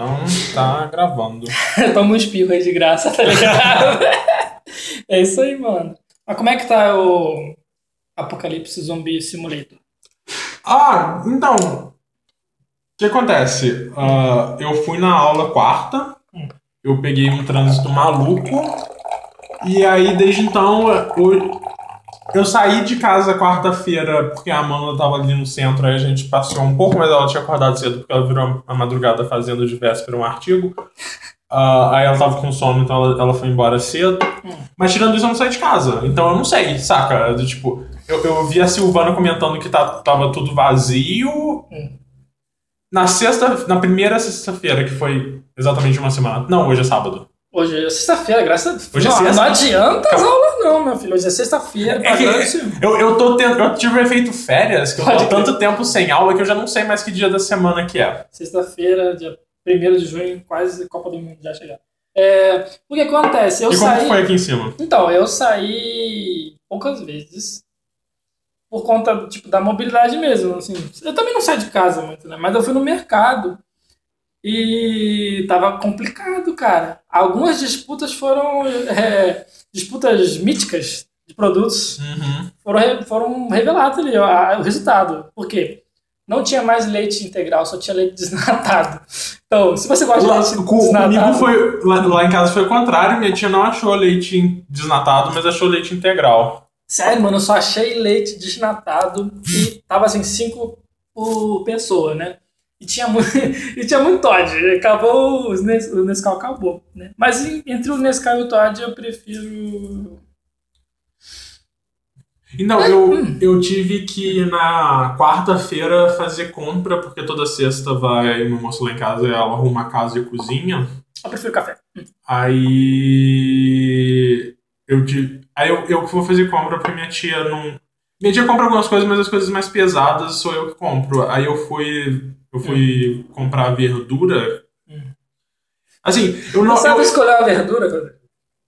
Então, tá gravando. Toma um espirro aí de graça, tá ligado? é isso aí, mano. Mas como é que tá o Apocalipse Zumbi Simulator? Ah, então. O que acontece? Ah, eu fui na aula quarta, Hum. eu peguei um trânsito maluco, e aí desde então eu, eu saí de casa quarta-feira porque a Amanda tava ali no centro, aí a gente passeou um pouco, mas ela tinha acordado cedo porque ela virou a madrugada fazendo de véspera um artigo. Ah, aí ela tava com sono, então ela, ela foi embora cedo. Mas tirando isso, eu não saí de casa. Então eu não sei, saca? Do Tipo, eu, eu vi a Silvana comentando que tá, tava tudo vazio. Hum. Na sexta, na primeira sexta-feira, que foi exatamente uma semana. Não, hoje é sábado. Hoje é sexta-feira, graças a Deus. Hoje é não, sexta? não adianta as Calma. aulas, não, meu filho. Hoje é sexta-feira, É esse- Eu, eu tô tendo, eu tive o efeito férias, que eu tô tanto tempo sem aula que eu já não sei mais que dia da semana que é. Sexta-feira, dia 1 de junho, quase Copa do Mundo já chegar. É, o que acontece? Eu e como saí. que foi aqui em cima? Então, eu saí poucas vezes por conta tipo, da mobilidade mesmo. Assim. Eu também não saio de casa muito, né? Mas eu fui no mercado e tava complicado, cara. Algumas disputas foram é, disputas míticas de produtos Uhum. foram, foram revelados ali ó, o resultado. Por quê? Não tinha mais leite integral, só tinha leite desnatado. Então, se você gosta de Lá, leite com- comigo desnatado... foi. Lá, lá em casa foi o contrário, minha tia não achou leite desnatado, mas achou leite integral. Sério, mano, eu só achei leite desnatado e tava assim, 5 por pessoa, né? E tinha muito, e tinha muito Todd. Acabou, os Nes- o Nescau acabou, né? Mas entre o Nescau e o Todd eu prefiro... E não, eu, eu tive que na quarta-feira fazer compra, porque toda sexta vai uma moça lá em casa e ela arruma a casa e cozinha. Eu prefiro café. Aí eu tive. Aí eu, eu vou fazer compra porque minha tia não. Minha tia compra algumas coisas, mas as coisas mais pesadas sou eu que compro. Aí eu fui. Eu fui comprar verdura. Hum. Assim, eu não. Você sabe Eu, escolher uma verdura,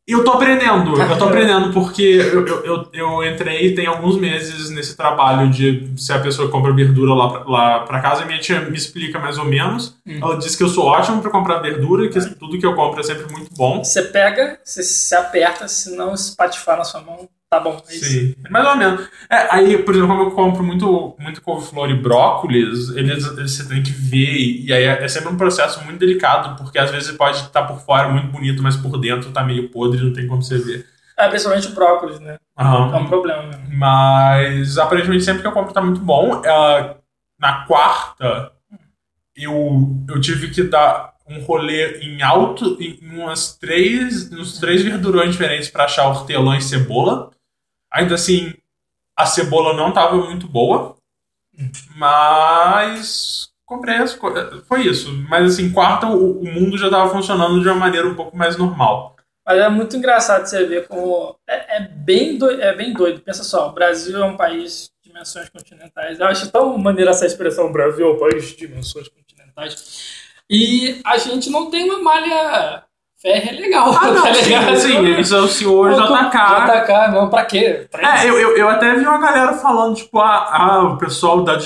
eu tô aprendendo, eu tô aprendendo, porque eu, eu, eu, eu entrei tem alguns meses nesse trabalho de se a pessoa compra verdura lá pra, lá pra casa, minha tia me explica mais ou menos. Hum. Ela diz que eu sou ótimo pra comprar verdura, que tudo que eu compro é sempre muito bom. Você pega, você se aperta, se não espatifar na sua mão, tá bom. É isso. Sim, mais ou menos. É, aí, por exemplo, como eu compro muito, muito couve-flor e brócolis, eles, eles- você tem que ver, e aí é, é sempre um processo muito delicado, porque às vezes pode estar por fora muito bonito, mas por dentro tá meio podre, não tem como você ver. É, principalmente o brócolis, né? É Aham. um problema mesmo. Mas aparentemente sempre que eu compro tá muito bom. Ah, na quarta, eu, eu tive que dar um rolê em alto, em umas três, uns três verdurões diferentes pra achar hortelã e cebola. Ainda assim, a cebola não tava muito boa, mas comprei as coisas. Foi isso. Mas assim, quarta, o, o mundo já tava funcionando de uma maneira um pouco mais normal. Mas é muito engraçado você ver como. É, é bem doido, é bem doido. Pensa só, o Brasil é um país de dimensões continentais. Eu acho tão maneira essa expressão: o Brasil é um país de dimensões continentais. E a gente não tem uma malha férrea legal. Ah, não, tá sim, ligado? sim, isso é o senhor JK. JK, não, pra quê? Pra É, eu, eu, eu até vi uma galera falando, tipo, ah, ah, o pessoal da,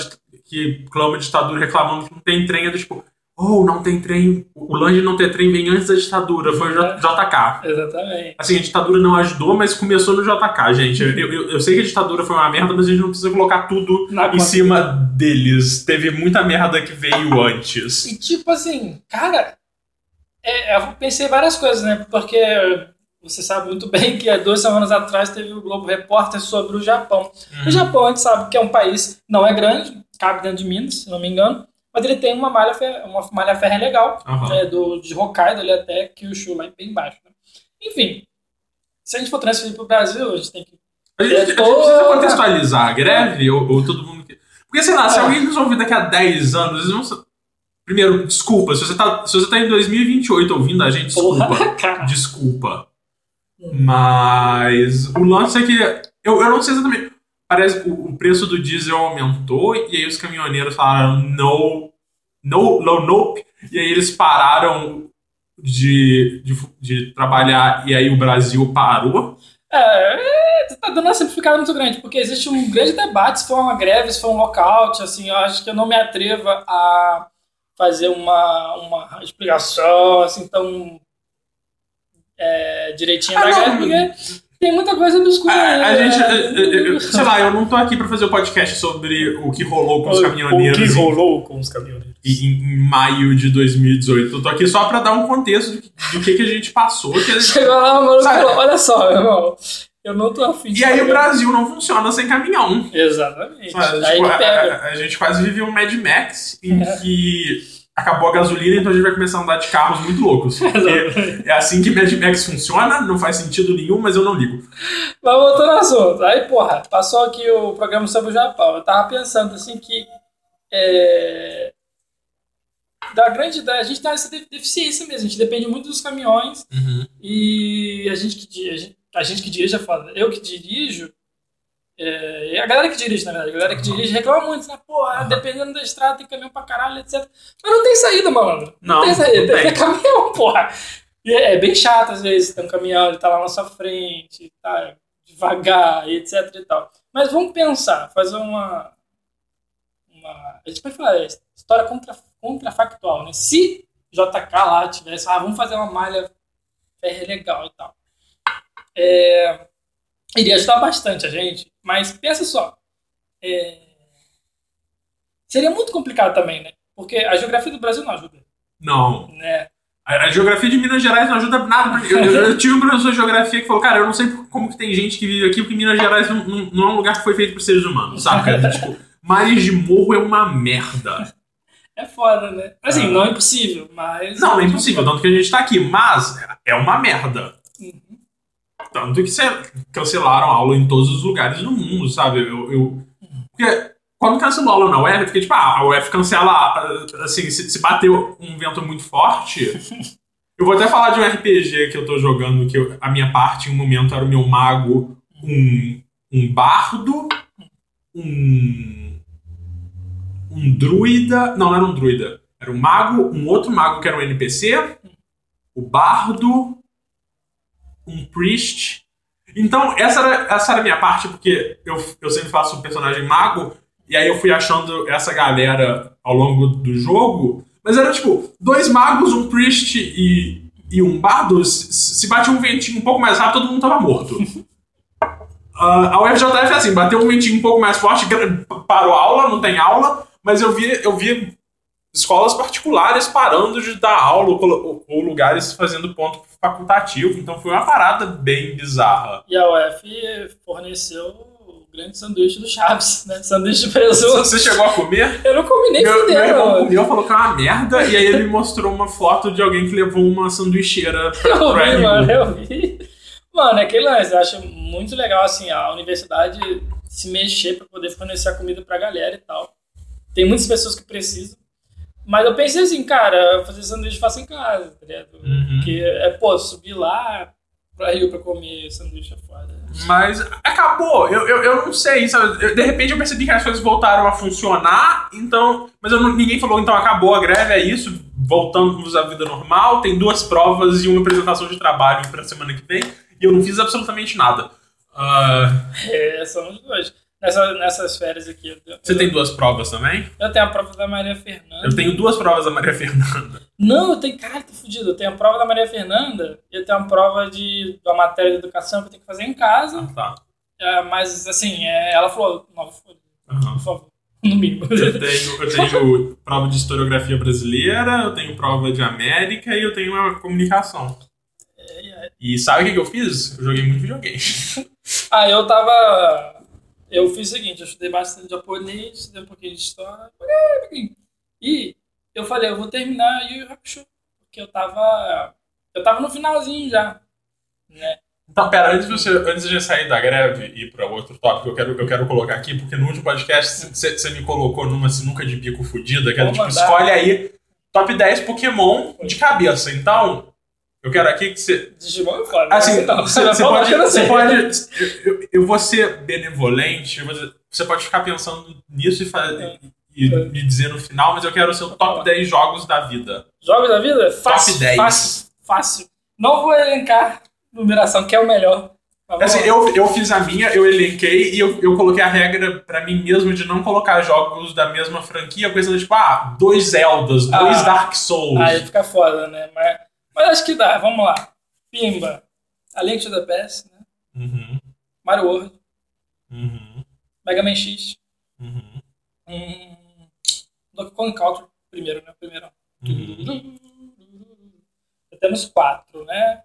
que clama ditadura reclamando que não tem trem, é do tipo, oh, não tem trem, o lanche de não ter trem vem antes da ditadura, foi o JK. Exatamente. Assim, a ditadura não ajudou, mas começou no JK, gente. Eu, eu, eu sei que a ditadura foi uma merda, mas a gente não precisa colocar tudo Na em conta. cima deles. Teve muita merda que veio antes. E tipo assim, cara, é, eu pensei várias coisas, né? Porque você sabe muito bem que há duas semanas atrás teve o Globo Repórter sobre o Japão. O Japão, a gente sabe que é um país, não é grande, cabe dentro de Minas, se não me engano, mas ele tem uma malha, fer- uma malha férrea legal, né, do, de Hokkaido ali até Kyushu, lá bem embaixo. Né? Enfim, se a gente for transferir para o Brasil, a gente tem que A gente, a gente precisa contextualizar a greve ou, ou todo mundo que. Porque, sei lá, se É. alguém nos ouvir daqui a 10 anos, eles vão. Primeiro, desculpa, se você tá, se você tá em 2028 ouvindo a gente, desculpa. Porra. Desculpa. Mas o lance é que. Eu, eu não sei exatamente. Parece que o, o preço do diesel aumentou e aí os caminhoneiros falaram no, no, no, nope. E aí eles pararam de, de, de trabalhar e aí o Brasil parou. É, tá dando uma simplificada muito grande, porque existe um grande debate se foi uma greve, se foi um lockout, assim, eu acho que eu não me atrevo a fazer uma, uma explicação assim tão é, direitinha Ah, da greve, porque tem muita coisa obscura. A, a né? gente, eu- sei lá, eu não tô aqui pra fazer o podcast sobre o que rolou com os caminhoneiros O que rolou com os caminhoneiros. em, em maio de 2018. Eu tô aqui só pra dar um contexto do, que- do que, que a gente passou. que a gente- Chegou lá, o maluco falou, olha só, meu irmão, eu não tô afim de E aí o pagar." Brasil não funciona sem caminhão. Exatamente. Sabe? aí Tipo, pega. a- a gente quase viveu um Mad Max em É. que acabou a gasolina, então a gente vai começar a andar de carros muito loucos. É assim que Mad Max funciona, não faz sentido nenhum, mas eu não ligo. Mas voltando ao assunto. Aí, porra, passou aqui o programa sobre o Japão. Eu tava pensando assim que. É, da grande. Da, a gente tem essa de- deficiência mesmo. A gente depende muito dos caminhões. E a gente a gente, a gente que dirige é foda. Eu que dirijo. é, a galera que dirige, na verdade, a galera que dirige reclama muito, né? Porra, Aham. dependendo da estrada, tem caminhão pra caralho, etc. Mas não tem saída, malandro. Não, tem saída, não tem, tem. caminhão, porra. E é, é bem chato, às vezes, tem um caminhão, ele tá lá na sua frente, tá devagar, etc e tal. Mas vamos pensar, fazer uma. uma a gente pode falar, é, história contra, contrafactual, né? Se JK lá tivesse, ah, vamos fazer uma malha legal e tal. É, iria ajudar bastante a gente, mas pensa só. é, seria muito complicado também, né? Porque a geografia do Brasil não ajuda, Não. né? A, a geografia de Minas Gerais não ajuda nada. Eu, eu- eu tive um professor de geografia que falou, cara, eu não sei como que tem gente que vive aqui, porque Minas Gerais não, não, não é um lugar que foi feito por seres humanos, sabe? cara? tipo, mares de morro é uma merda. É foda, né? Assim, Ah. não é impossível, mas. Não, é impossível, tanto que a gente tá aqui, mas é uma merda. Tanto que cancelaram aula em todos os lugares do mundo, sabe? Eu, eu- porque quando cancelou aula na UF, eu fiquei tipo, ah, a UF cancela, ah, assim, se, se bateu um vento muito forte. Eu vou até falar de um RPG que eu tô jogando, que eu- a minha parte em um momento era o meu mago, um, um bardo, um. um druida. Não, não era um druida. Era um mago, um outro mago que era um NPC, o bardo, um priest. Então, essa era, essa era a minha parte, porque eu, eu sempre faço um personagem mago, e aí eu fui achando essa galera ao longo do jogo. Mas era tipo, dois magos, um priest e, e um bardo. Se, batia um ventinho um pouco mais rápido, todo mundo tava morto. Ah, a UFJF é assim, bateu um ventinho um pouco mais forte, parou a aula, não tem aula, mas eu vi, eu vi escolas particulares parando de dar aula ou, ou lugares fazendo ponto facultativo, então foi uma parada bem bizarra. E a UF forneceu o grande sanduíche do Chaves, né? Sanduíche de presunto. Você chegou a comer? Eu não comi nem Meu, meu irmão comeu, falou que é uma merda, e aí ele me mostrou uma foto de alguém que levou uma sanduicheira pra, Eu pra vi, mano, eu vi. Mano, é aquele lance, eu acho muito legal, assim, a universidade se mexer pra poder fornecer a comida pra galera e tal. Tem muitas pessoas que precisam. Mas eu pensei assim, cara, fazer sanduíche faço em casa, tá ligado? Uhum. Porque é, pô, subir lá pra Rio pra comer sanduíche é foda. Mas acabou, eu, eu, eu não sei, sabe? Eu- de repente eu percebi que as coisas voltaram a funcionar, então. Mas eu não- ninguém falou, então acabou a greve, é isso, voltamos à vida normal, tem duas provas e uma apresentação de trabalho pra semana que vem, e eu não fiz absolutamente nada. Ah, É, são os dois. Nessa, nessas férias aqui. Eu, você tem duas provas também? eu tenho a prova da Maria Fernanda. Eu tenho duas provas da Maria Fernanda. Não, eu tenho. Caralho, tô fudido. Eu tenho a prova da Maria Fernanda e eu tenho uma prova de, uma matéria de educação que eu tenho que fazer em casa. Ah, tá. É, mas, assim, é, ela falou: não, foda Aham. por favor. No mínimo. Eu tenho, eu tenho prova de historiografia brasileira, eu tenho prova de América e eu tenho uma comunicação. E sabe o que, que eu fiz? Eu joguei muito videogame. Ah, eu tava. Eu fiz o seguinte: eu estudei bastante japonês, estudei um pouquinho de história. pouquinho. E eu falei: eu vou terminar Yu Yu Hakusho. Porque eu tava. Eu tava no finalzinho já. Né? Então, pera, antes de, você, antes de sair da greve e ir para outro tópico, eu quero, eu quero colocar aqui, porque no último podcast você me colocou numa sinuca de bico fudida, que era tipo, escolhe aí top 10 Pokémon de cabeça. Então, eu quero aqui que você. Digimon é foda. Assim, você você Vamos lá pode. Você pode eu, eu- eu vou ser benevolente, você- você pode ficar pensando nisso e, fa- e- e me dizer no final, mas eu quero o seu top 10 jogos da vida. Jogos da vida? Fácil. 10. Fácil. Fácil. Não vou elencar numeração, que é o melhor. Assim, eu, eu fiz a minha, eu elenquei e eu, eu coloquei a regra pra mim mesmo de não colocar jogos da mesma franquia, coisa tipo, ah, dois Zeldas, dois Ah. Dark Souls. Aí fica foda, né? Mas, mas acho que dá, vamos lá. Pimba. A Link to the Past, né? Uhum, Mario World, uhum, Mega Man X, uhum, hum, Donkey Kong Country, primeiro, né? Primeiro. uhum. Temos quatro, né?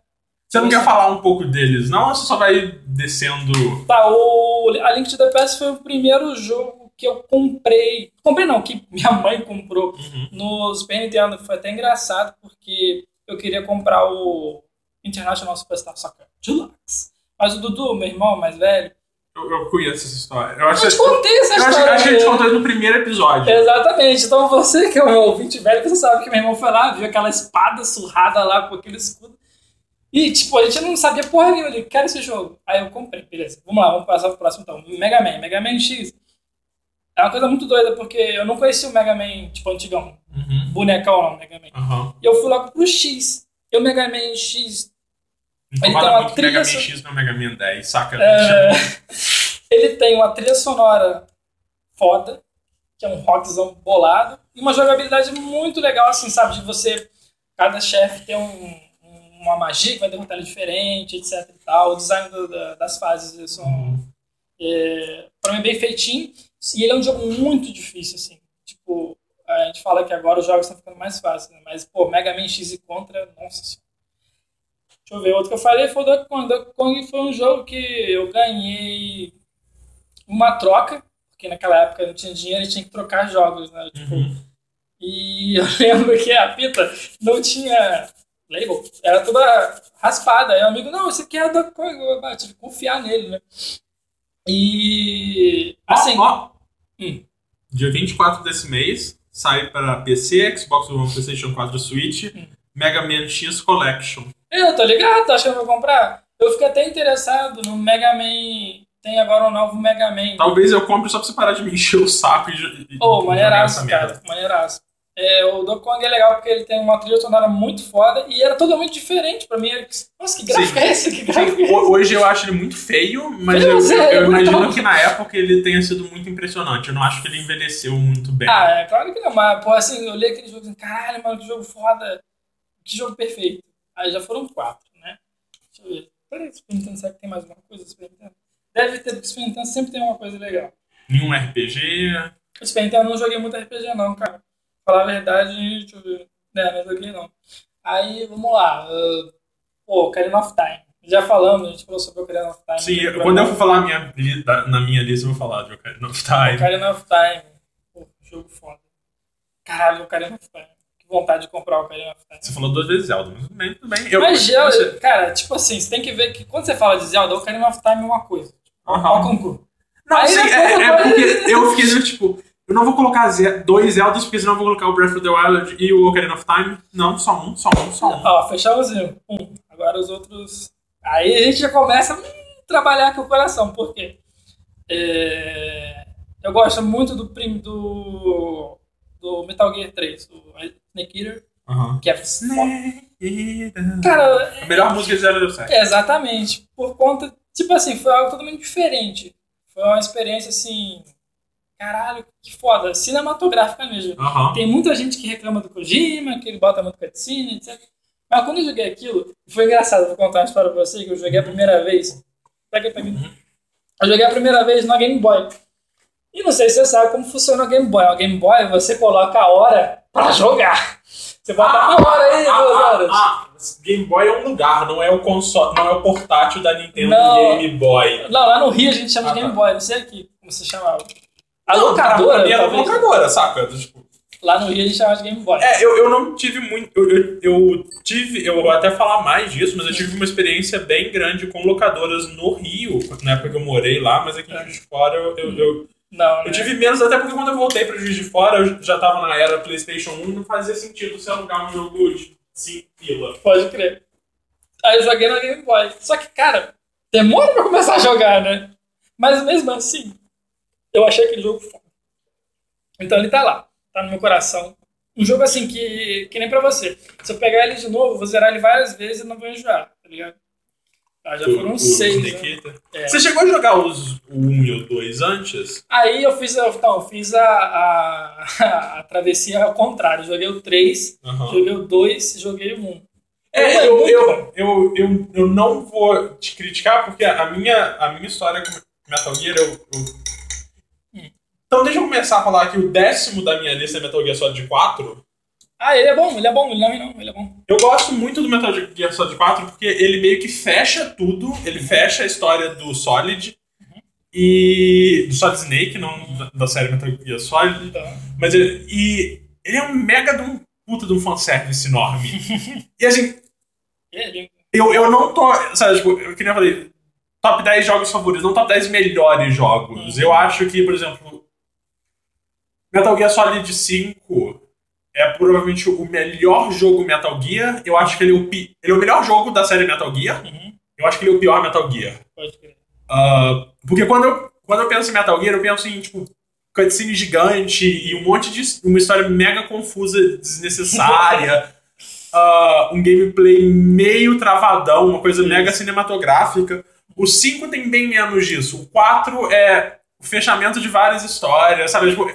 Você não quer falar um pouco deles, não? Ou você só vai descendo. Tá, o A Link to the Past foi o primeiro jogo que eu comprei. Comprei não, que minha mãe comprou Uhum. no Super Nintendo. Foi até engraçado porque eu queria comprar o International Superstar Soccer Deluxe. Mas o Dudu, meu irmão mais velho, Eu, eu conheço essa história. Eu acho, eu te contei essa eu acho, história. acho que a gente contou isso no primeiro episódio. Exatamente. Então você que é o meu ouvinte velho, você sabe que meu irmão foi lá, viu aquela espada surrada lá com aquele escudo. E, tipo, a gente não sabia porra nenhuma. Ele, quero esse jogo. Aí eu comprei, beleza. Vamos lá, vamos passar pro próximo então. Mega Man. Mega Man X. É uma coisa muito doida, porque eu não conhecia o Mega Man, tipo, antigão. Uhum. Bonecão não, Mega Man. Aham. E eu fui logo pro X. E o Mega Man X, Não Ele tem uma trilha Mega Man so- X no Mega Man 10, saca? É, ele tem uma trilha sonora foda, que é um rockzão bolado, e uma jogabilidade muito legal, assim, sabe? De você. Cada chefe tem um- uma magia que vai derrotar ele diferente, etc e tal. O design do- da- das fases são. Uhum. É, pra mim, bem feitinho. E ele é um jogo muito difícil, assim. Tipo, a gente fala que agora os jogos estão ficando mais fáceis, né? Mas, pô, Mega Man X e Contra, nossa senhora. Deixa eu ver, outro que eu falei foi o Donkey Kong. Donkey Kong foi um jogo que eu ganhei uma troca, porque naquela época não tinha dinheiro e tinha que trocar jogos, né? Tipo, Uhum. E eu lembro que a fita não tinha label, era toda raspada. Aí o amigo, não, isso aqui é Donkey Kong. Eu ah, tive que confiar nele, né? E. Assim. Ó, ó. Hum. Dia 24 desse mês, sai para PC, Xbox One, PlayStation 4 Switch, Hum. Mega Man X Collection. Eu tô ligado, tá achando que eu vou comprar? Eu fiquei até interessado no Mega Man. Tem agora um novo Mega Man. Talvez eu compre só pra você parar de me encher o saco e, Ô, e maneiraço, cara. Maneiraço. É, o Donkey Kong é legal porque ele tem uma trilha sonora muito foda e era totalmente diferente pra mim. Nossa, que gráfico Sim. é esse? Que gráfico é esse? Hoje eu acho ele muito feio, mas Feio, eu, é, eu muito imagino que na época ele tenha sido muito impressionante. Eu não acho que ele envelheceu muito bem. Ah, é claro que não, mas, pô, assim, eu li aquele jogo assim, caralho, mano, que jogo foda. Que jogo perfeito. Aí já foram quatro, né? Deixa eu ver. Peraí, Super Nintendo, será que tem mais alguma coisa? Super Nintendo? Deve ter, porque Super Nintendo sempre tem uma coisa legal. Nenhum RPG. O Super Nintendo eu não joguei muito RPG, não, cara. Falar a verdade, deixa eu ver. Né, não joguei, não. Aí, vamos lá. Uh, pô, Ocarina of Time. Já falamos, a gente falou sobre Ocarina of Time. Sim, no quando eu for falar minha, na minha lista, eu vou falar de Ocarina of Time. Ocarina of Time. Pô, jogo foda. Caralho, Ocarina of Time. Que vontade de comprar o Ocarina of Time. Você falou duas vezes Zelda, mas tudo bem, tudo bem. Eu, Mas Zelda, cara, tipo assim, você tem que ver que quando você fala de Zelda, Ocarina of Time é uma coisa. Aham. Ó, concurso. Não, Aí é, é porque eu fiquei tipo, eu não vou colocar dois Zeldas, porque senão eu vou colocar o Breath of the Wild e o Ocarina of Time. Não, só um, só um, só um. Ó, fechamos um. Agora os outros. Aí a gente já começa a trabalhar aqui o coração. Por quê? É, Eu gosto muito do, prim... do... do Metal Gear 3, o Snake Eater, Aham. que é. Cara, a melhor música de 007. é, exatamente. Por conta. Tipo assim, foi algo totalmente diferente. Foi uma experiência assim. Caralho, que foda. Cinematográfica mesmo. Aham. Tem muita gente que reclama do Kojima, que ele bota muito cutscene, etc. Mas quando eu joguei aquilo, foi engraçado, vou contar uma história pra você, que eu joguei a primeira vez. Pega aí pra mim. Eu joguei a primeira vez no Game Boy. E não sei se você sabe como funciona o Game Boy. O Game Boy, você coloca a hora pra jogar. Você bota a hora aí, Ah, duas ah, horas. ah, Game Boy é um lugar, não é o console, não é o portátil da Nintendo Não. Game Boy. Não, lá no Rio a gente chama Ah, de Game tá. Boy, não sei aqui como você chamava. A Não, pra locadora, mim era talvez. locadora, saca? Tipo, Lá no Rio a gente chama de Game Boy. É, eu, eu não tive muito. Eu, eu, eu tive. Eu vou até falar mais disso, mas eu tive uma experiência bem grande com locadoras no Rio, na época que eu morei lá, mas aqui em Juiz de Fora eu, eu, eu, Não, né? eu tive menos, até porque quando eu voltei pra Juiz de Fora, eu já tava na era PlayStation 1, não fazia sentido você alugar um jogo de 5 pila. Pode crer. Aí eu joguei na Game Boy. Só que, cara, demora pra começar a jogar, né? Mas mesmo assim, eu achei aquele jogo foda. Então ele tá lá, tá no meu coração. Um jogo assim que, que nem pra você. Se eu pegar ele de novo, eu vou zerar ele várias vezes e não vou enjoar, tá ligado? Ah, já foram o seis. Né? É. Você chegou a jogar os, o 1 e o 2 antes? Aí eu fiz, não, eu fiz a, a, a travessia ao contrário. Joguei o 3, Aham. joguei o 2 joguei o 1. É, É eu, eu, eu, eu, eu não vou te criticar, porque a minha, a minha história com Metal Gear, eu, eu- Então deixa eu começar a falar que o décimo da minha lista é Metal Gear Solid 4. Ah, ele é bom, ele é bom, ele não não, ele é bom. Eu gosto muito do Metal Gear Solid 4 porque ele meio que fecha tudo, ele fecha a história do Solid e... do Solid Snake, não da, da série Metal Gear Solid, Então, mas ele, e ele é um mega de um puta de um fanservice enorme. e assim, ele, Eu, eu não tô. Sabe, tipo, eu queria falar. Top 10 jogos favoritos, não top 10 melhores jogos. Eu acho que, por exemplo. Metal Gear Solid 5 é provavelmente o melhor jogo Metal Gear. Eu acho que ele é o, pi- ele é o melhor jogo da série Metal Gear. uhum, Eu acho que ele é o pior Metal Gear. pode crer. Ah, porque quando eu, quando eu penso em Metal Gear, eu penso em, tipo, cutscene gigante e um monte de. uma história mega confusa, desnecessária. ah, um gameplay meio travadão, uma coisa mega cinematográfica. O 5 tem bem menos disso. O 4 é o fechamento de várias histórias, sabe? Tipo,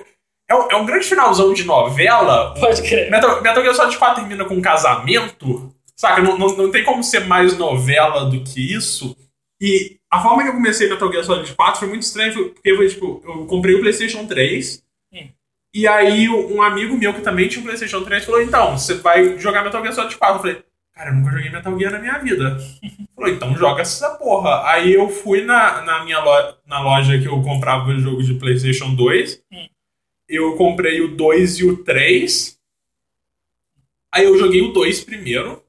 é, um, é um grande finalzão de novela. Pode crer. Metal, Metal Gear Solid 4 termina com um casamento, saca? Não, não, não tem como ser mais novela do que isso. E a forma que eu comecei Metal Gear Solid 4 foi muito estranha, porque foi tipo, eu comprei o PlayStation 3. Hum. E aí um amigo meu que também tinha um PlayStation 3 falou: "Então, você vai jogar Metal Gear Solid 4". Eu falei: "Cara, eu nunca joguei Metal Gear na minha vida". falou: "Então joga essa porra". Aí eu fui na, na minha loja, na loja que eu comprava jogos de PlayStation 2. Hum. Eu comprei o 2 e o 3. Aí eu joguei o 2 primeiro.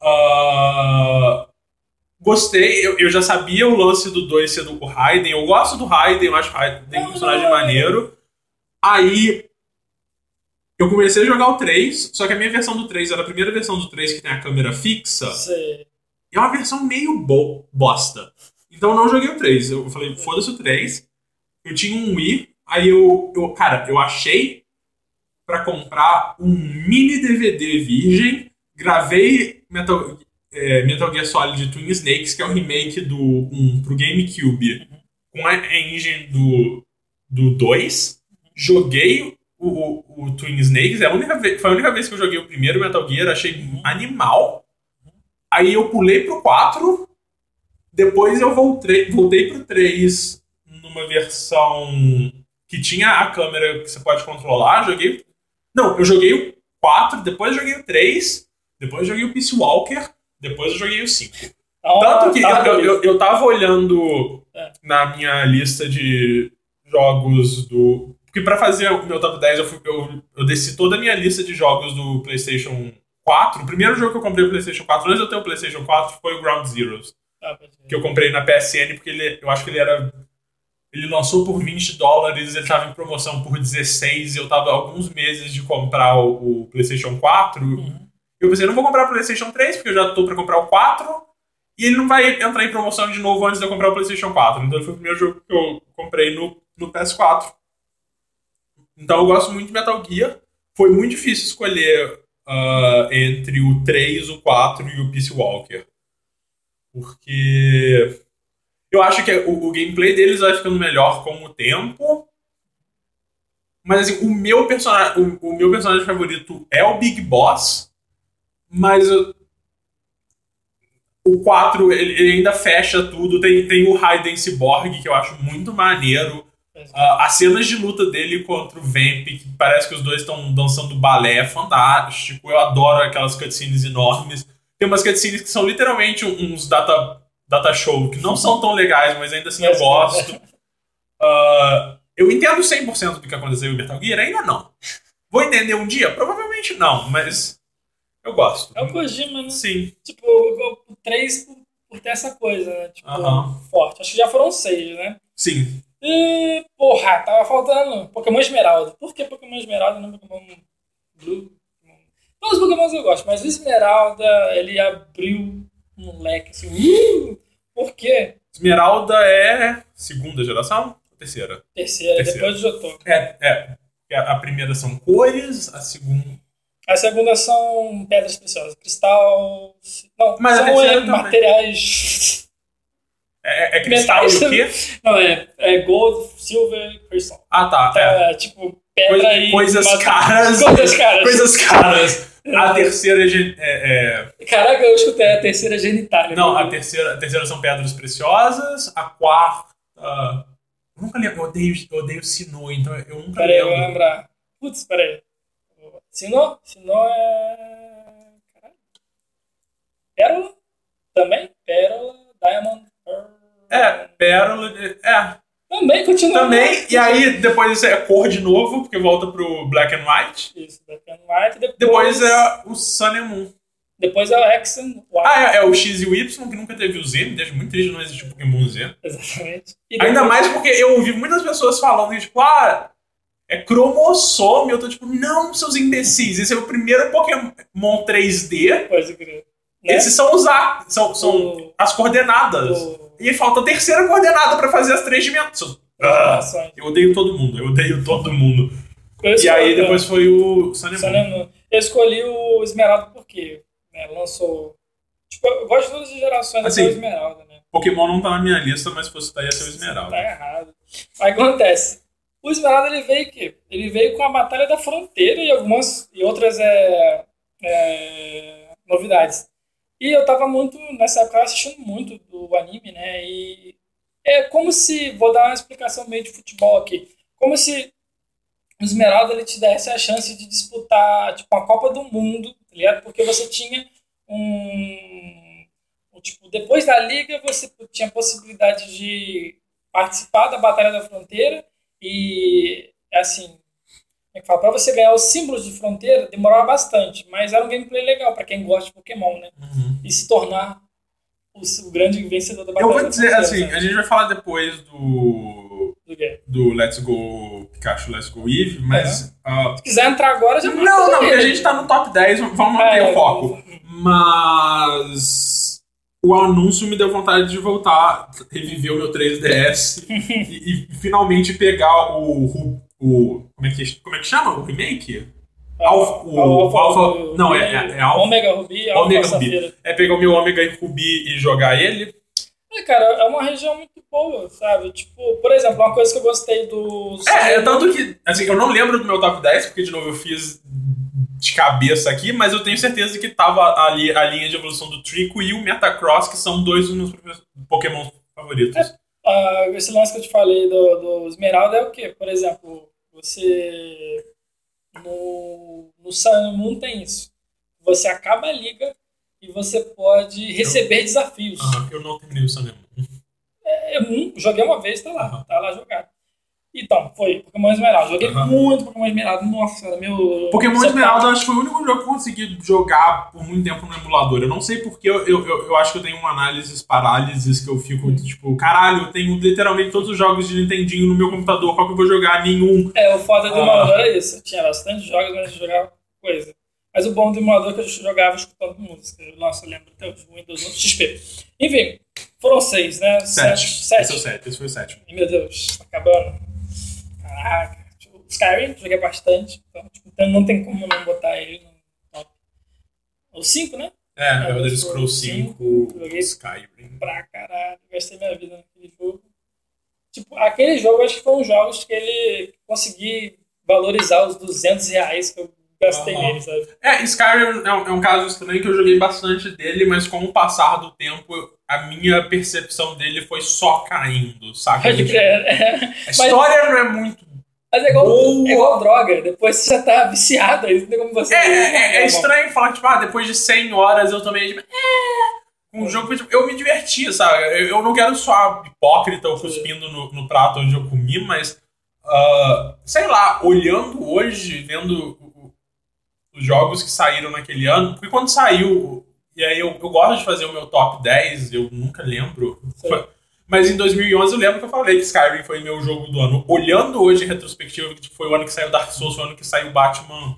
Ah, gostei, eu, eu já sabia o lance do 2 ser do Raiden. Eu gosto do Raiden, eu acho o Raiden um personagem maneiro. Aí eu comecei a jogar o 3, só que a minha versão do 3 era a primeira versão do 3 que tem a câmera fixa. E é uma versão meio bo bosta. Então eu não joguei o 3. Eu falei, foda-se o 3. Eu tinha um Wii, aí eu, eu cara, eu achei pra comprar um mini DVD virgem, gravei Metal, é, Metal Gear Solid Twin Snakes, que é o remake do 1 pro GameCube, com a engine do, do 2. Joguei o, o, o Twin Snakes, é a única vez, foi a única vez que eu joguei o primeiro Metal Gear, achei animal. Aí eu pulei pro 4. Depois eu voltei, voltei pro 3 numa versão que tinha a câmera que você pode controlar. Joguei. Não, eu joguei o 4, depois joguei o 3, depois joguei o Peace Walker, depois eu joguei o 5. Então, Tanto que tá, eu, eu, eu, tava olhando É. na minha lista de jogos do. Porque pra fazer o meu top 10, eu, fui- eu, eu desci toda a minha lista de jogos do PlayStation 4. O primeiro jogo que eu comprei o PlayStation 4, antes eu ter o PlayStation 4, foi o Ground Zeroes. pode crer. Que eu comprei na PSN, porque ele, eu acho que ele era. Ele lançou por 20 dólares, ele tava em promoção por 16, e eu tava alguns meses de comprar o, o PlayStation 4. Uhum. Eu pensei, não vou comprar o PlayStation 3, porque eu já tô pra comprar o 4. E ele não vai entrar em promoção de novo antes de eu comprar o PlayStation 4. Então foi o primeiro jogo que eu comprei no, no PS4. Então eu gosto muito de Metal Gear. Foi muito difícil escolher ah, entre o 3, o 4 e o Peace Walker. Porque eu acho que o, o gameplay deles vai ficando melhor com o tempo. Mas assim, o meu personagem, o, o meu personagem favorito é o Big Boss. Mas eu- o 4 ele, ele ainda fecha tudo. Tem, tem o Raiden Cyborg, que eu acho muito maneiro. Ah, as cenas de luta dele contra o Vamp, que parece que os dois estão dançando balé, é fantástico. Eu adoro aquelas cutscenes enormes. Tem umas cutscenes que são literalmente uns data, data show, que não são tão legais, mas ainda assim eu gosto. Ah, eu entendo 100% do que aconteceu em Metal Gear? Ainda não. Vou entender um dia? Provavelmente não, mas eu gosto. É o Kojima, né? Sim. Tipo, o o 3 por, por ter essa coisa, né? Tipo, Aham. forte. Acho que já foram seis, né? Sim. E, porra, tava faltando Pokémon Esmeralda. Por que Pokémon Esmeralda não Pokémon Blue? Todos os Pokémons eu gosto, mas o Esmeralda, ele abriu um leque assim. Uh! Por quê? Esmeralda é segunda geração? ou Terceira. Terceira, Terceira. depois do Jotô. É, é. A primeira são cores, a segunda. A segunda são pedras preciosas, cristal. Não, Mas são é, materiais. É, é cristal e Metais. o quê? Não, é, é gold, silver e crystal. Ah, tá. Então, É. é. tipo pedra Coisa- e. coisas caras. Coisas caras. Coisas caras. A terceira é, é- é- Caraca, eu escutei a terceira genitália. Não, a terceira, a terceira são pedras preciosas. A quarta. Eu nunca lembro. Eu odeio, eu odeio Sinnoh, então eu nunca Peraí, eu vou lembro. lembrar. Putz, peraí. Sinô? Sinô é. Caralho. Pérola? Também? Pérola, Diamond, Pearl. É, pérola. É, Também, continua. também. E aí depois é cor de novo, porque volta pro Black and White. Isso, Black White. Depois, Depois é o Sun and Moon. Depois é o X and Y. Ah, é, é o X e o Y, que nunca teve o Z. Me deixa muito triste não existe o Pokémon Z. Exatamente. E Ainda depois- mais porque eu ouvi muitas pessoas falando tipo, ah, é cromossome. Eu tô tipo, não, seus imbecis. Esse é o primeiro Pokémon 3D. Pode crer. Né? Esses são os a, são, são O- as coordenadas. o- E falta a terceira coordenada pra fazer as três dimensões. Ah, eu odeio todo mundo, eu odeio todo mundo. Eu E escolhi- aí depois foi o Moon. Eu escolhi o Esmeralda porque né, lançou. Tipo, eu gosto de todas as gerações Assim, até o Esmeralda, né? Pokémon não tá na minha lista, mas se fosse tá ia ser o Esmeralda. Tá errado. Aí que acontece? O Esmeralda ele veio o quê? Ele veio com a Batalha da Fronteira e algumas e outras é, é, novidades. E eu tava muito, nessa época, assistindo muito do anime, né? E é como se, vou dar uma explicação meio de futebol aqui, como se o Esmeralda ele te desse a chance de disputar tipo a Copa do Mundo, tá ligado? Porque você tinha um, um, tipo depois da liga você tinha a possibilidade de participar da Batalha da Fronteira e assim, como é fala? Para você ganhar os símbolos de fronteira demorava bastante, mas era um gameplay legal para quem gosta de Pokémon, né? Uhum. E se tornar o, o grande vencedor da Batalha Eu vou dizer assim, a gente vai falar depois do, Do Let's Go Pikachu, Let's Go Eevee, mas. ah, Se quiser entrar agora, já não, não, porque a gente tá no top 10, vamos manter É, o foco. Mas. O anúncio me deu vontade de voltar, reviver o meu 3DS e, e finalmente pegar o, o, como, é que, como é que chama? O remake? Alpha- o- Alpha- não, é- é- é Alpha- Omega Ruby, Alpha Omega. Ruby. É pegar o meu Omega e Ruby e jogar ele. É, cara, é uma região muito boa, sabe? Tipo, por exemplo, uma coisa que eu gostei do. É, é tanto que, assim, eu não lembro do meu top 10, porque, de novo, eu fiz de cabeça aqui, mas eu tenho certeza que tava ali a linha de evolução do Trico e o Metacross, que são dois dos meus Pokémon favoritos. Ah, esse lance que eu te falei do, do Esmeralda é o quê? Por exemplo, você. No, no Sun Moon tem isso. Você acaba a liga e você pode receber desafios. Aham, eu não terminei o Sun Moon. Eu joguei uma vez, tá lá, Aham. tá lá jogado. Então, foi Pokémon Esmeralda. Joguei Aham. muito Pokémon Esmeralda. Nossa, era meu. Pokémon. Esmeralda, eu acho que foi o único jogo que eu consegui jogar por muito tempo no emulador. Eu não sei porque eu, eu, eu, eu acho que eu tenho uma análise parálises que eu fico, tipo, caralho, eu tenho literalmente todos os jogos de Nintendinho no meu computador, qual que eu vou jogar? Nenhum. É, o foda do Ah. emulador é isso. Tinha bastante jogos, mas eu jogava coisa. Mas o bom do emulador é que eu jogava escutando música. Nossa, eu lembro até hoje, o Windows 11 XP. Enfim, foram seis, né? Sete. Sete. Esse é o sete, esse foi o sétimo. Ih, Meu Deus, tá acabando. Caraca. Tipo, Skyrim, joguei bastante. Então, tipo, então não tem como não botar ele no top. O 5, né? É, É, Elder eu Scrolls cinco, 5, joguei- Skyrim. Pra caralho. Gastei minha vida naquele jogo. Tipo, aquele jogo, acho que foi um jogos que ele consegui valorizar os 200 reais que eu gastei sabe? É, Skyrim é um, é um caso estranho que eu joguei bastante dele, mas com o passar do tempo, a minha percepção dele foi só caindo, saca? Pode crer. É. A história não é muito. Mas é igual, Boa. é igual droga. Depois você já tá viciado, aí não tem como você. É, é, é bom. estranho falar, tipo, ah, depois de 100 horas eu tomei. Tipo, é. Um jogo que tipo, eu me diverti, sabe? Eu, eu não quero soar hipócrita ou cuspindo no, no prato onde eu comi, mas. ah, sei lá, olhando hoje, vendo os jogos que saíram naquele ano, porque quando saiu. E aí eu, eu gosto de fazer o meu top 10, eu nunca lembro. Foi- Mas em 2011 eu lembro que eu falei que Skyrim foi meu jogo do ano. Olhando hoje em retrospectiva, que foi o ano que saiu Dark Souls, foi o ano que saiu Batman.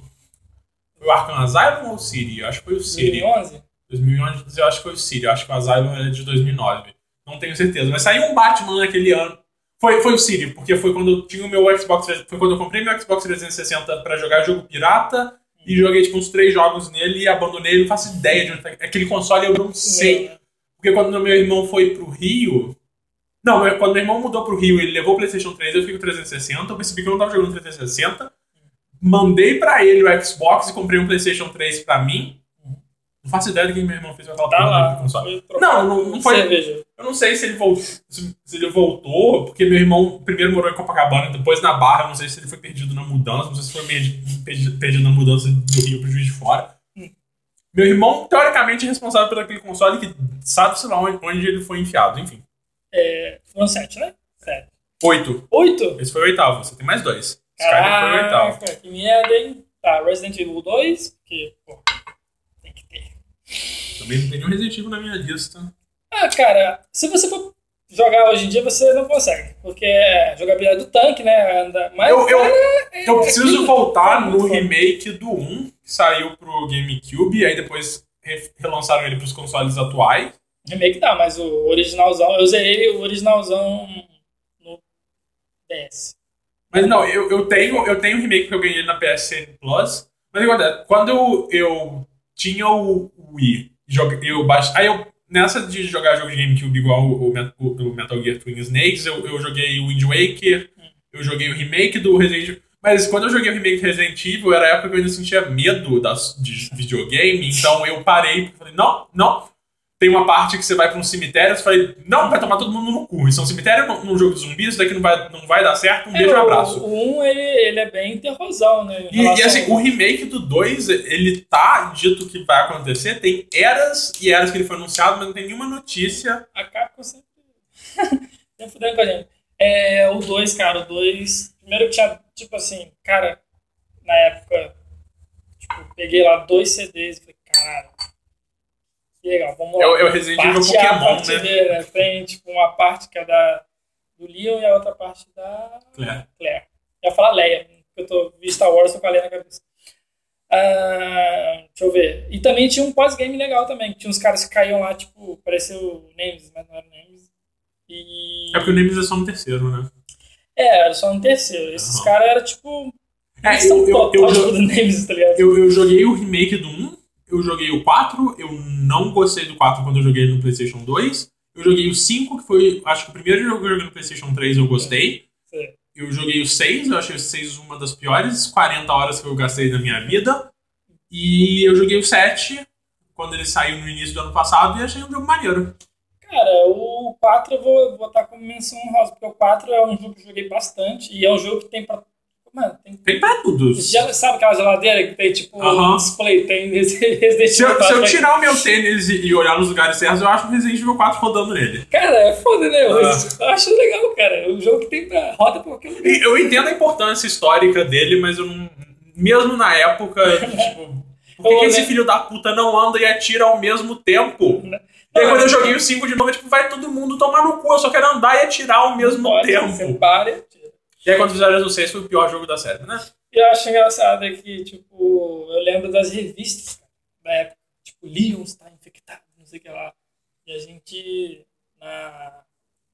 Foi o Arkham Asylum ou o City? Eu acho que foi o City. 2011? 2011 eu acho que foi o City. Eu acho que o Asylum é de 2009. Não tenho certeza. Mas saiu um Batman naquele ano. Foi, foi o City, porque foi quando eu tinha o meu Xbox. 300 Foi quando eu comprei meu Xbox 360 pra jogar jogo pirata e joguei tipo uns três jogos nele e abandonei. Não faço ideia de onde tá. Aquele console eu não sei. Porque quando meu irmão foi pro Rio. Não, quando meu irmão mudou pro Rio, ele levou o PlayStation 3, eu fiquei com o 360. Eu percebi que eu não tava jogando 360. Mandei pra ele o Xbox e comprei um PlayStation 3 pra mim. Não faço ideia do que meu irmão fez com aquela Tá lá. Não, não- não foi- Cerveja. Eu não sei se ele voltou, se, ele voltou, porque meu irmão primeiro morou em Copacabana, depois na Barra. Eu não sei se ele foi perdido na mudança, não sei se foi perdi- perdi- perdido na mudança do Rio pro Juiz de Fora. Hum. Meu irmão, teoricamente, é responsável por aquele console que sabe-se lá onde, onde ele foi enfiado. Enfim. É, foram sete, né? Sete. Oito. Oito? Esse foi o oitavo, você tem mais dois. Skyrim foi o oitavo. Caraca, que merda, hein? Tá, Resident Evil 2, que, pô. Também não tem nenhum Resident Evil na minha lista. Ah, cara, se você for jogar hoje em dia, você não consegue. Porque é jogabilidade do tanque, né? Anda, mas, Eu- eu- cara, é- Eu é preciso aquilo. voltar no remake do 1, que saiu pro GameCube, aí depois re- relançaram ele pros consoles atuais. Remake dá, mas o originalzão, eu usei o originalzão no DS. Mas não, eu, eu tenho eu tenho o remake que eu ganhei na PSN Plus. Mas acontece, quando eu, eu tinha o Wii, eu baix... aí eu nessa de jogar jogo de GameCube igual o, o Met- o- o Metal Gear Twin Snakes, eu, eu joguei o Wind Waker, eu joguei o remake do Resident Evil. Mas quando eu joguei o remake do Resident Evil, era a época que eu ainda sentia medo das, de videogame, então eu parei porque falei, não, não. Tem uma parte que você vai pra um cemitério, você falei, não, vai tomar todo mundo no cu. Isso é um cemitério num jogo de zumbis, isso daqui não vai, não vai dar certo, um beijo e um É, abraço. O 1, ele, ele é bem terrorzão, né? E, e assim, ao- o remake do 2, ele tá dito que vai acontecer, tem eras e eras que ele foi anunciado, mas não tem nenhuma notícia. A Capcom sempre. sempre fudendo com a gente. É, o 2, cara, o 2. Primeiro que tinha, tipo assim, cara, na época, tipo, peguei lá dois CDs e falei, legal, vamos lá. É o, é o Resident Evil Pokémon, né? Tem, tipo, uma parte que é da, do Leon e a outra parte da Claire. Claire. Eu ia falar Leia, porque eu tô vi Star Wars, com a Leia na cabeça. Ah, deixa eu ver. E também tinha um pós-game legal também, que tinha uns caras que caíam lá, tipo, pareceu o Nemesis, mas não era o Nemesis. E... É porque o Nemesis é só no terceiro, né? É, era só no terceiro. Esses caras eram, tipo... É, eu, eu, tá ligado? eu, eu joguei o remake do 1, eu joguei o 4, eu não gostei do 4 quando eu joguei no PlayStation 2. Eu joguei o 5, que foi, acho que o primeiro jogo que eu joguei no PlayStation 3 eu gostei. Sim. Eu joguei o 6, eu achei o 6 uma das piores 40 horas que eu gastei na minha vida. E eu joguei o 7, quando ele saiu no início do ano passado, e achei um jogo maneiro. Cara, o 4 eu vou botar como menção honrosa, porque o 4 é um jogo que eu joguei bastante, e é um jogo que tem pra... Mano, tem... Tem pra tudo. Se Já sabe aquela geladeira que tem, tipo, um display, tem Resident eu, se eu 4, tirar o meu tênis e, e olhar nos lugares certos, eu acho o Resident Evil 4 rodando nele. Cara, é foda, né? Eu, Ah. eu acho legal, cara. É um jogo que tem pra roda pra qualquer lugar. Eu entendo a importância histórica dele, mas eu não. Mesmo na época, tipo. Por que, que esse né? filho da puta não anda e atira ao mesmo tempo? E aí, quando eu joguei o 5 de novo, é tipo, vai todo mundo tomar no cu, eu só quero andar e atirar ao mesmo Pode, tempo. Você para e atira. E aí, quando fizeram o 6, foi o pior jogo da série, né? E eu acho engraçado é que, tipo, eu lembro das revistas cara, da época. Tipo, Leon está infectado, não sei o que lá. E a gente, na,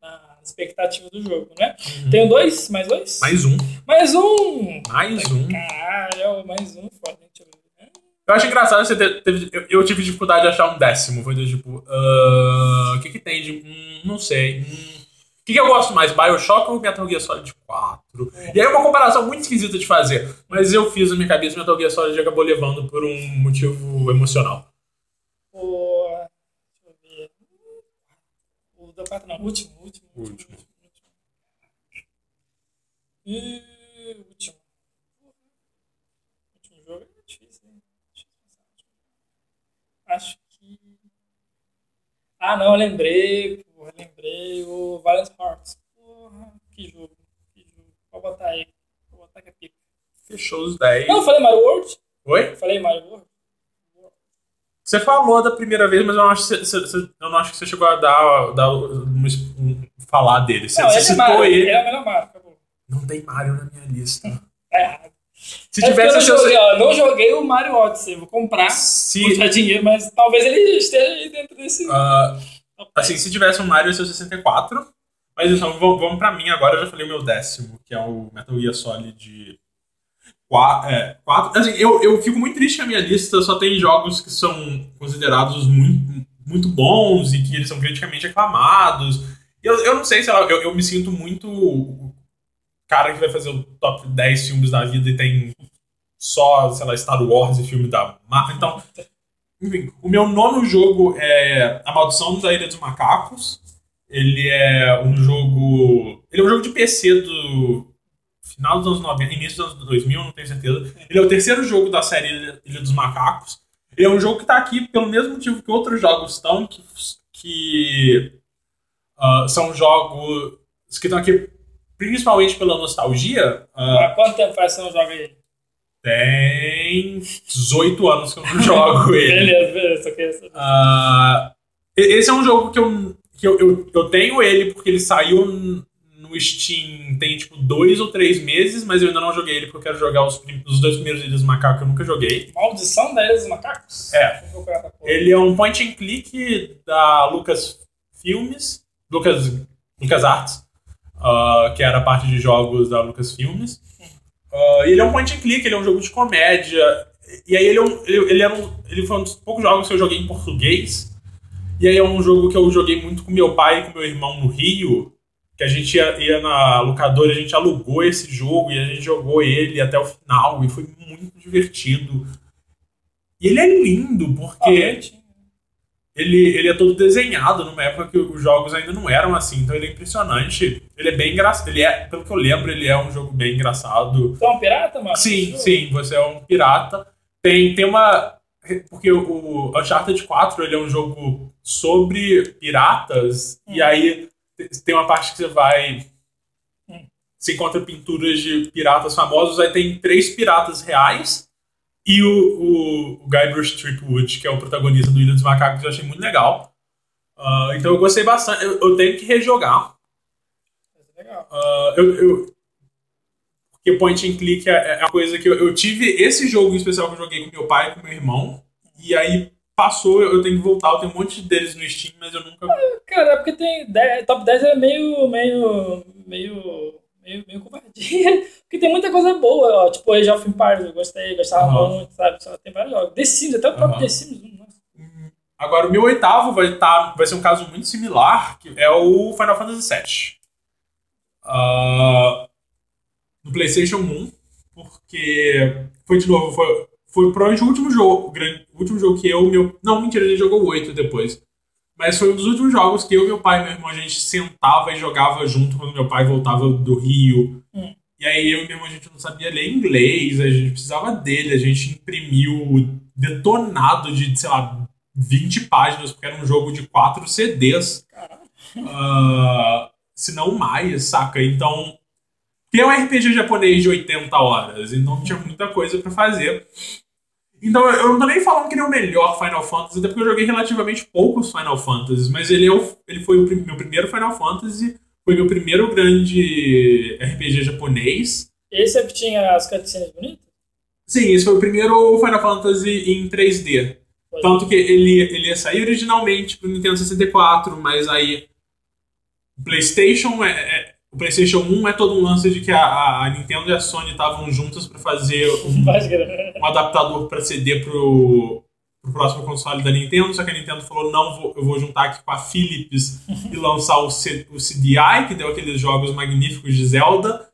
na expectativa do jogo, né? Tenho dois, mais dois? Mais um. Mais um! Mais um. Caralho, mais um, foda. Deixa eu ver. Eu acho engraçado você ter, teve- eu, eu tive dificuldade de achar um décimo. Foi do tipo, ah, o que que tem de. Hum, não sei. Hum, que, que eu gosto mais, Bioshock ou Metal Gear Solid 4? E aí é uma comparação muito esquisita de fazer. Mas eu fiz na minha cabeça Metal Gear Solid acabou levando por um motivo emocional. O. Deixa eu ver. O da 4 não, o último, o último. O último. E último. Último jogo é difícil, hein? Deixa eu pensar. Acho que. Ah, não, eu lembrei, lembrei. O Valiant Hearts. Porra, que jogo, que jogo. Vou botar aí. Vou botar que é pica. Fechou os 10. Não, eu falei Mario World? Oi? Eu falei Mario World? Você falou da primeira vez, mas eu não acho que você, você- eu não acho que você chegou a dar, dar um, um- falar dele. Você, não, você esse é citou Mario. ele. Ele é o melhor Mario, acabou. Não tem Mario na minha lista. Tá errado. Se É porque eu tivesse não chance- joguei, ó, não joguei o Mario Odyssey. Vou comprar, Se, custar dinheiro, mas talvez ele esteja aí dentro desse. ah, assim, se tivesse um Mario, ia ser o 64. Mas então, vamos, pra mim agora. Eu já falei o meu décimo, que é o Metal Gear Solid. quatro. É, quatro assim, eu, eu fico muito triste que a minha lista só tem jogos que são considerados muito, muito bons e que eles são criticamente aclamados. Eu, eu não sei se eu, eu me sinto muito o cara que vai fazer o top 10 filmes da vida e tem só, sei lá, Star Wars e filme da Marvel. Então, enfim, o meu nono jogo é A Maldição da Ilha dos Macacos. Ele é um jogo. Ele é um jogo de PC do final dos anos 90, início dos anos 2000, não tenho certeza. Ele é o terceiro jogo da série Ilha dos Macacos. Ele é um jogo que está aqui pelo mesmo motivo que outros jogos estão, que, que uh, são jogos que estão aqui principalmente pela nostalgia. Uh, Há quanto tempo faz que você não joga ele? Tem 18 anos que eu não jogo ele. beleza, beleza, só queria saber. Uh, esse é um jogo que eu, que eu, eu, eu tenho ele porque ele saiu no Steam tem tipo dois ou três meses, mas eu ainda não joguei ele porque eu quero jogar os, os dois primeiros Ilhas dos Macacos que eu nunca joguei. Maldição da Ilha dos Macacos? É. Ele é um point and click da Lucas Filmes, Lucas, Lucas Arts, uh, que era parte de jogos da Lucas Filmes. Uh, ele é um point and click, ele é um jogo de comédia. E aí ele, é um, ele, ele, um, ele foi um dos poucos jogos que eu joguei em português. E aí é um jogo que eu joguei muito com meu pai e com meu irmão no Rio que a gente ia, ia, na locadora, a gente alugou esse jogo e a gente jogou ele até o final e foi muito divertido. E ele é lindo, porque ele, ele é todo desenhado numa época que os jogos ainda não eram assim, então ele é impressionante. Ele é bem engraçado. Ele é, pelo que eu lembro, ele é um jogo bem engraçado. Você é um pirata, mano? Sim, sim, você é um pirata. Tem, tem uma. Porque o Uncharted 4 ele é um jogo sobre piratas, hum. e aí tem uma parte que você vai. Você encontra pinturas de piratas famosos, aí tem três piratas reais e o, o, o Guybrush Threepwood, que é o protagonista do Ilha dos Macacos, eu achei muito legal. Uh, então eu gostei bastante. Eu, eu tenho que rejogar. Legal. Uh, eu, eu, porque point and click é, é a coisa que eu, eu, tive esse jogo em especial que eu joguei com meu pai e com meu irmão. E aí passou, eu tenho que voltar. Eu tenho um monte deles no Steam, mas eu nunca. Cara, é porque tem. 10, top 10 é meio. meio. meio. Meio, meio covardia. Porque tem muita coisa boa, ó. Tipo, Age of Empires, eu gostei, gostava uhum. muito, sabe? Só tem vários jogos. The Sims, até o próprio uhum. The Sims 1, nossa. Uhum. Agora, o meu oitavo vai, tá, vai ser um caso muito similar, que é o Final Fantasy VII. Uh, no PlayStation 1, porque foi de novo, foi, foi provavelmente o último jogo, o último jogo que eu, meu. Não, mentira, ele jogou oito depois. Mas foi um dos últimos jogos que eu, meu pai e meu irmão, a gente sentava e jogava junto quando meu pai voltava do Rio. Hum. E aí eu e meu irmão, a gente não sabia ler inglês, a gente precisava dele, a gente imprimiu detonado de, sei lá, 20 páginas, porque era um jogo de 4 CDs. Uh, se não mais, saca? Então. Tem um RPG japonês de 80 horas, então tinha muita coisa para fazer. Então eu não tô nem falando que ele é o melhor Final Fantasy, até porque eu joguei relativamente poucos Final Fantasies, mas ele, é o, ele foi o meu primeiro Final Fantasy, foi meu primeiro grande RPG japonês. Esse é que tinha as cutscenes bonitas? Sim, esse foi o primeiro Final Fantasy em 3D. Foi. Tanto que ele, ele ia sair originalmente pro Nintendo 64, mas aí PlayStation é, é o PlayStation 1 é todo um lance de que a, a Nintendo e a Sony estavam juntas para fazer um, um adaptador para CD pro, pro próximo console da Nintendo, só que a Nintendo falou: não, vou, eu vou juntar aqui com a Philips e lançar o, C, o CDI, que deu aqueles jogos magníficos de Zelda.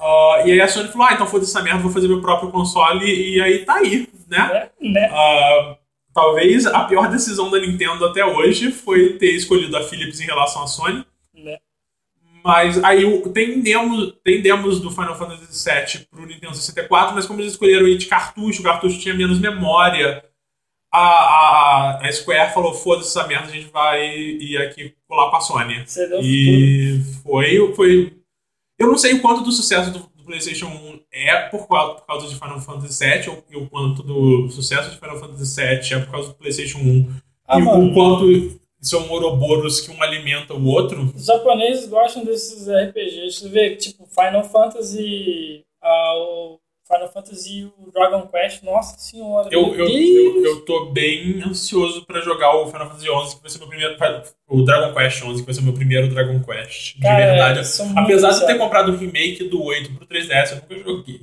Uh, e aí a Sony falou: ah, então foda-se essa merda, vou fazer meu próprio console, e aí tá aí, né? É, né? Uh, talvez a pior decisão da Nintendo até hoje foi ter escolhido a Philips em relação à Sony. Mas aí tem demos, tem demos do Final Fantasy VII pro Nintendo 64, mas como eles escolheram ir de cartucho, o cartucho tinha menos memória. A, a, a Square falou: foda-se essa merda, a gente vai ir aqui colar com a Sony. E foi, foi. Eu não sei o quanto do sucesso do, do PlayStation 1 é por causa, por causa de Final Fantasy VII, ou, o quanto do sucesso de Final Fantasy VII é por causa do PlayStation 1. Ah, e mano. o quanto são Ouroboros que um alimenta o outro. Os japoneses gostam desses RPGs. Você vê, tipo, Final Fantasy. Uh, o Final Fantasy e o Dragon Quest, nossa senhora. Eu, eu, eu, eu, tô bem ansioso pra jogar o Final Fantasy XI, que vai ser meu primeiro. O Dragon Quest 11, que vai ser meu primeiro Dragon Quest. De Cara, verdade. Apesar de ter comprado o remake do 8 pro 3DS, eu nunca joguei.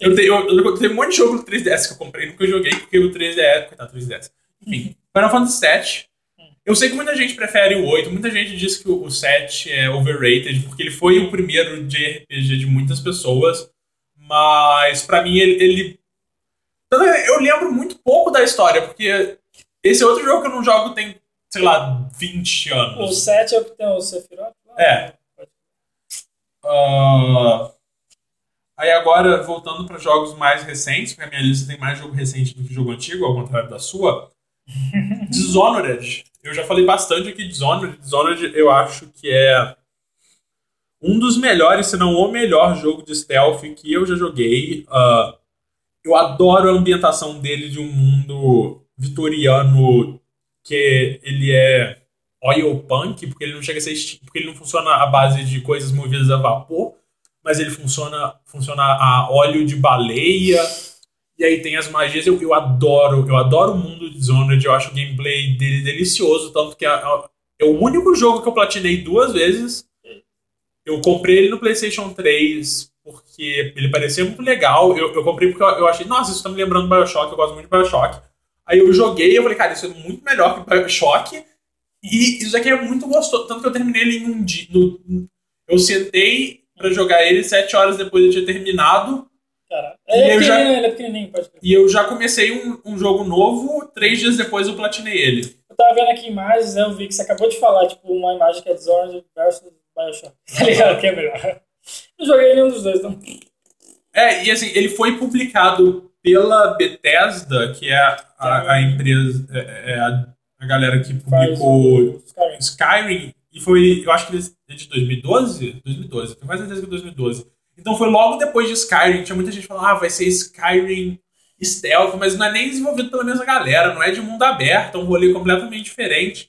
Eu tenho, eu, eu tenho um monte de jogo do 3DS que eu comprei, nunca joguei, porque o 3DS. Coitado, 3DS. Enfim, Final Fantasy VII. Eu sei que muita gente prefere o 8, muita gente diz que o 7 é overrated, porque ele foi o primeiro JRPG de muitas pessoas, mas pra mim ele, ele. Eu lembro muito pouco da história, porque esse é outro jogo que eu não jogo tem, sei lá, 20 anos. O 7 é o que tem o Sephiroth? É. Ah, aí agora, voltando para jogos mais recentes, porque a minha lista tem mais jogo recente do que jogo antigo, ao contrário da sua. Dishonored. Eu já falei bastante aqui de Dishonored. Dishonored eu acho que é um dos melhores, se não o melhor jogo de stealth que eu já joguei. Ah, eu adoro a ambientação dele de um mundo vitoriano que ele é oil punk, porque ele não chega a ser porque ele não funciona à base de coisas movidas a vapor, mas ele funciona funciona a óleo de baleia. E aí tem as magias, eu, eu adoro, eu adoro o mundo de Dishonored, eu acho o gameplay dele delicioso, tanto que é, é o único jogo que eu platinei duas vezes. Eu comprei ele no PlayStation 3 porque ele parecia muito legal. Eu, eu comprei porque eu, eu achei, nossa, isso tá me lembrando do Bioshock, eu gosto muito de Bioshock. Aí eu joguei e eu falei, cara, isso é muito melhor que Bioshock. E isso aqui é muito gostoso. Tanto que eu terminei ele em um dia. no- eu sentei pra jogar ele sete horas depois eu tinha terminado. Ele é eu já- ele é pequenininho, pode crer. E eu já comecei um, um jogo novo, três dias depois eu platinei ele. Eu tava vendo aqui imagens, né, eu vi que você acabou de falar, tipo, uma imagem que é Dishonored versus Bioshock. Tá ligado? Que é melhor. Não joguei nenhum dos dois, não. É, e assim, ele foi publicado pela Bethesda, que é a, a empresa, é, é a, a galera que publicou Skyrim. Skyrim, e foi, eu acho que ele é de 2012? 2012, tenho quase certeza que é 2012. Então foi logo depois de Skyrim, tinha muita gente falando, ah, vai ser Skyrim stealth, mas não é nem desenvolvido pela mesma galera, não é de mundo aberto, é um rolê completamente diferente.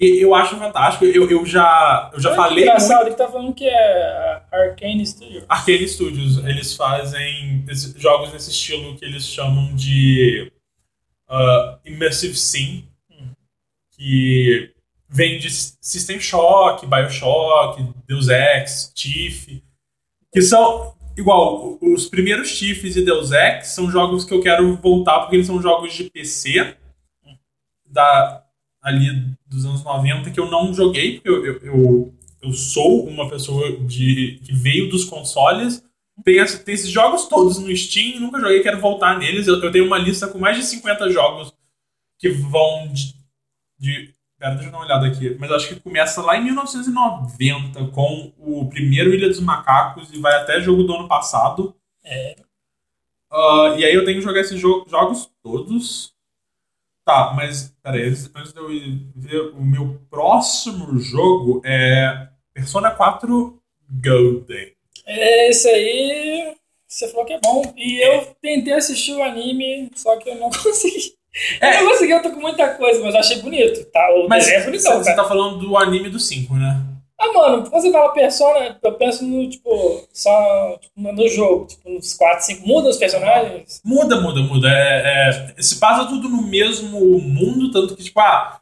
E eu acho fantástico, eu, eu já, eu já que falei muito engraçado, ele tá falando que é Arcane Studio. Arcane Studios, eles fazem jogos nesse estilo que eles chamam de ah, Immersive Sim, que vem de System Shock, Bioshock, Deus Ex, Tiff, que são igual os primeiros Tiffs e Deus Ex são jogos que eu quero voltar porque eles são jogos de PC da ali dos anos 90 que eu não joguei porque eu, eu, eu, eu sou uma pessoa de que veio dos consoles tem, essa- tem esses jogos todos no Steam, nunca joguei, quero voltar neles. Eu, eu tenho uma lista com mais de 50 jogos que vão de. de pera, deixa eu dar uma olhada aqui. Mas acho que começa lá em 1990 com o primeiro Ilha dos Macacos e vai até jogo do ano passado. É. Ah, e aí eu tenho que jogar esses jo- jogos todos. Tá, mas peraí, antes antes de eu ver, o meu próximo jogo é Persona 4 Golden. É, Esse aí, você falou que é bom. E eu tentei assistir o anime, só que eu não consegui. É. Eu não consegui, eu tô com muita coisa, mas eu achei bonito. Tá? O Mas é bonitão, você tá falando do anime do 5, né? Ah, mano, quando você fala persona, eu penso no, tipo, só tipo, no jogo. Tipo, nos 4, 5. Muda os personagens. Muda, muda, muda. É, é, se passa tudo no mesmo mundo, tanto que, tipo, ah,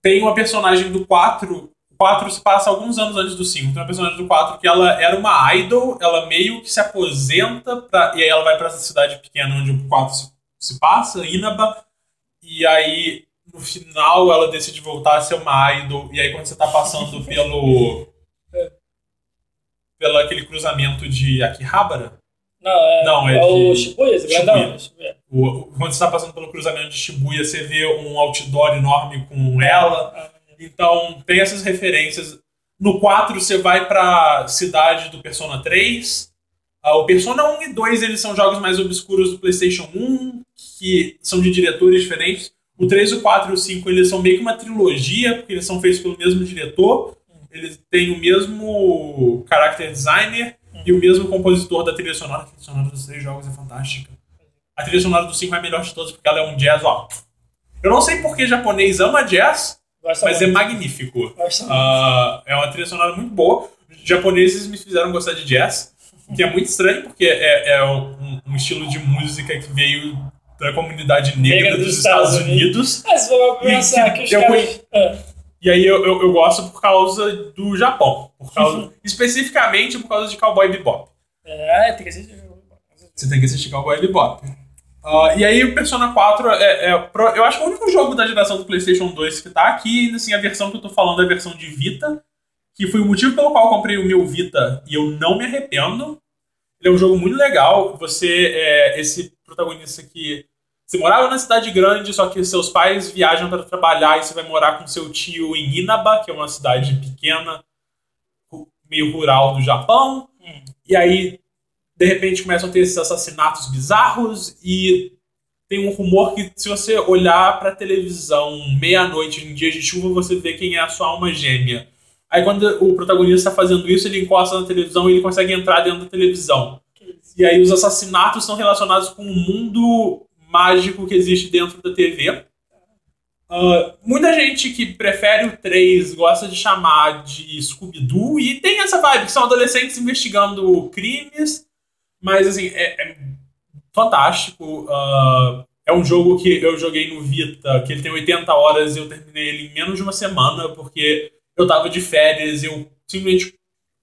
tem uma personagem do 4. O 4 se passa alguns anos antes do 5. Tem uma personagem do 4 que ela era uma idol, ela meio que se aposenta, pra, e aí ela vai pra essa cidade pequena onde o 4 se, se passa, Inaba, e aí no final ela decide voltar a ser uma idol, e aí quando você tá passando pelo. pelo aquele cruzamento de Akihabara, Não, é, Não, é o de- Shibuya, esse grandão. Shibuya. O- o- quando você está passando pelo cruzamento de Shibuya, você vê um outdoor enorme com ela. Ah, Então, tem essas referências. No 4, você vai pra cidade do Persona 3. Ah, o Persona 1 e 2, eles são jogos mais obscuros do PlayStation 1, que são de diretores diferentes. O 3, o 4 e o 5, eles são meio que uma trilogia, porque eles são feitos pelo mesmo diretor. Eles têm o mesmo character designer e o mesmo compositor da trilha sonora. A trilha sonora dos três jogos é fantástica. A trilha sonora do 5 é a melhor de todas, porque ela é um jazz, ó. Eu não sei porque japonês ama jazz, Gosta mas é muito. magnífico. Gosta muito. Ah, é uma trilha sonora muito boa. Os japoneses me fizeram gostar de jazz, que é muito estranho, porque é, é um, um estilo de música que veio da comunidade negra dos, Estados, Unidos. Mas vou pensar E que os eu caras. Ah, E aí eu, eu, eu gosto por causa do Japão. Por causa, especificamente por causa de Cowboy Bebop. É, tem que assistir. Você tem que assistir Cowboy Bebop. Uh, e aí o Persona 4 é, é, Eu acho que é o único jogo da geração do PlayStation 2 que tá aqui. Assim, a versão que eu tô falando é a versão de Vita. Que foi o motivo pelo qual eu comprei o meu Vita e eu não me arrependo. Ele é um jogo muito legal. Você é esse protagonista que. Você morava na cidade grande, só que seus pais viajam para trabalhar e você vai morar com seu tio em Inaba, que é uma cidade pequena, meio rural do Japão. Hum. E aí de repente começam a ter esses assassinatos bizarros e tem um rumor que se você olhar para televisão meia-noite em dias de chuva, você vê quem é a sua alma gêmea. Aí quando o protagonista está fazendo isso, ele encosta na televisão e ele consegue entrar dentro da televisão. E aí os assassinatos são relacionados com o mundo mágico que existe dentro da TV. Uh, ah, muita gente que prefere o 3 gosta de chamar de Scooby-Doo e tem essa vibe, que são adolescentes investigando crimes mas, assim, é, é fantástico. Uh, é um jogo que eu joguei no Vita, que ele tem 80 horas e eu terminei ele em menos de uma semana, porque eu tava de férias eu simplesmente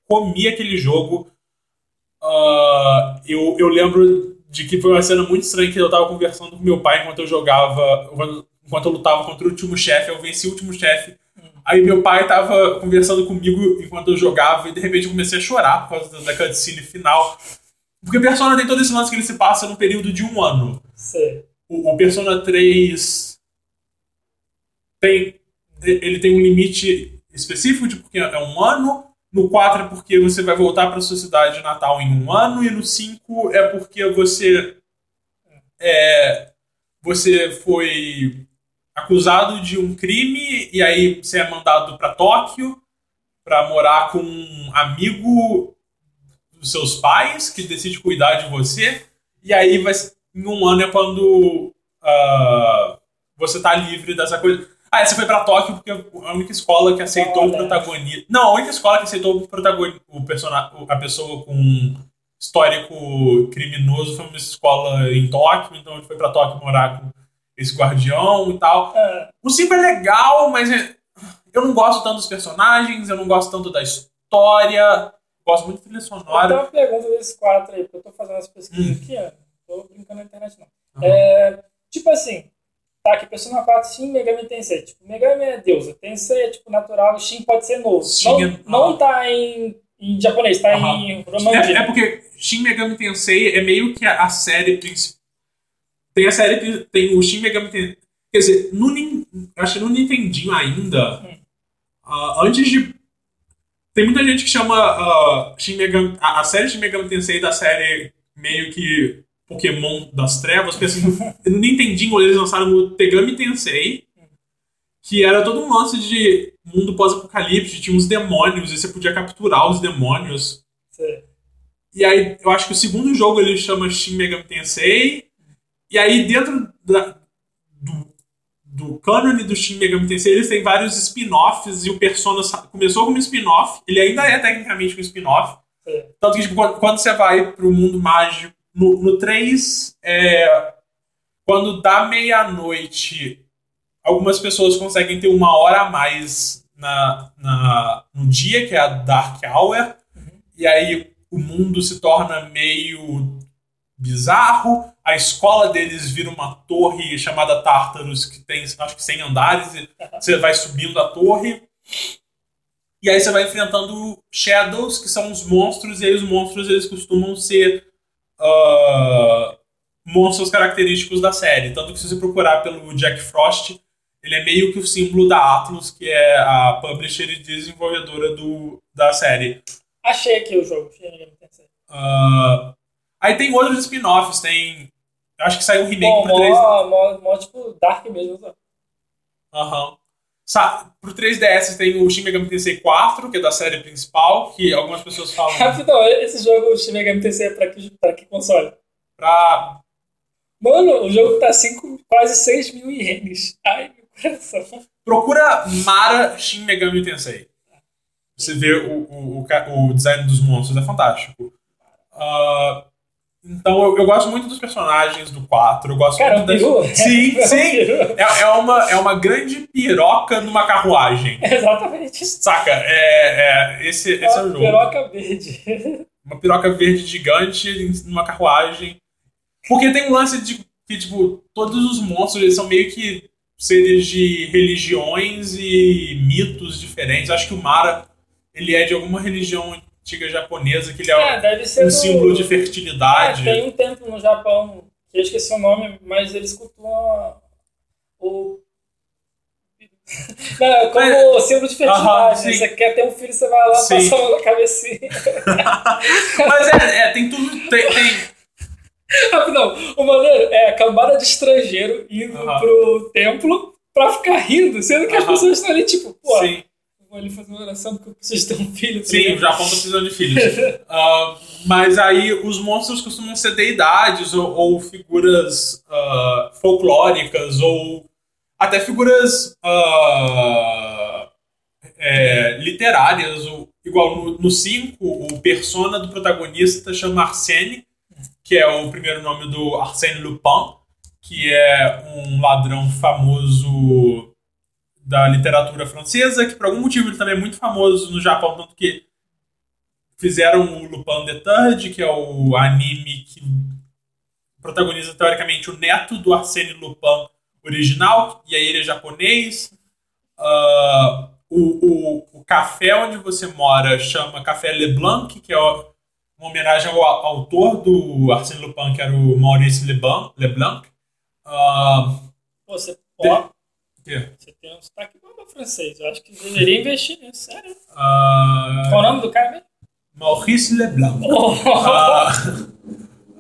comi aquele jogo. Uh, eu, eu lembro de que foi uma cena muito estranha que eu tava conversando com meu pai enquanto eu jogava, enquanto eu lutava contra o último chefe, eu venci o último chefe. Aí meu pai tava conversando comigo enquanto eu jogava e de repente eu comecei a chorar por causa da cutscene final. Porque Persona tem todo esse lance que ele se passa num período de um ano. Sim. O, o Persona 3 tem. Ele tem um limite específico de porque é um ano. No 4 é porque você vai voltar para a sua cidade natal em um ano. E no 5 é porque você. É, você foi acusado de um crime e aí você é mandado para Tóquio para morar com um amigo dos seus pais, que decide cuidar de você, e aí vai, em um ano é quando uh, você tá livre dessa coisa. Ah, você foi pra Tóquio porque a única escola que aceitou o protagonista. Não, a única escola que aceitou o protagonista, o personagem, a pessoa com histórico criminoso foi uma escola em Tóquio, então ele foi pra Tóquio morar com esse guardião e tal. É. O 5 é legal, mas é, eu não gosto tanto dos personagens, eu não gosto tanto da história. Gosto muito de trilha sonora. Eu tenho uma pergunta desses quatro aí, porque eu tô fazendo as pesquisas hum. aqui, ó. Tô brincando na internet, não. Uhum. É, tipo assim, tá aqui, Persona 4, Shin Megami Tensei. Tipo, Megami é deusa, Tensei é tipo natural, Shin pode ser novo. Shin não, é... não tá em, em japonês, tá uhum. em romance. É, é, porque Shin Megami Tensei é meio que a, a série principal. Tem a série, tem o Shin Megami Tensei. Quer dizer, no, acho que no Nintendinho ainda, hum. uh, antes de tem muita gente que chama uh, Shin Megami, a, a, série Shin Megami Tensei da série meio que Pokémon das trevas, porque assim, no Nintendinho eles lançaram o Tegami Tensei, que era todo um lance de mundo pós-apocalipse, tinha uns demônios, e você podia capturar os demônios. Sim. E aí, eu acho que o segundo jogo ele chama Shin Megami Tensei, e aí dentro da, do, do cânone do Shin Megami Tensei, eles têm vários spin-offs e o Persona começou como spin-off, ele ainda é tecnicamente um spin-off. Tanto que tipo, quando, quando, você vai pro mundo mágico, no, no 3, é, quando dá meia-noite, algumas pessoas conseguem ter uma hora a mais na, na, no dia, que é a Dark Hour, uhum. e aí o mundo se torna meio bizarro. A escola deles vira uma torre chamada Tartarus, que tem acho que 100 andares, e você vai subindo a torre. E aí você vai enfrentando Shadows, que são os monstros, e aí os monstros eles costumam ser uh, monstros característicos da série. Tanto que se você procurar pelo Jack Frost, ele é meio que o símbolo da Atlus, que é a publisher e desenvolvedora do, da série. Achei aqui o jogo. Uh, Aí tem outros spin-offs, tem. Eu acho que saiu um remake Bom, pro 3 mó, mó, mó, tipo Dark mesmo, sabe? Aham. Uhum. Pro 3DS tem o Shin Megami Tensei 4, que é da série principal, que algumas pessoas falam. Rapidão, esse jogo, o Shin Megami Tensei, é pra que, pra que console? Pra. Mano, o jogo tá 5, quase 6 mil ienes. Ai, meu coração. Procura Mara Shin Megami Tensei. Você vê o, o, o, o design dos monstros, é fantástico. Uh, então eu, eu, gosto muito dos personagens do 4. Eu gosto Cara, muito das... Sim, sim. É, é, uma, é uma grande piroca numa carruagem. Exatamente. Saca? É, é, esse, esse é o jogo. Uma piroca verde. Uma piroca verde gigante numa carruagem. Porque tem um lance de que, tipo, todos os monstros eles são meio que seres de religiões e mitos diferentes. Acho que o Mara, ele é de alguma religião antiga japonesa, que ele é, É, um do- símbolo de É, fertilidade. tem um templo no Japão, que eu esqueci o nome, mas eles cultuam o. Não, como símbolo de fertilidade. Sim. você quer ter um filho, você vai lá, Sim. passa a mão na cabecinha. Mas é, é, tem tudo. Tem, tem- Rapidão, o maneiro é a cambada de estrangeiro indo Aham. pro templo pra ficar rindo, sendo que as Aham. pessoas estão ali, tipo, pô, sim, vou ali fazer uma oração porque eu preciso ter um filho. tá sim, o ligado? Japão tá precisando de filhos. Ah, mas aí os monstros costumam ser deidades ou, ou figuras ah, folclóricas ou até figuras ah, é, literárias. O- igual no 5, o persona do protagonista chama Arsène, que é o primeiro nome do Arsène Lupin, que é um ladrão famoso da literatura francesa, que por algum motivo ele também é muito famoso no Japão, tanto que fizeram o Lupin the Third, que é o anime que protagoniza teoricamente o neto do Arsène Lupin original, e aí ele é japonês. Ah, o, o, o café onde você mora chama Café Leblanc, que é uma homenagem ao autor do Arsène Lupin, que era o Maurice Leblanc. Leblanc. Pô, você, ó, que? você tem um sotaque bom francês. Eu acho que deveria investir nisso, sério. Ah, Qual o nome do cara mesmo? Maurice Leblanc. Oh. Ah,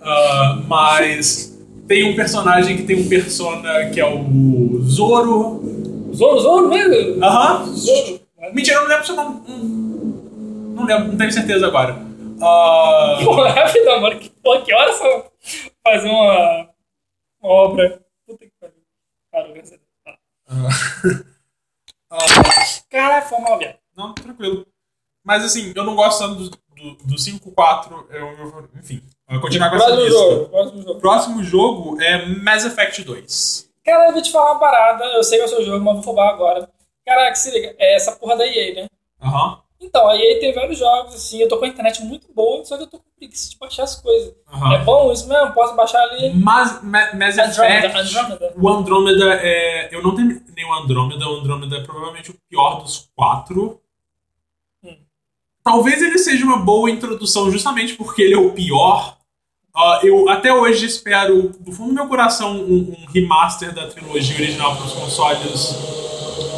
ah, mas tem um personagem que tem um persona que é o Zoro. Zoro, Zoro mesmo? Aham. Zoro. Mentira, eu não lembro seu nome. Hum, Não lembro, não tenho certeza agora. Ah, Pô, rapidão, mano. Que, pô, que horas são fazer uma, uma obra? Puta que pariu. Parou, graças a Deus. Caralho, foi mal, viado. não, tranquilo. Mas assim, eu não gosto tanto do, do, do 5-4. Eu, eu- enfim, eu vou continuar com essa Próximo lista. jogo, próximo jogo. Próximo jogo é Mass Effect 2. Cara, eu vou te falar uma parada. Eu sei que é o seu jogo, mas vou roubar agora. Caraca, se liga. É essa porra da EA, né? Aham. Então, a EA tem vários jogos, assim. Eu tô com a internet muito boa, só que eu tô com preguiça de baixar as coisas. aham. É bom isso mesmo? Posso baixar ali? Mas Ma- Mass Effect. Andromeda. Andromeda. O Andrômeda é. Eu não terminei o Andrômeda. O Andrômeda é provavelmente o pior dos quatro. Hum. Talvez ele seja uma boa introdução justamente porque ele é o pior. Ah, eu até hoje espero, do fundo do meu coração, um, um remaster da trilogia original para os consoles.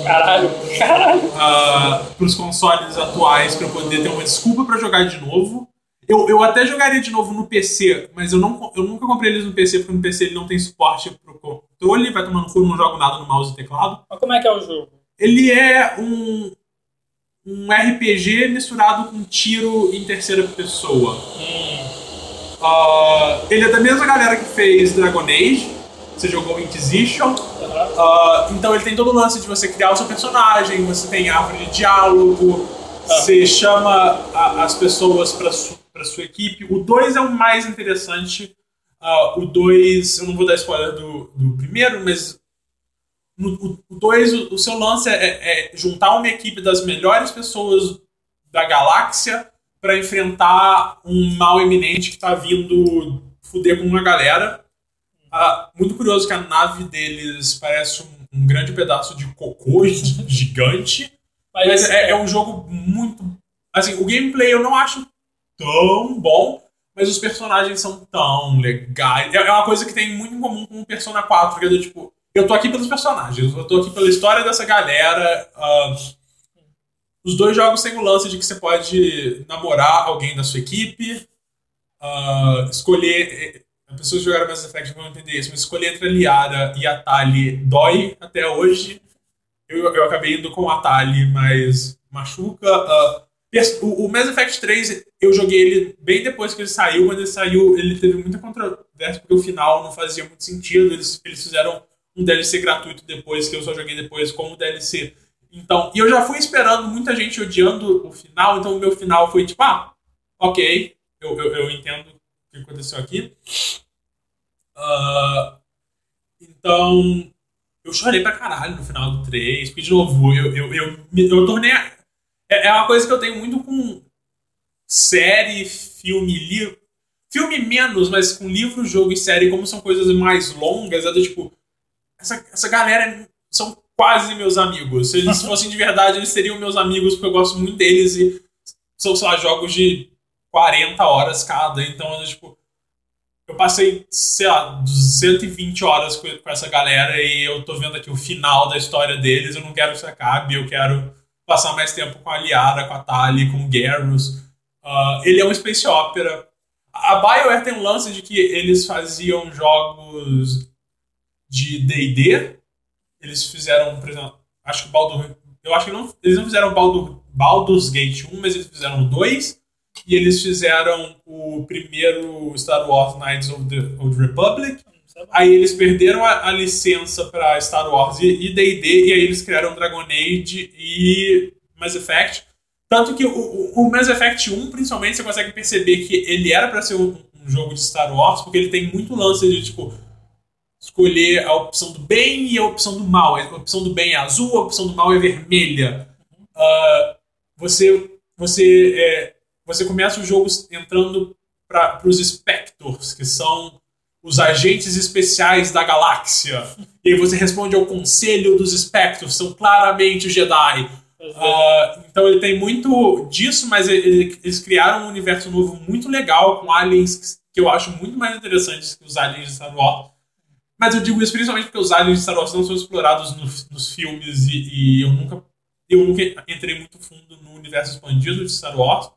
Caralho, caralho. para os consoles atuais para eu poder ter uma desculpa para jogar de novo. Eu, eu até jogaria de novo no PC, mas eu, não, eu nunca comprei eles no PC porque no PC ele não tem suporte pro controle, vai tomando cu, não jogo nada no mouse e teclado. Mas como é que é o jogo? Ele é um, um RPG misturado com tiro em terceira pessoa. Ah, ele é da mesma galera que fez Dragon Age, você jogou Inquisition. Ah, então ele tem todo o lance de você criar o seu personagem, você tem árvore de diálogo, você chama a- as pessoas para su, pra sua equipe. O 2 é o mais interessante. Ah, o 2, eu não vou dar spoiler do, do primeiro, mas no, o 2, o, o seu lance é, é juntar uma equipe das melhores pessoas da galáxia para enfrentar um mal iminente que tá vindo fuder com uma galera. Ah, muito curioso que a nave deles parece um, um grande pedaço de cocô gi- gigante. Mas é, é um jogo muito. Assim, o gameplay eu não acho tão bom, mas os personagens são tão legais. É é uma coisa que tem muito em comum com o Persona 4, que é do tipo. Eu tô aqui pelos personagens, eu tô aqui pela história dessa galera. os dois jogos têm o lance de que você pode namorar alguém da sua equipe, ah, escolher. As pessoas que jogaram Mass Effect vão entender isso, mas escolher entre Liara e a Tali dói até hoje. Eu, eu acabei indo com a Tali, mas machuca. pers- o, o Mass Effect 3, eu joguei ele bem depois que ele saiu. Quando ele saiu, ele teve muita controvérsia, porque o final não fazia muito sentido. Eles, eles fizeram um DLC gratuito depois, que eu só joguei depois como DLC. Então, e eu já fui esperando muita gente odiando o final, então o meu final foi tipo, ah, ok, eu, eu, eu entendo que aconteceu aqui. Ah, então, eu chorei pra caralho no final do 3, porque de novo, eu, eu, eu, eu tornei. a- É, é uma coisa que eu tenho muito com série, filme, livro. Filme menos, mas com livro, jogo e série, como são coisas mais longas, é do tipo. Essa, essa galera são quase meus amigos. Se eles fossem de verdade, eles seriam meus amigos, porque eu gosto muito deles e são, sei lá, jogos de 40 horas cada. Então, tipo, eu passei, sei lá, 120 horas com, com, essa galera e eu tô vendo aqui o final da história deles. Eu não quero que isso acabe, eu quero passar mais tempo com a Liara, com a Tali, com o Garrus. Uh, ele é um space opera. A BioWare tem um lance de que eles faziam jogos de D&D. Eles fizeram, por exemplo, acho que Baldur... Eu acho que não, eles não fizeram Baldur, Baldur's Gate 1, mas eles fizeram dois. E eles fizeram o primeiro Star Wars Knights of the Old Republic. Aí eles perderam a, a licença para Star Wars e D&D, e aí eles criaram Dragon Age e Mass Effect. Tanto que o, o Mass Effect 1, principalmente, você consegue perceber que ele era para ser um, um, jogo de Star Wars, porque ele tem muito lance de, tipo, escolher a opção do bem e a opção do mal. A opção do bem é azul, a opção do mal é vermelha. Uh, você, você é, você começa o jogo entrando para os Spectors, que são os agentes especiais da galáxia. E aí você responde ao conselho dos Spectors, são claramente os Jedi. Uh, então ele tem muito disso, mas ele, eles criaram um universo novo muito legal, com aliens que eu acho muito mais interessantes que os aliens de Star Wars. Mas eu digo isso principalmente porque os aliens de Star Wars não são explorados no, nos filmes e, e, eu nunca eu nunca entrei muito fundo no universo expandido de Star Wars.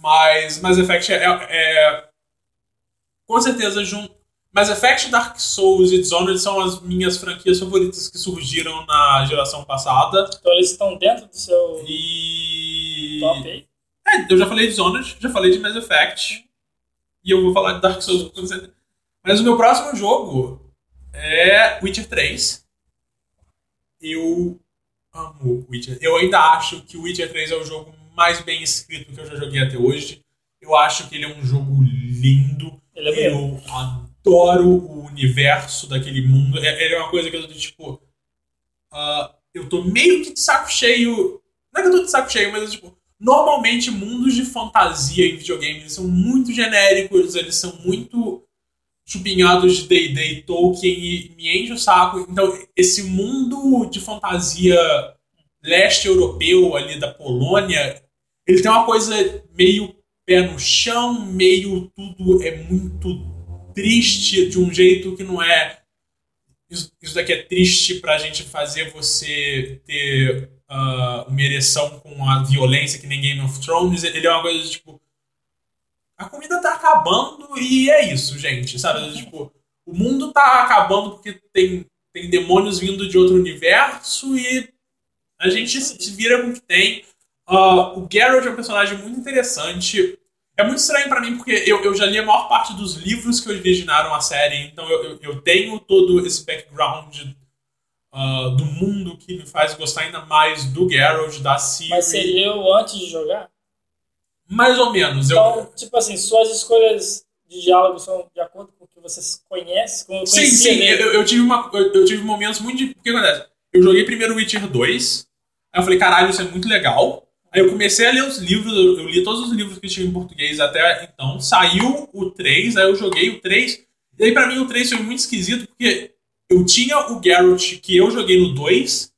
Mas Mass Effect é, é com certeza junto. Mass Effect, Dark Souls e Dishonored são as minhas franquias favoritas que surgiram na geração passada. Então eles estão dentro do seu e... top aí? É, eu já falei de Dishonored, já falei de Mass Effect. E eu vou falar de Dark Souls com certeza. Mas o meu próximo jogo é Witcher 3. Eu amo Witcher. Eu ainda acho que o Witcher 3 é o jogo mais bem escrito que eu já joguei até hoje. Eu acho que ele é um jogo lindo. Ele é eu adoro o universo daquele mundo. É, ele é uma coisa que eu tô tipo. Uh, eu tô meio que de saco cheio. Não é que eu tô de saco cheio, mas tipo. Normalmente, mundos de fantasia em videogames são muito genéricos, eles são muito chupinhados de D&D e Tolkien e me enche o saco. Então, esse mundo de fantasia leste europeu ali da Polônia ele tem uma coisa meio pé no chão, meio tudo é muito triste de um jeito que não é. Isso, isso daqui é triste pra gente fazer você ter uh, uma ereção com a violência que nem Game of Thrones. Ele é uma coisa tipo. A comida tá acabando e é isso, gente, sabe? Tipo, o mundo tá acabando porque tem, tem demônios vindo de outro universo e a gente se vira com o que tem. Uh, o Geralt é um personagem muito interessante. É muito estranho para mim, porque eu, eu já li a maior parte dos livros que originaram a série, então eu, eu, tenho todo esse background uh, do mundo que me faz gostar ainda mais do Geralt, da Ciri. Mas você leu antes de jogar? Mais ou menos. Então, eu... tipo assim, suas escolhas de diálogo são de acordo com o que você conhece? Com sim, sim. Eu, eu, tive uma, eu, eu, tive momentos muito... De... O que acontece? Eu joguei primeiro Witcher 2, aí eu falei, caralho, isso é muito legal. Aí eu comecei a ler os livros, eu li todos os livros que tinha em português até então. Saiu o 3, aí eu joguei o 3. E aí pra mim o 3 foi muito esquisito, porque eu tinha o Geralt que eu joguei no 2,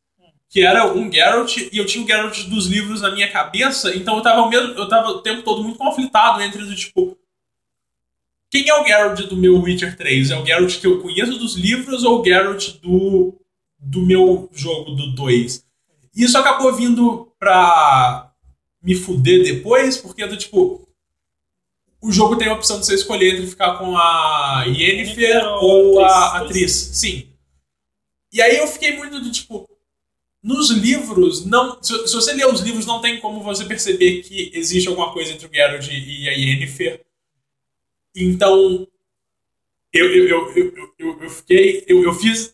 que era um Geralt, e eu tinha o Geralt dos livros na minha cabeça, então eu tava, mesmo, eu tava o tempo todo muito conflitado entre o tipo. Quem é o Geralt do meu Witcher 3? É o Geralt que eu conheço dos livros ou o Geralt do, do meu jogo do 2? E isso acabou vindo pra me fuder depois, porque do tipo. O jogo tem a opção de você escolher entre ficar com a Yennefer ou a atriz. Sim. E aí eu fiquei muito do tipo. Nos livros, não. Se, se você ler os livros, não tem como você perceber que existe alguma coisa entre o Geralt e a Yennefer. Então. Eu, eu, eu, eu, eu, eu fiquei. Eu, eu fiz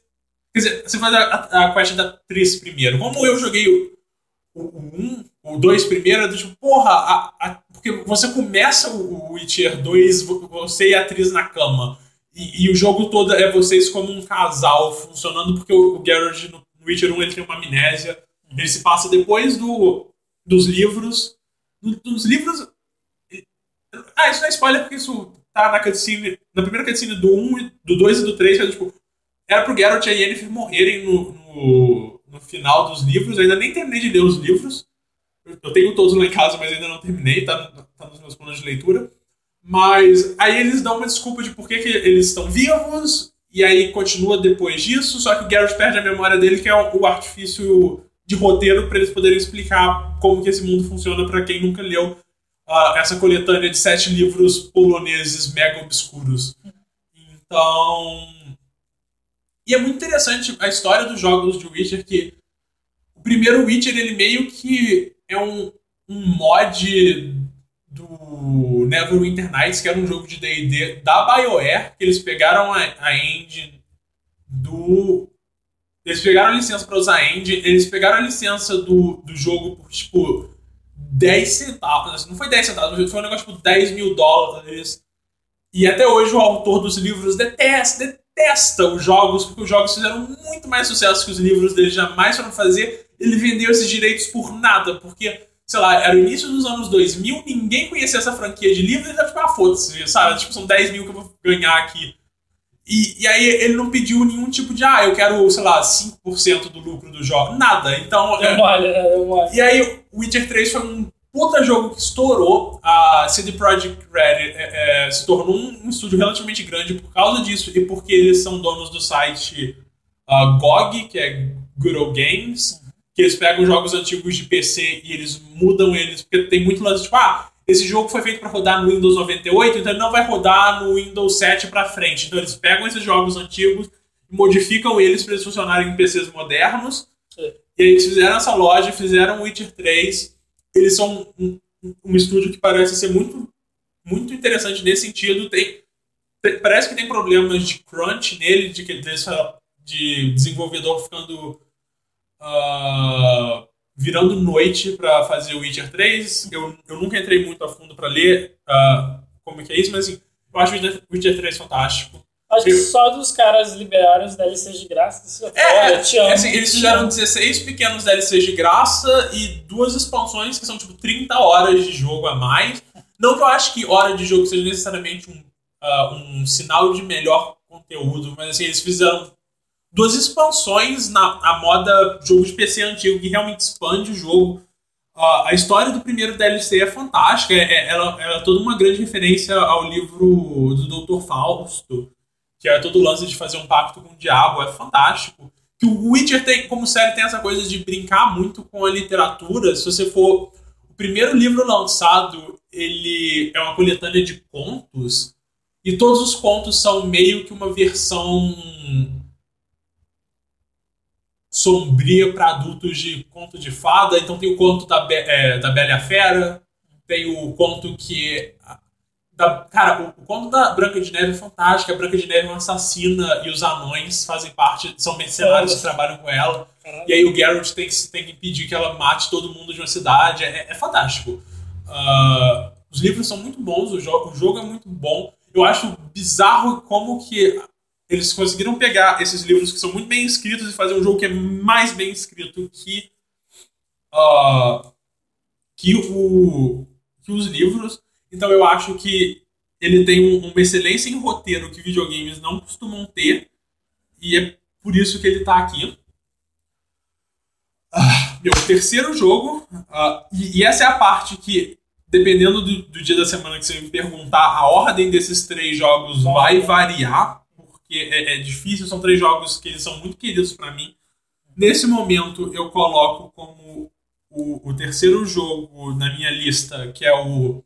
Quer dizer, você faz a, a quest da atriz primeiro. Como eu joguei o, o 1, o 2 primeiro, eu tipo, porra, a, a, porque você começa o Witcher 2, você e a atriz na cama. E, e, o jogo todo é vocês como um casal funcionando, porque o, o Geralt no, no Witcher 1 ele tem uma amnésia. Ele se passa depois do, dos livros. No, nos livros. Ah, isso não é spoiler, porque isso tá na cutscene, na primeira cutscene do 1, do 2 e do 3, que era, tipo, era pro Geralt e a Yennefer morrerem no, no, no, final dos livros. Eu ainda nem terminei de ler os livros. Eu tenho todos lá em casa, mas ainda não terminei, tá, tá nos meus planos de leitura. Mas aí eles dão uma desculpa de por que, que eles estão vivos, e aí continua depois disso, só que o Geralt perde a memória dele, que é o, o artifício de roteiro para eles poderem explicar como que esse mundo funciona para quem nunca leu uh, essa coletânea de sete livros poloneses mega obscuros. Então. E é muito interessante a história dos jogos de Witcher, que o primeiro Witcher, ele meio que é um, um mod do Neverwinter Nights, que era um jogo de D&D da BioWare, que eles pegaram a, a engine do... Eles pegaram a licença para usar a engine, eles pegaram a licença do, do jogo por, tipo, 10 centavos. Não foi 10 centavos, foi um negócio tipo 10 mil dólares. E até hoje o autor dos livros detesta, detesta os jogos, porque os jogos fizeram muito mais sucesso que os livros dele jamais foram fazer. Ele vendeu esses direitos por nada, porque sei lá, era o início dos anos 2000, ninguém conhecia essa franquia de livros, ele era tipo, ah, foda-se, sabe? Tipo, são 10 mil que eu vou ganhar aqui. E, e aí ele não pediu nenhum tipo de, ah, eu quero, sei lá, 5% do lucro do jogo. Nada. Então. É, mole, é, mole. E aí o Witcher 3 foi um puta jogo que estourou. A CD Projekt Red é, é, se tornou um, estúdio relativamente grande por causa disso e porque eles são donos do site uh, GOG, que é Good Old Games que eles pegam jogos antigos de PC e eles mudam eles, porque tem muito lance tipo, ah, esse jogo foi feito para rodar no Windows 98, então ele não vai rodar no Windows 7 para frente. Então eles pegam esses jogos antigos e modificam eles para eles funcionarem em PCs modernos. É. E aí eles fizeram essa loja, fizeram Witcher 3. Eles são um, um, estúdio que parece ser muito, muito interessante nesse sentido. Tem, tem, parece que tem problemas de crunch nele, de, de, de desenvolvedor ficando uh, virando noite para fazer o Witcher 3. Eu, eu nunca entrei muito a fundo para ler uh, como que é isso, mas assim, eu acho o Witcher 3 fantástico. Acho que só dos caras liberaram os DLCs de graça. É, é, é, é assim, eles fizeram 16 pequenos DLCs de graça e duas expansões que são tipo 30 horas de jogo a mais. Não que eu acho que hora de jogo seja necessariamente um, uh, um sinal de melhor conteúdo, mas assim, eles fizeram duas expansões na a moda jogo de PC antigo que realmente expande o jogo. Uh, a história do primeiro DLC é fantástica, é, é, ela, ela, é toda uma grande referência ao livro do Dr. Fausto, que é todo o lance de fazer um pacto com o diabo, é fantástico. Que o Witcher tem, como série, tem essa coisa de brincar muito com a literatura. Se você for. O primeiro livro lançado, ele é uma coletânea de contos, e todos os contos são meio que uma versão sombria para adultos de conto de fada. Então tem o conto da, é, da Bela e a Fera, tem o conto que. Da, cara, o, o, conto da Branca de Neve é fantástico. A Branca de Neve é uma assassina e os anões fazem parte, são mercenários que trabalham com ela. E aí o Geralt tem que, tem que impedir que ela mate todo mundo de uma cidade. É, é fantástico. Uh, os livros são muito bons, o, jo o jogo é muito bom. Eu acho bizarro como que eles conseguiram pegar esses livros que são muito bem escritos e fazer um jogo que é mais bem escrito que, uh, que, o, que os livros. Então eu acho que ele tem um, uma excelência em roteiro que videogames não costumam ter. E é por isso que ele está aqui. Uh, meu terceiro jogo, uh, e, e, essa é a parte que, dependendo do, do, dia da semana que você me perguntar, a ordem desses três jogos vai variar porque é, é difícil, são três jogos que eles são muito queridos para mim. Nesse momento, eu coloco como o, o, terceiro jogo na minha lista, que é o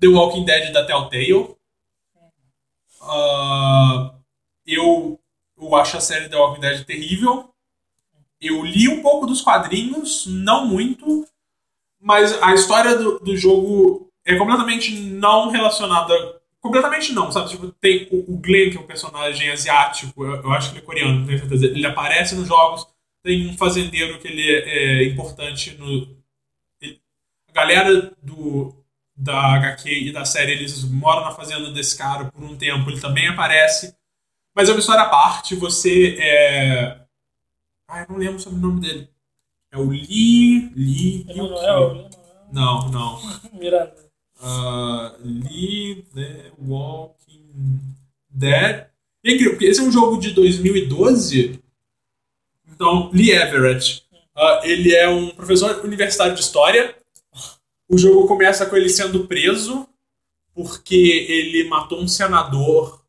The Walking Dead da Telltale. Uh, eu, eu acho a série The Walking Dead terrível. Eu li um pouco dos quadrinhos, não muito, mas a história do, do jogo é completamente não relacionada Completamente não, sabe? Tipo, tem o, o Glenn, que é um personagem asiático, eu, eu, acho que ele é coreano, não tenho certeza. Ele aparece nos jogos, tem um fazendeiro que ele é, é importante no. Ele, a galera do, da HQ e da série, eles moram na fazenda desse cara por um tempo, ele também aparece. Mas é uma história à parte, você é. Ah, eu não lembro sobre o nome dele. É o Lee. Lee. Emanuel? Não, não. Miranda. Uh, Lee the Walking Dead. E é incrível, porque esse é um jogo de 2012. Então, Lee Everett. Uh, ele é um professor universitário de história. O jogo começa com ele sendo preso porque ele matou um senador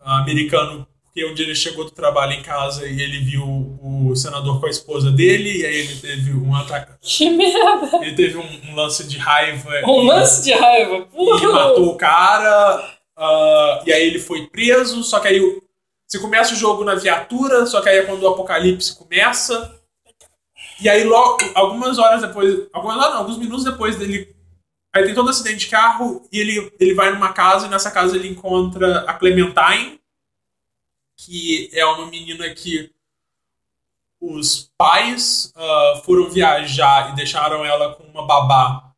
americano porque um dia ele chegou do trabalho em casa e ele viu o senador com a esposa dele, e aí ele teve um ataque. Que merda! Ele teve um, um lance de raiva. Um e, lance de raiva? Porra. E matou o cara, uh, e aí ele foi preso, só que aí você começa o jogo na viatura, só que aí é quando o apocalipse começa. E aí, logo, algumas horas depois, algumas não, alguns minutos depois dele. Aí tem todo acidente de carro e ele, ele vai numa casa e nessa casa ele encontra a Clementine, que é uma menina que os pais uh, foram viajar e deixaram ela com uma babá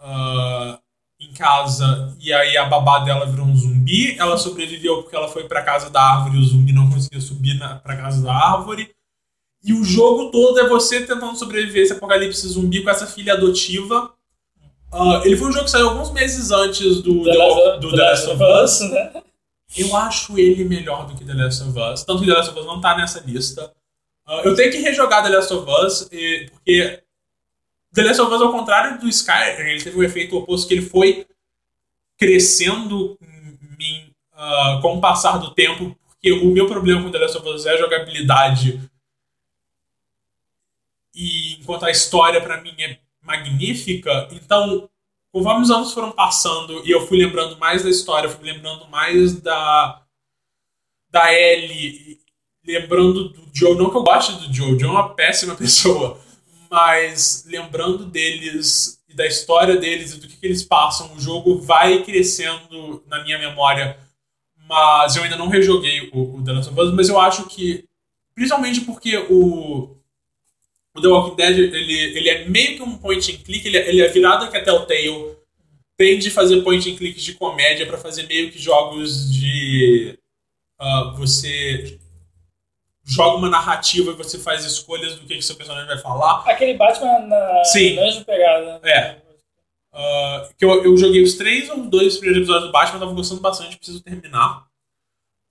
uh, em casa e aí a babá dela virou um zumbi. Ela sobreviveu porque ela foi para casa da árvore e o zumbi não conseguia subir para casa da árvore. E o jogo todo é você tentando sobreviver esse apocalipse zumbi com essa filha adotiva. Uh, ele foi um jogo que saiu alguns meses antes do The, do, do The Last of Us. Né? Eu acho ele melhor do que The Last of Us. Tanto que The Last of Us não tá nessa lista. Uh, eu tenho que rejogar The Last of Us, porque The Last of Us, ao contrário do Skyrim, ele teve o um efeito oposto que ele foi crescendo mim uh, com o passar do tempo, porque o meu problema com The Last of Us é a jogabilidade. E enquanto a história para mim é magnífica, então conforme os anos foram passando e eu fui lembrando mais da história, fui lembrando mais da da Ellie, lembrando do Joe, não que eu goste do Joe, Joe é uma péssima pessoa, mas lembrando deles e da história deles e do que, que eles passam, o jogo vai crescendo na minha memória, mas eu ainda não rejoguei o, o The Last of Us, mas eu acho que, principalmente porque o o The Walking Dead, ele, ele é meio que um point and click, ele, é, ele é virado que a Telltale tende a fazer point and clicks de comédia para fazer meio que jogos de... Uh, você joga uma narrativa e você faz escolhas do que, que seu personagem vai falar. Aquele Batman na Sim. pegada. É. Uh, que eu, eu joguei os três ou dois primeiros episódios do Batman, eu tava gostando bastante, preciso terminar.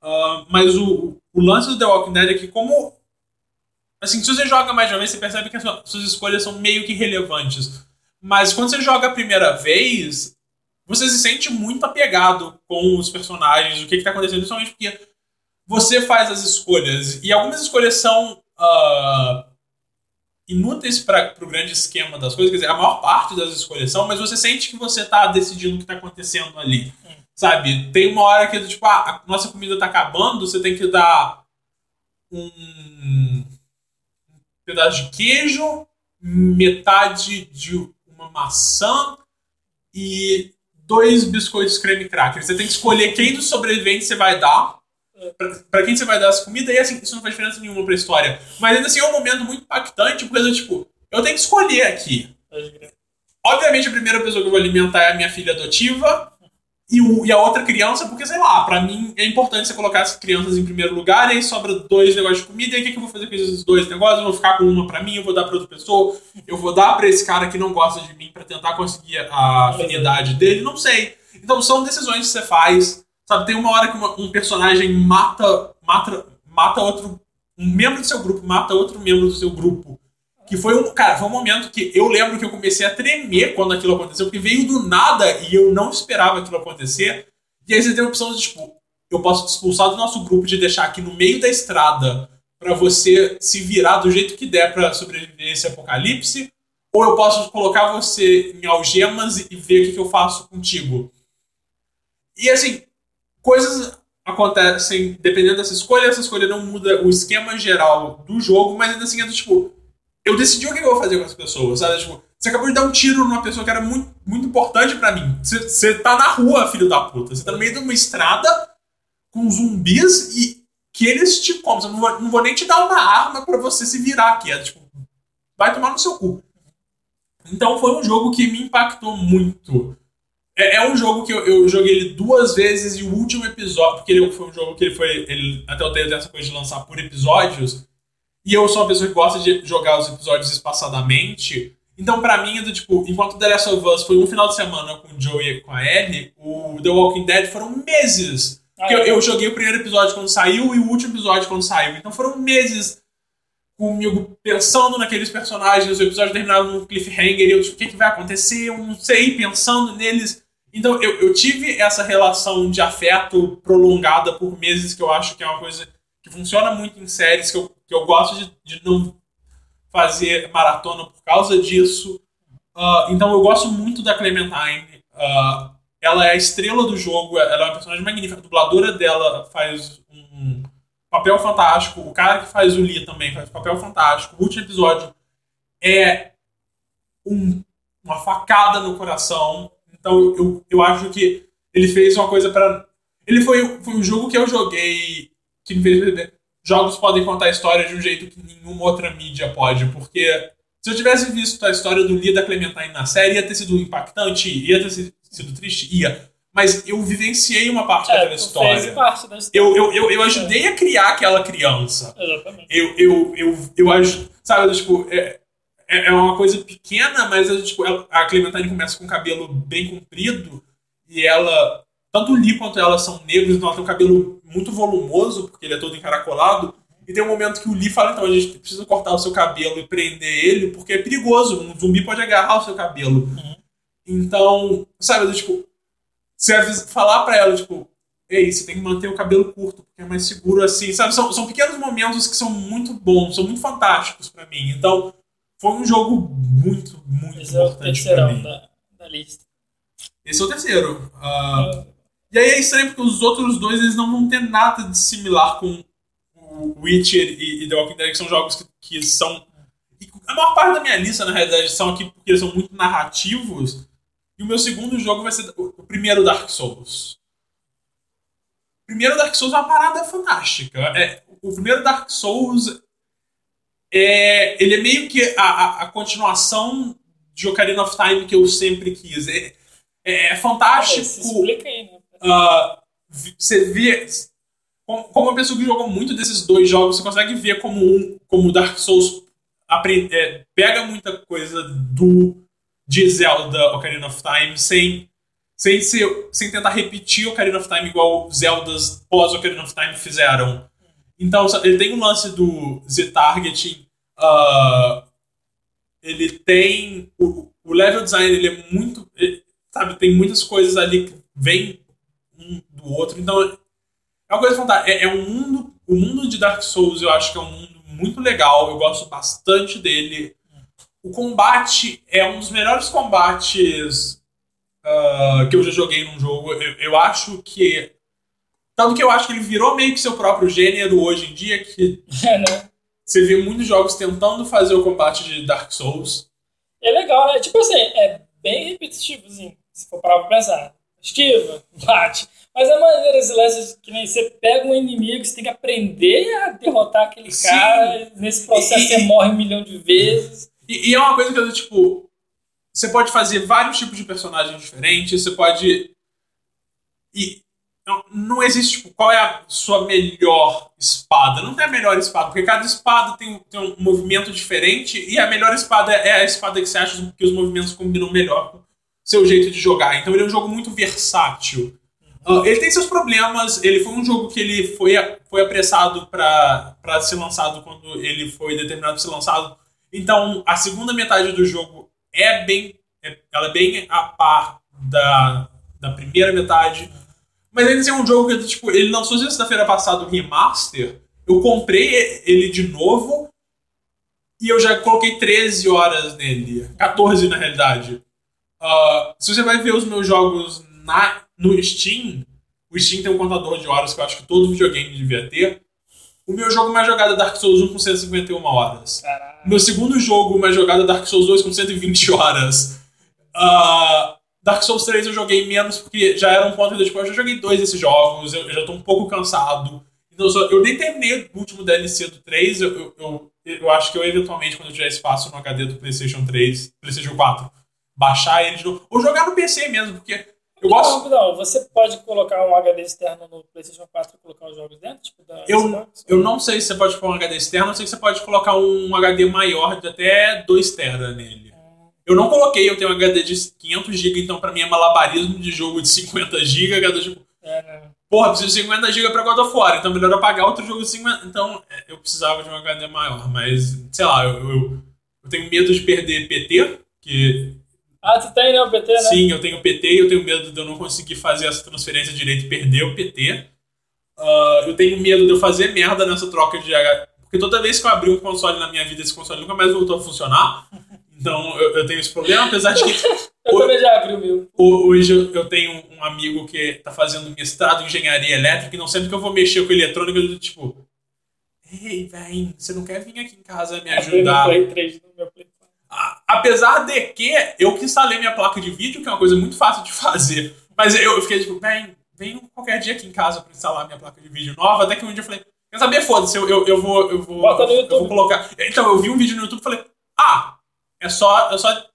Uh, mas o, o lance do The Walking Dead é que como Assim, se você joga mais de uma vez, você percebe que as suas escolhas são meio que relevantes. Mas quando você joga a primeira vez, você se sente muito apegado com os personagens, o que está acontecendo, principalmente porque você faz as escolhas. E algumas escolhas são uh, inúteis para o grande esquema das coisas. Quer dizer, a maior parte das escolhas são, mas você sente que você está decidindo o que está acontecendo ali. Sabe? Tem uma hora que, tipo, ah, a nossa comida está acabando, você tem que dar um pedaço de queijo, metade de uma maçã e dois biscoitos creme cracker. Você tem que escolher quem dos sobreviventes você vai dar. Pra, quem você vai dar essa comida, e assim, isso não faz diferença nenhuma pra história. Mas ainda assim é um momento muito impactante, porque eu, tipo, eu tenho que escolher aqui. Obviamente, a primeira pessoa que eu vou alimentar é a minha filha adotiva e, o, e a outra criança, porque sei lá, pra mim é importante você colocar as crianças em primeiro lugar, e aí sobra dois negócios de comida, e aí o que, que eu vou fazer com esses dois negócios? Eu vou ficar com uma pra mim, eu vou dar pra outra pessoa, eu vou dar pra esse cara que não gosta de mim pra tentar conseguir a afinidade dele, não sei. Então são decisões que você faz, sabe? Tem uma hora que uma, um personagem mata, mata, mata outro, um membro do seu grupo, mata outro membro do seu grupo. Que foi um. Cara, foi um momento que eu lembro que eu comecei a tremer quando aquilo aconteceu, porque veio do nada e eu não esperava aquilo acontecer. E aí você tem a opção de, tipo, eu posso te expulsar do nosso grupo, de deixar aqui no meio da estrada para você se virar do jeito que der para sobreviver esse apocalipse, ou eu posso colocar você em algemas e ver o que, que eu faço contigo. E assim, coisas acontecem dependendo dessa escolha, essa escolha não muda o esquema geral do jogo, mas ainda assim é do tipo, eu decidi o que eu vou fazer com as pessoas, sabe? Tipo, você acabou de dar um tiro numa pessoa que era muito, muito importante para mim. Você, tá na rua, filho da puta. Você tá no meio de uma estrada com zumbis e que eles te comem. Eu não vou, não vou nem te dar uma arma para você se virar aqui. É, tipo, vai tomar no seu cu. Então foi um jogo que me impactou muito. É, é um jogo que eu, eu, joguei ele duas vezes e o último episódio, porque ele foi um jogo que ele foi. Ele, até eu tenho essa coisa de lançar por episódios. E eu sou uma pessoa que gosta de jogar os episódios espaçadamente. Então, pra mim, é do, tipo, enquanto The Last of Us foi um final de semana com o Joey e com a Ellie, o The Walking Dead foram meses. Porque Ah, eu, eu joguei o primeiro episódio quando saiu e o último episódio quando saiu. Então foram meses comigo pensando naqueles personagens, o episódio terminava num cliffhanger e eu, tipo, o que, que vai acontecer? Eu não sei, pensando neles. Então eu, eu tive essa relação de afeto prolongada por meses que eu acho que é uma coisa que funciona muito em séries, que eu, que eu gosto de, de não fazer maratona por causa disso. Ah, então eu gosto muito da Clementine. Ah, ela é a estrela do jogo, ela é uma personagem magnífica. A dubladora dela faz um papel fantástico. O cara que faz o Lee também faz um papel fantástico. O último episódio é um- uma facada no coração. Então eu, eu acho que ele fez uma coisa para Ele foi, foi um jogo que eu joguei que me fez perceber. Jogos podem contar a história de um jeito que nenhuma outra mídia pode, porque se eu tivesse visto a história do Lee e da Clementine na série, ia ter sido impactante, ia ter sido, triste, ia. Mas eu vivenciei uma parte É, daquela história. parte da história. Eu, eu, eu, eu ajudei a criar aquela criança. Exatamente. Eu, eu, eu, eu acho, sabe, tipo, é, é é uma coisa pequena, mas tipo, a Clementine começa com o cabelo bem comprido e ela, tanto o Lee quanto ela são negros, então ela tem um cabelo muito volumoso, porque ele é todo encaracolado. E tem um momento que o Lee fala, então, a gente precisa cortar o seu cabelo e prender ele, porque é perigoso, um zumbi pode agarrar o seu cabelo. Então, sabe, tipo, você avisa- falar pra ela, tipo, ei, você tem que manter o cabelo curto, porque é mais seguro assim, sabe? São, são pequenos momentos que são muito bons, são muito fantásticos pra mim. Então, foi um jogo muito, muito Esse é o importante pra terceirão mim. da, da lista. Esse é o terceiro. Ah, e aí é estranho porque os outros dois eles não vão ter nada de similar com o Witcher e, e The Walking Dead, que são jogos que, que são. a maior parte da minha lista, na realidade, são aqui porque eles são muito narrativos. E o meu segundo jogo vai ser o primeiro Dark Souls. O primeiro Dark Souls é uma parada fantástica. É, o primeiro Dark Souls é, ele é meio que a, a, a continuação de Ocarina of Time que eu sempre quis. É, é, é fantástico. Se explica aí, né? Ah, você vê. Como, como uma pessoa que jogou muito desses dois jogos, você consegue ver como um, como Dark Souls aprende, é, pega muita coisa do de Zelda Ocarina of Time sem, sem, ser, sem tentar repetir Ocarina of Time igual Zeldas pós Ocarina of Time fizeram. Então, ele tem um lance do Z-Targeting. ah, ele tem. O, o level design ele é muito. ele- sabe, tem muitas coisas ali que vêm um do outro. Então, é uma coisa fantástica. É, é um mundo. O mundo de Dark Souls eu acho que é um mundo muito legal. Eu gosto bastante dele. O combate é um dos melhores combates ah, que eu já joguei num jogo. Eu, eu acho que. Tanto que eu acho que ele virou meio que seu próprio gênero hoje em dia, que É, né? você vê muitos jogos tentando fazer o combate de Dark Souls. É legal, né? Tipo assim, é bem repetitivo, assim, se for parar pra pensar. Esquiva, bate. Mas a maneira, esse lance que nem você pega um inimigo, você tem que aprender a derrotar aquele Sim. cara. Nesse processo E- você morre um milhão de vezes. E, e é uma coisa que eu, tipo. Você pode fazer vários tipos de personagens diferentes, você pode. E não, não existe, tipo, qual é a sua melhor espada. Não tem a melhor espada, porque cada espada tem, um- tem um movimento diferente e a melhor espada é a espada que você acha que os movimentos combinam melhor seu jeito de jogar. Então ele é um jogo muito versátil. Ah, ele tem seus problemas, ele foi um jogo que ele foi, foi apressado para ser lançado quando ele foi determinado para ser lançado. Então, a segunda metade do jogo é bem. é- ela é bem a par da, da primeira metade. Mas ainda assim é um jogo que, tipo, ele lançou sexta-feira passada o remaster. Eu comprei ele de novo e eu já coloquei 13 horas nele. 14 na realidade. Ah, se você vai ver os meus jogos na, no Steam, o Steam tem um contador de horas que eu acho que todo videogame devia ter. O meu jogo mais jogado é Dark Souls 1 com 151 horas. Caralho. Meu segundo jogo, mais jogado é Dark Souls 2 com 120 horas. Ah, Dark Souls 3 eu joguei menos porque já era um ponto de tipo, eu já joguei dois desses jogos, eu, eu já tô um pouco cansado. Então eu, só- eu nem terminei o último DLC do 3, eu, eu, eu, eu acho que eu eventualmente, quando eu tiver espaço no HD do PlayStation 3, PlayStation 4, baixar ele de novo. Ou jogar no PC mesmo, porque eu gosto. Não, não, você pode colocar um HD externo no PlayStation 4 e colocar os jogos dentro? Tipo, da Eu, Xbox? eu não sei se você pode pôr um HD externo, eu sei que você pode colocar um HD maior de até 2 TB nele. Eu não coloquei, eu tenho um HD de 500 GB, então pra mim é malabarismo de jogo de 50 GB. Jogo... É, né? Porra, preciso de 50 GB pra God of War, então melhor eu pagar outro jogo de 50. Então é, eu precisava de um HD maior, mas sei lá, eu, eu, eu tenho medo de perder PT, que Ah, tu tem, né, o PT, né? Sim, eu tenho PT e eu tenho medo de eu não conseguir fazer essa transferência direito e perder o PT. Ah, eu tenho medo de eu fazer merda nessa troca de H. Porque toda vez que eu abri um console na minha vida, esse console nunca mais voltou a funcionar. Então eu, eu tenho esse problema, apesar de que Eu também já abri o meu. ho- hoje eu, eu tenho um amigo que tá fazendo mestrado em engenharia elétrica e não sempre que eu vou mexer com eletrônica, eu tipo. Ei, véi, você não quer vir aqui em casa me no ajudar? Play 3 no meu Play 4. A- Apesar de que eu que instalei minha placa de vídeo, que é uma coisa muito fácil de fazer. Mas eu, eu fiquei tipo, bem, vem qualquer dia aqui em casa pra instalar minha placa de vídeo nova. Até que um dia eu falei, quer saber, foda-se, eu, eu, eu vou. Eu vou, Bota no eu YouTube. vou colocar. Então, eu vi um vídeo no YouTube e falei, ah, é só, é só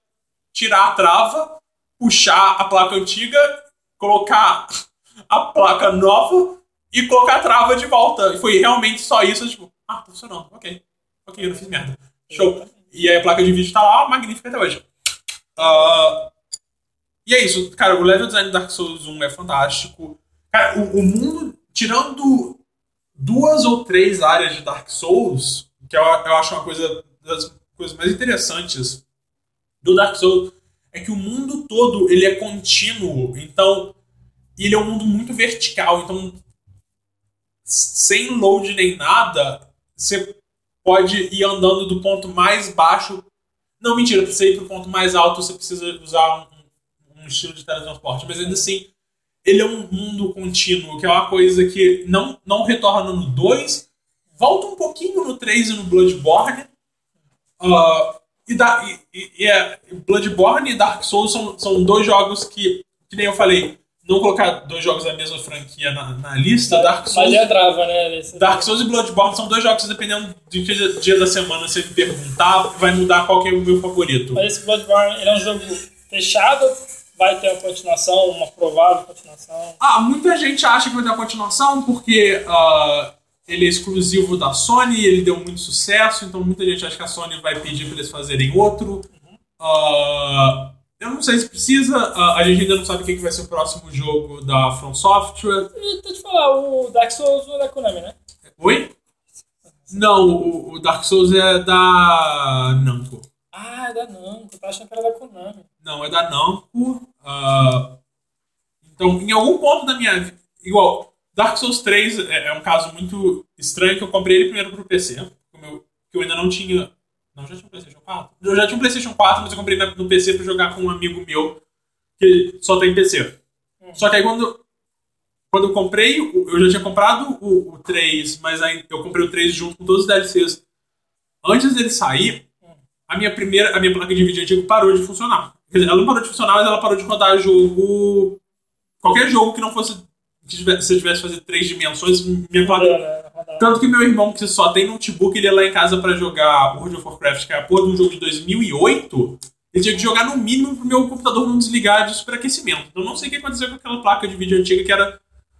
tirar a trava, puxar a placa antiga, colocar a placa nova e colocar a trava de volta. E foi realmente só isso, eu, tipo, ah, funcionando, ok. Ok, eu não fiz merda. Show. E aí a placa de vídeo tá lá, magnífica até hoje. Ah, e é isso, cara, o level design do Dark Souls 1 é fantástico. Cara, o, o mundo, tirando duas ou três áreas de Dark Souls, que eu, eu acho uma coisa das coisas mais interessantes do Dark Souls, é que o mundo todo ele é contínuo, então ele é um mundo muito vertical, então sem load nem nada, você pode ir andando do ponto mais baixo. Não, mentira, pra você ir pro ponto mais alto, você precisa usar um, um estilo de teletransporte. Mas ainda assim, ele é um mundo contínuo, que é uma coisa que não, não retorna no 2, volta um pouquinho no 3 e no Bloodborne. Ah, e, da, e, e- e é, Bloodborne e Dark Souls são, são dois jogos que, que nem eu falei, não colocar dois jogos da mesma franquia na, na lista. Dark Mas Souls, já trava, né? Dark Souls e Bloodborne são dois jogos que, dependendo do dia, dia da semana, você me perguntar, vai mudar qual que é o meu favorito. Mas esse Bloodborne, ele é um jogo fechado, vai ter uma continuação, uma provável continuação. Ah, muita gente acha que vai ter uma continuação porque ah, ele é exclusivo da Sony, ele deu muito sucesso, então muita gente acha que a Sony vai pedir para eles fazerem outro. Ah, eu não sei se precisa, a gente ainda não sabe o que que vai ser o próximo jogo da From Software. Deixa eu te falar, o Dark Souls é da Konami, né? Oi? Não, o, o Dark Souls é da Namco. Ah, é da Namco, eu tava achando que era da Konami. Não, é da Namco. ah, então, em algum ponto da minha vida. Igual, Dark Souls 3 é, é um caso muito estranho que eu comprei ele primeiro pro PC. Como eu, que eu ainda não tinha. Não, já tinha um PlayStation 4? Eu já tinha um PlayStation 4, mas eu comprei no PC pra jogar com um amigo meu que só tem PC. Só que aí quando. Quando eu comprei, eu já tinha comprado o, o 3, mas aí eu comprei o 3 junto com todos os DLCs. Antes dele sair, a minha primeira, a minha placa de vídeo antiga parou de funcionar. Quer dizer, ela não parou de funcionar, mas ela parou de rodar jogo. Qualquer jogo que não fosse. Que tivesse, se eu tivesse que fazer três dimensões, minha placa. Tanto que meu irmão, que só tem notebook, ele ia lá em casa pra jogar World of Warcraft, que é a porra de um jogo de 2008. Ele tinha que jogar no mínimo pro meu computador não desligar de superaquecimento. Então eu não sei o que aconteceu com aquela placa de vídeo antiga que era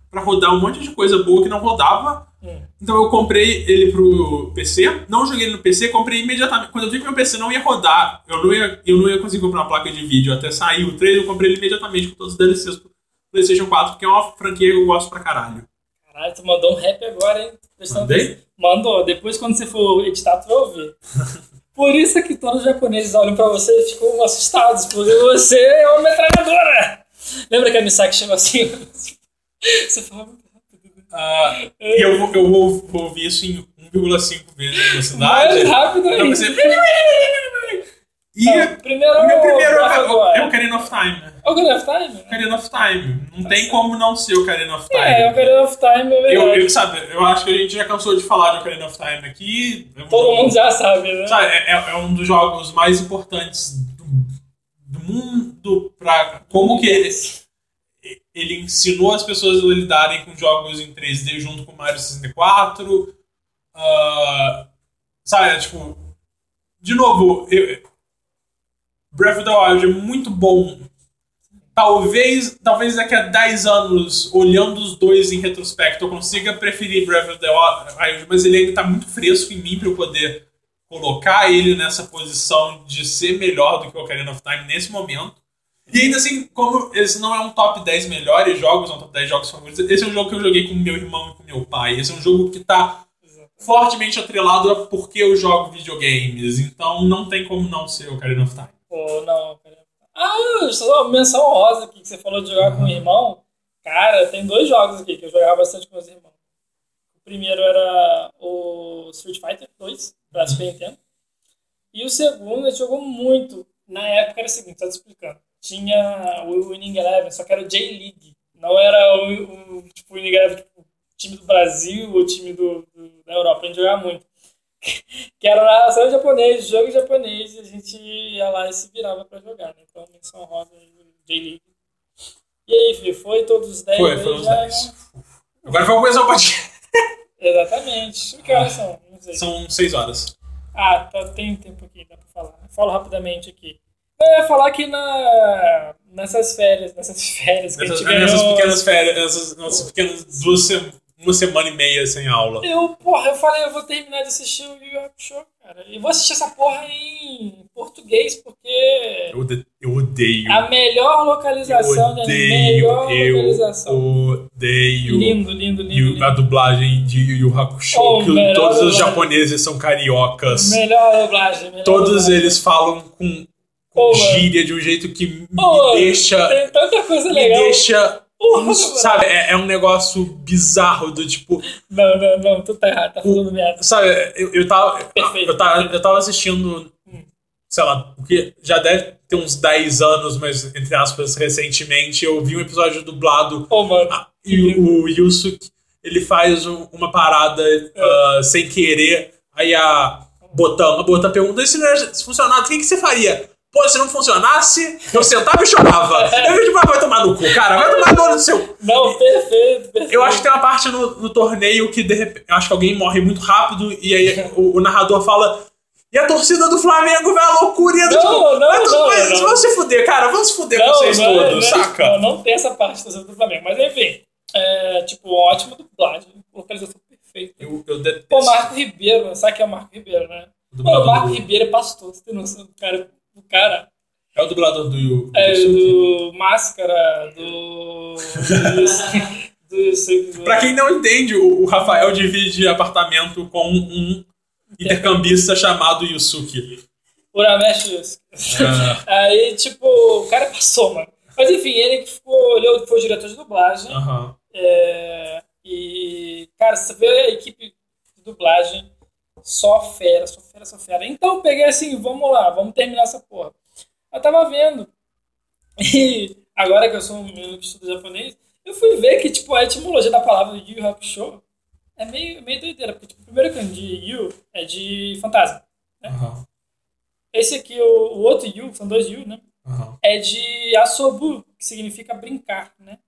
pra rodar um monte de coisa boa que não rodava. Hum. Então eu comprei ele pro PC, não joguei ele no PC, comprei imediatamente. Quando eu vi que meu PC não ia rodar, eu não ia, eu não ia conseguir comprar uma placa de vídeo até sair o 3, eu comprei ele imediatamente com todos os DLCs pro PlayStation 4, porque é uma franquia que eu gosto pra caralho. Caralho, tu mandou um rap agora, hein? Prestando Mandei? atenção. Mandou. Depois, quando você for editar, tu vai ouvir. Por isso é que todos os japoneses olham pra você e ficam assustados, porque você é uma metralhadora! Lembra que a Misaki chegou assim? Você fala muito rápido. Ah, e eu, vou- eu vou, vou ouvir isso em 1,5 vezes na velocidade. Mais rápido ainda. você... E Então, primeiro o meu primeiro é, o- Ocarina of Time. É o Ocarina of Time? Ocarina of Time. Não tem como não ser o Ocarina of Time. É, o Ocarina of Time é eu, verdade. eu, sabe, eu acho que a gente já cansou de falar de Ocarina of Time aqui. Eu- Todo mundo já sabe, né? Sabe, é, é- é um dos jogos mais importantes do, do mundo pra como que ele, ele ensinou as pessoas a lidarem com jogos em 3D junto com Mario 64. Ah, sabe, é, tipo, de novo, eu- Breath of the Wild é muito bom. Talvez, talvez daqui a 10 anos, olhando os dois em retrospecto, eu consiga preferir Breath of the Wild, mas ele ainda tá muito fresco em mim pra eu poder colocar ele nessa posição de ser melhor do que o Ocarina of Time nesse momento. E ainda assim, como esse não é um top 10 melhores jogos, é um top 10 jogos favoritos, esse é um jogo que eu joguei com meu irmão e com meu pai. Esse é um jogo que tá fortemente atrelado a porque eu jogo videogames. Então não tem como não ser o Ocarina of Time. Pô, não. Ah, só menção rosa aqui que você falou de jogar com o irmão. Cara, tem dois jogos aqui que eu jogava bastante com os irmãos. O primeiro era o Street Fighter 2, pra Super Nintendo. E o segundo a gente jogou muito. Na época era o seguinte, tô te explicando. Tinha o Winning Eleven, só que era o J-League. Não era o, o tipo, Winning Eleven, tipo, time do Brasil ou time do, do, da Europa. A gente jogava muito. Que era narração japonês, jogo japonês, e a gente ia lá e se virava pra jogar, né? Então, menção rosa J-League. E aí, Fih, foi todos os 10? Foi, foram os 10. Agora vamos começar o podcast. Exatamente. Que horas são? Não sei. São 6 horas. Ah, tá, tem tempo aqui, dá pra falar. Falo rapidamente aqui. Eu ia falar que na, nessas férias, nessas férias que Nessas, a gente ganhou... nessas pequenas férias, nessas, nessas pequenas duas semanas, uma semana e meia sem aula. Eu, porra, eu falei, eu vou terminar de assistir o Yu Yu Hakusho, cara. E vou assistir essa porra em português, porque Eu, ode- eu odeio. a melhor localização, eu odeio. Melhor Eu localização. odeio. Lindo, lindo, lindo. Lindo. a dublagem de Yu Yu Hakusho, Oh, que todos os japoneses são cariocas. Melhor dublagem. Melhor Todos dublagem. eles falam com, com Oh, gíria de um jeito que me deixa. Tem tanta coisa Me legal. deixa. Porra, Sabe, é, é um negócio bizarro do tipo. Não, não, não, tu tá errado, tá falando merda. Sabe, eu, eu tava. Perfeito. Eu tava, eu tava assistindo. Sei lá, porque já deve ter uns 10 anos, mas entre aspas, recentemente, eu vi um episódio dublado Ô, mano. Ah, e o, Yusuke, ele faz um- uma parada ah, sem querer. Aí a Botan, a pergunta: e se não se funcionar, o que, que você faria? Pô, se não funcionasse, eu sentava e chorava. Eu vi tipo, ah, vai tomar no cu, cara, vai tomar no seu. Não, perfeito, perfeito. Eu acho que tem uma parte no, no torneio que de repente. Acho que alguém morre muito rápido e aí o, o narrador fala. E a torcida do Flamengo vai à loucura é do Não, tipo, não, não, não. Vamos se fuder, cara, vamos se fuder com vocês não, todos, não, saca? Não, não tem essa parte do do Flamengo. Mas enfim, é, tipo, ótima dublagem, localização perfeita. Eu, eu detesto. Pô, Marco Ribeiro, sabe quem é o Marco Ribeiro, né? o Pô, o Marco do- Ribeiro é pastor, você tem noção do cara. Do cara É o dublador do Yu. é Yusuke. do Máscara, do. do, do, do Pra quem não entende, o, Rafael divide apartamento com um intercambista chamado Yusuke. Urameshi. Ah, Aí, tipo, o cara passou, mano. Mas enfim, ele que ficou. Ele foi o diretor de dublagem. Aham. É, e, cara, você vê a equipe de dublagem só fera, só fera, só fera. Então eu peguei assim, vamos lá, vamos terminar essa porra. Eu tava vendo, e agora que eu sou um menino que estuda japonês, eu fui ver que, tipo, a etimologia da palavra Yu Yu Hakusho é meio, meio doideira, porque, tipo, o primeiro kanji Yu é de fantasma. Aham. Esse aqui, o, o outro Yu, são dois Yu, né? Aham. É de asobu, que significa brincar, né?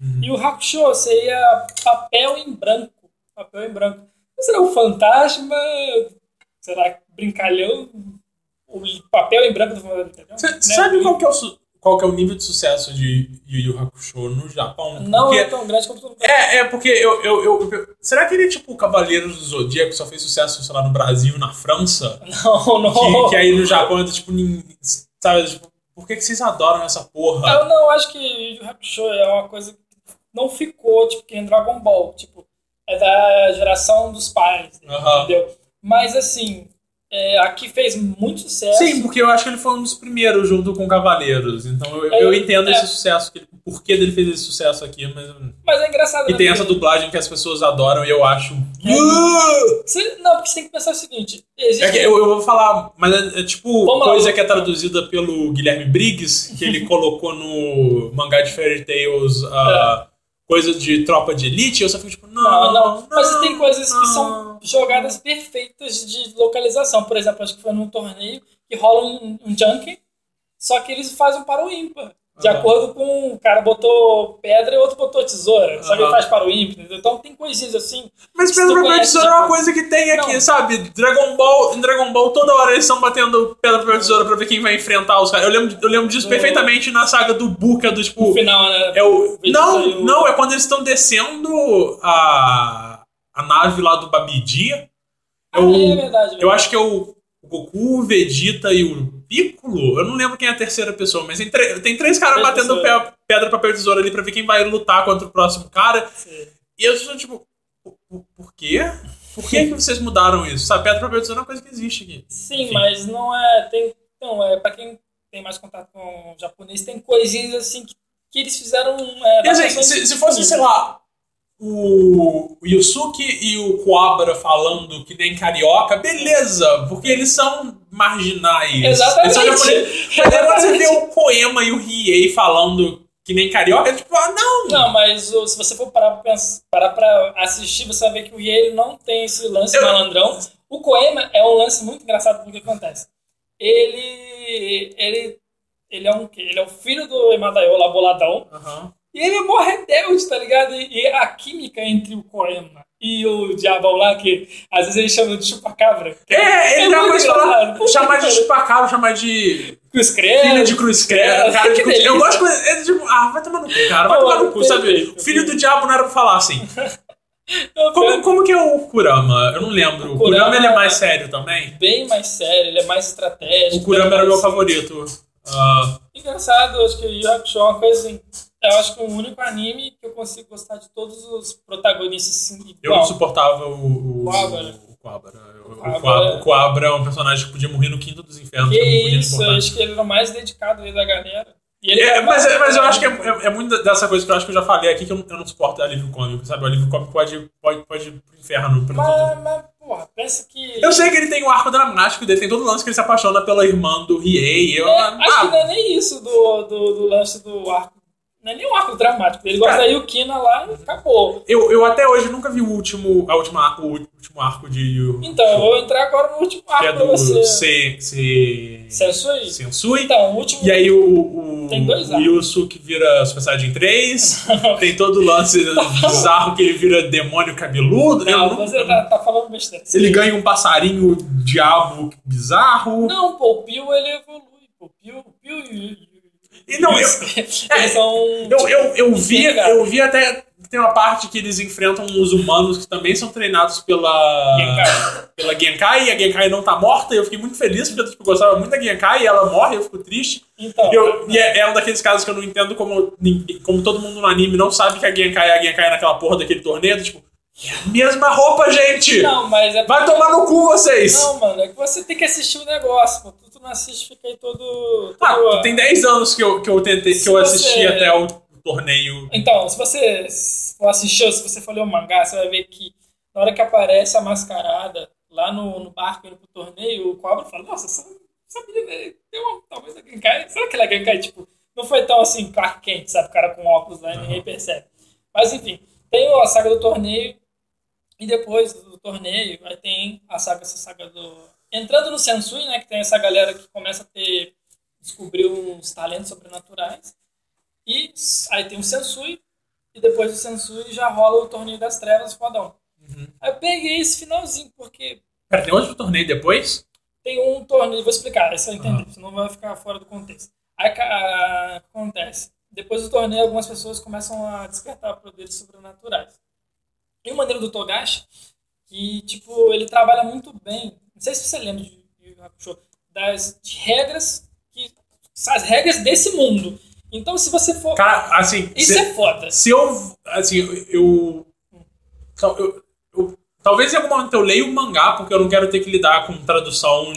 Uhum. E o Hakusho seria papel em branco. Papel em branco. Será um fantasma? Será brincalhão? O papel em branco do fantasma? Você Né? sabe qual que, é o, qual que é o nível de sucesso de Yu Yu Hakusho no Japão? Não Porque- é tão grande quanto É, é porque eu, eu, eu, eu- Será que ele é tipo o Cavaleiros do Zodíaco só fez sucesso, sei lá, no Brasil e na França? Não, não. Que, que aí no Japão é tipo. Sabe, tipo, por que, que vocês adoram essa porra? Eu não acho que Yu Yu Hakusho é uma coisa que não ficou, tipo, que em Dragon Ball. Tipo, é da geração dos pais, Aham. entendeu? Mas, assim, é, aqui fez muito sucesso. Sim, porque eu acho que ele foi um dos primeiros junto com Cavaleiros. Então eu, eu É, entendo é. esse sucesso, que ele- o porquê dele fez esse sucesso aqui, mas. Mas é engraçado. E né, tem porque- essa dublagem que as pessoas adoram e eu acho. Você- não, porque você tem que pensar o seguinte: existe. É que eu, eu vou falar, mas é, é tipo Vamos lá, coisa vamos- que é traduzida pelo Guilherme Briggs, que ele colocou no mangá de Fairy Tales a coisa de tropa de elite, eu só fico tipo, não, Não, não. Mas não, tem coisas que não. são jogadas perfeitas de localização. Por exemplo, acho que foi num torneio que rola um, um junkie, só que eles fazem um para o ímpar. De Aham. acordo com o cara botou pedra e outro botou tesoura. Só que ele faz para o entendeu? Então tem coisinhas assim. Mas tu Papel conhece Tesoura é uma coisa que tem aqui, Não. sabe? Dragon Ball, em Dragon Ball toda hora eles estão batendo pedra papel tesoura pra ver quem vai enfrentar os caras. Eu lembro, eu lembro disso No- perfeitamente na saga do Buka, do tipo. No final, né? É o. Não, o- não, é quando eles estão descendo a, a nave lá do Babidi. É Ah, o- é verdade. eu acho que é o Goku, o Vegeta e o Piccolo. Eu não lembro quem é a terceira pessoa, mas tem, tem três caras batendo pé, pedra, papel, tesoura ali pra ver quem vai lutar contra o próximo cara. Sim. E eu sou tipo, por, por quê? Por que, que vocês mudaram isso? Sabe, pedra, papel, tesoura é uma coisa que existe aqui. Sim, Enfim. mas não é. Tem, não, é pra quem tem mais contato com o japonês, tem coisinhas assim que, que eles fizeram. É, e se, se fosse, sei lá, o Yusuke e o Kuabara falando que nem carioca, beleza, porque eles são marginais. Exatamente. Eles são você vê o Poema e o Riei falando que nem carioca, é tipo, ah, não! Não, mas se você for parar pra, pensar, parar pra assistir, você vai ver que o Riei não tem esse lance Eu... malandrão. O Koema é um lance muito engraçado porque acontece. Ele. Ele. Ele é um Ele é o filho do Emadaio lá, boladão. Uhum. E ele é mó rebelde, tá ligado? E, e, a química entre o Koema e o Diabão lá, que às vezes eles chamam de chupacabra. É, ele é dá mais falar, chamar de chupacabra, chamar de. Cruz Credo. Filho de Cruz Credo. Cara de cruz... Eu gosto de. É tipo, ah, vai tomar no cu, cara. Vai Pô, tomar no cu, sabe? Filho do diabo não era pra falar assim. Como, como que é o Kurama? Eu não lembro. O Kurama, o Kurama ele é mais sério também? Bem mais sério, ele é mais estratégico. O Kurama era o meu favorito. Uh... Engraçado, acho que o Yu Hakusho é uma coisa assim eu acho que é o único anime que eu consigo gostar de todos os protagonistas assim, igual. Eu não suportava o. O Coabra. O Coabra. O Coabra é um personagem que podia morrer no quinto dos infernos. Que, que isso, eu acho que ele era o mais dedicado aí da galera. É, mas, é, mas eu acho que é, é, é, muito dessa coisa que eu acho que eu já falei aqui, que eu, eu não suporto alívio cômico, sabe? O alívio cômico pode, pode, pode ir pro inferno. Pra mas, todo... mas, porra, pensa que. Eu sei que ele tem um arco dramático dele, tem todo o lance que ele se apaixona pela irmã do Riei. Eu, é, ah, acho que não é nem isso do, do, do lance do arco não é nem um arco dramático. Ele gosta da Yukina lá e acabou. Eu, eu até hoje nunca vi o último, a última, o último arco de Yu. Então, eu vou entrar agora no último arco que é do pra você. Se, se... Sensui? Sensui. Então, o último. E aí o, o, Tem dois o Yusuke vira Super Saiyajin 3. tem todo o lance bizarro que ele vira demônio cabeludo. Não, você tá, tá, falando besteira. Ele ganha um passarinho diabo bizarro. Não, pô, o Pio ele evolui. O Pio, o Pio e não, eu, é, são, eu, eu, eu, vi, eu vi até tem uma parte que eles enfrentam os humanos que também são treinados pela Genkai. pela Genkai e a Genkai não tá morta. E eu fiquei muito feliz porque tipo, eu gostava muito da Genkai e ela morre, eu fico triste. Então, eu, e é, é, um daqueles casos que eu não entendo como, como todo mundo no anime não sabe que a Genkai é a Genkai naquela porra daquele torneio. Tipo, mesma roupa, gente! Não, mas é Vai tomar no cu vocês! Não, mano, é que você tem que assistir o negócio, pô tu não assiste, fica aí todo. todo ah, tem 10 anos que eu, que eu tentei, que eu assisti até o torneio. Então, se você for assistir, se você for ler o mangá, você vai ver que na hora que aparece a mascarada lá no, no barco indo pro torneio, o Cobra fala, nossa, essa, essa menina tem uma, talvez a Genkai. Será que ela é Genkai? Tipo, não foi tão assim, Clark Kent, sabe? O cara com óculos lá e ninguém percebe. Mas enfim, tem a saga do torneio. E depois do torneio, aí tem a saga, essa saga do entrando no Sensui, né, que tem essa galera que começa a ter descobrir uns talentos sobrenaturais. E aí tem o Sensui e depois do Sensui já rola o torneio das trevas fodão. Uhum. Aí eu peguei esse finalzinho porque Pera, tem outro torneio depois? Tem um torneio, vou explicar, você vai entender, uhum. senão vai ficar fora do contexto. Aí a, acontece. Depois do torneio, algumas pessoas começam a despertar poderes sobrenaturais. E o maneiro do Togashi, que, tipo, ele trabalha muito bem não sei se você lembra de Yu Hakusho, das regras que. As regras desse mundo. Então, se você for. Cara, assim. Isso se, é foda. Se eu. Assim, eu. Então, eu, eu, talvez em algum momento eu leio o mangá, porque eu não quero ter que lidar com tradução.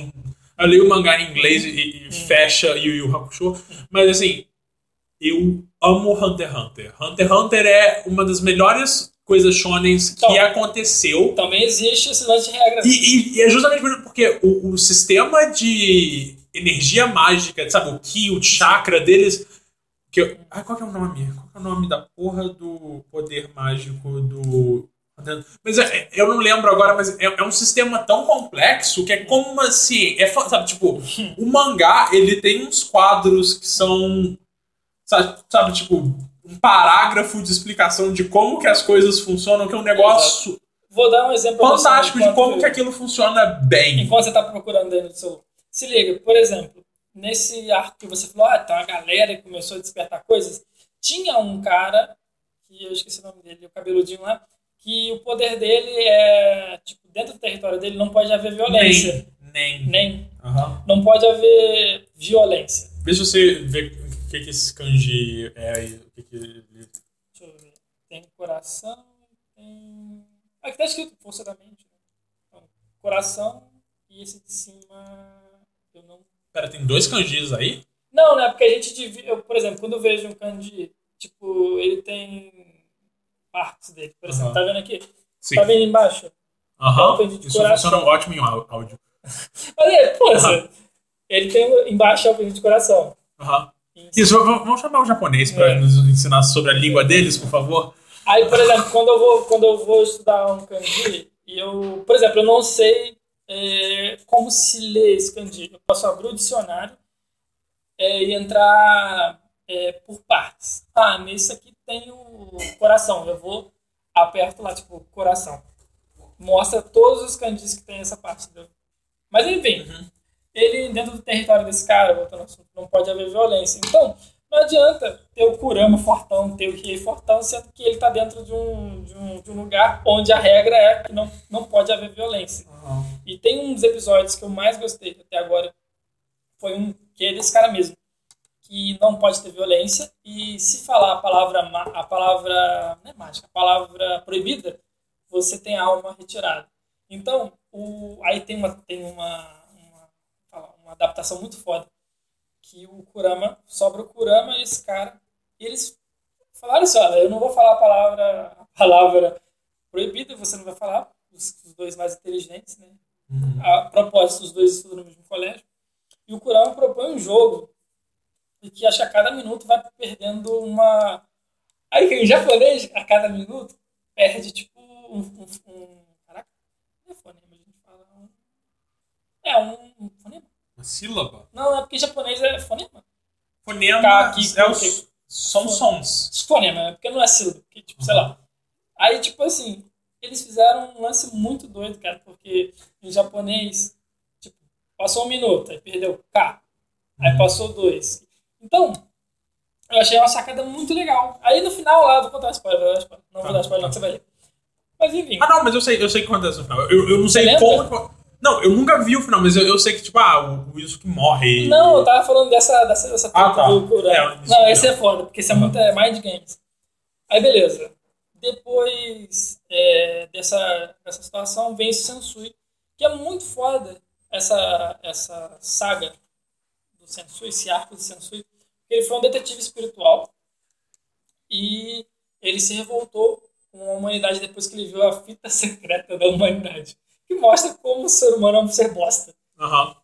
Eu leio o mangá em inglês e, e hum. fecha Yu Yu Hakusho. Mas assim, eu amo Hunter x Hunter. Hunter x Hunter é uma das melhores coisas shonens que então, aconteceu. Também existe esse lance de regra. E, e, e, é justamente porque o, o, sistema de energia mágica, sabe, o ki, o chakra deles. Que eu, ah, qual que é o nome? Qual que é o nome da porra do poder mágico do. Mas é, eu não lembro agora, mas é, é, um sistema tão complexo que é como assim. É, sabe, tipo, o mangá ele tem uns quadros que são. Sabe, sabe tipo, um parágrafo de explicação de como que as coisas funcionam, que é um negócio Vou dar um exemplo fantástico de como que aquilo funciona bem. Enquanto você está procurando dentro do seu. Se liga, por exemplo, nesse arco que você falou, ah, tem uma galera que começou a despertar coisas. Tinha um cara, que eu esqueci o nome dele, o cabeludinho lá, que o poder dele é, tipo, dentro do território dele não pode haver violência. Nem, Nem. Nem. Aham. Não pode haver violência. Se você vê o que, que esse kanji é aí. Que, que ele. Deixa eu ver. Tem coração, tem. Aqui tá escrito força da mente. Né? Então, coração e esse de cima. Eu não. Pera, tem dois kanjis aí? Não, né? Porque a gente divide. Eu, por exemplo, quando eu vejo um kanji, tipo, ele tem partes dele. Por exemplo, Aham. tá vendo aqui? Sim. Tá vendo embaixo? Aham. de Isso coração. funciona ótimo em áudio. Olha aí, pô, Aham. ele tem embaixo é o kanji de coração. Aham. Em Isso, vamos chamar o japonês pra É. nos ensinar sobre a língua deles, por favor? Aí, por exemplo, quando eu vou, quando eu vou estudar um kanji, e eu, por exemplo, eu não sei é, como se lê esse kanji. Eu posso abrir o dicionário é, e entrar é, por partes. Ah, nesse aqui tem o coração. Eu vou, aperto lá, tipo, coração. Mostra todos os kanjis que tem essa parte. Entendeu? Mas, enfim, ele, dentro do território desse cara, voltando ao assunto, não pode haver violência. Então, não adianta ter o Kurama fortão, ter o Riei fortão, sendo que ele está dentro de um, de, um, de um lugar onde a regra é que não, não pode haver violência. E tem um dos episódios que eu mais gostei até agora, foi um que é desse cara mesmo, que não pode ter violência, e se falar a palavra, a palavra não é mágica, a palavra proibida, você tem a alma retirada. Então, o, aí tem uma, tem uma, uma, adaptação muito foda, que o Kurama, sobra o Kurama e esse cara, e eles falaram assim, olha, eu não vou falar a palavra, a palavra proibida, você não vai falar, os, os dois mais inteligentes, né? A propósito, os dois estudam no mesmo colégio. E o Kurama propõe um jogo e que acho que a cada minuto vai perdendo uma. Aí que em japonês, a cada minuto, perde tipo um. um, um... Caraca, é fonema, a gente fala. Um... É um, um fonema. Uma sílaba? Não, é porque japonês é fonema. Fonema aqui, é os, são sons. Fonema, é porque não é sílaba. Porque, tipo, sei lá. Aí, tipo assim, eles fizeram um lance muito doido, cara, porque em japonês, tipo, passou um minuto, aí perdeu K. Aí passou dois. Então, eu achei uma sacada muito legal. Aí no final lá, vou contar spoiler, vou dar spoiler. não vou Tá, dar spoiler, não, tá. que você vai ler. Mas enfim, Ah, não, mas eu sei, eu sei o que acontece no final. Eu, eu não sei como. Não, eu nunca vi o final, mas eu, eu sei que, tipo, ah, o, o Yusuke morre. não, eu tava falando dessa, dessa, dessa Ah, tá. É, não, esse é foda, porque esse é muito é Mind Games. Aí beleza. Depois é, dessa, dessa situação vem esse Sensui, que é muito foda essa, essa saga do Sensui, esse arco do Sensui. Ele foi um detetive espiritual e ele se revoltou com a humanidade depois que ele viu a fita secreta da humanidade, que mostra como o ser humano é um ser bosta. Aham.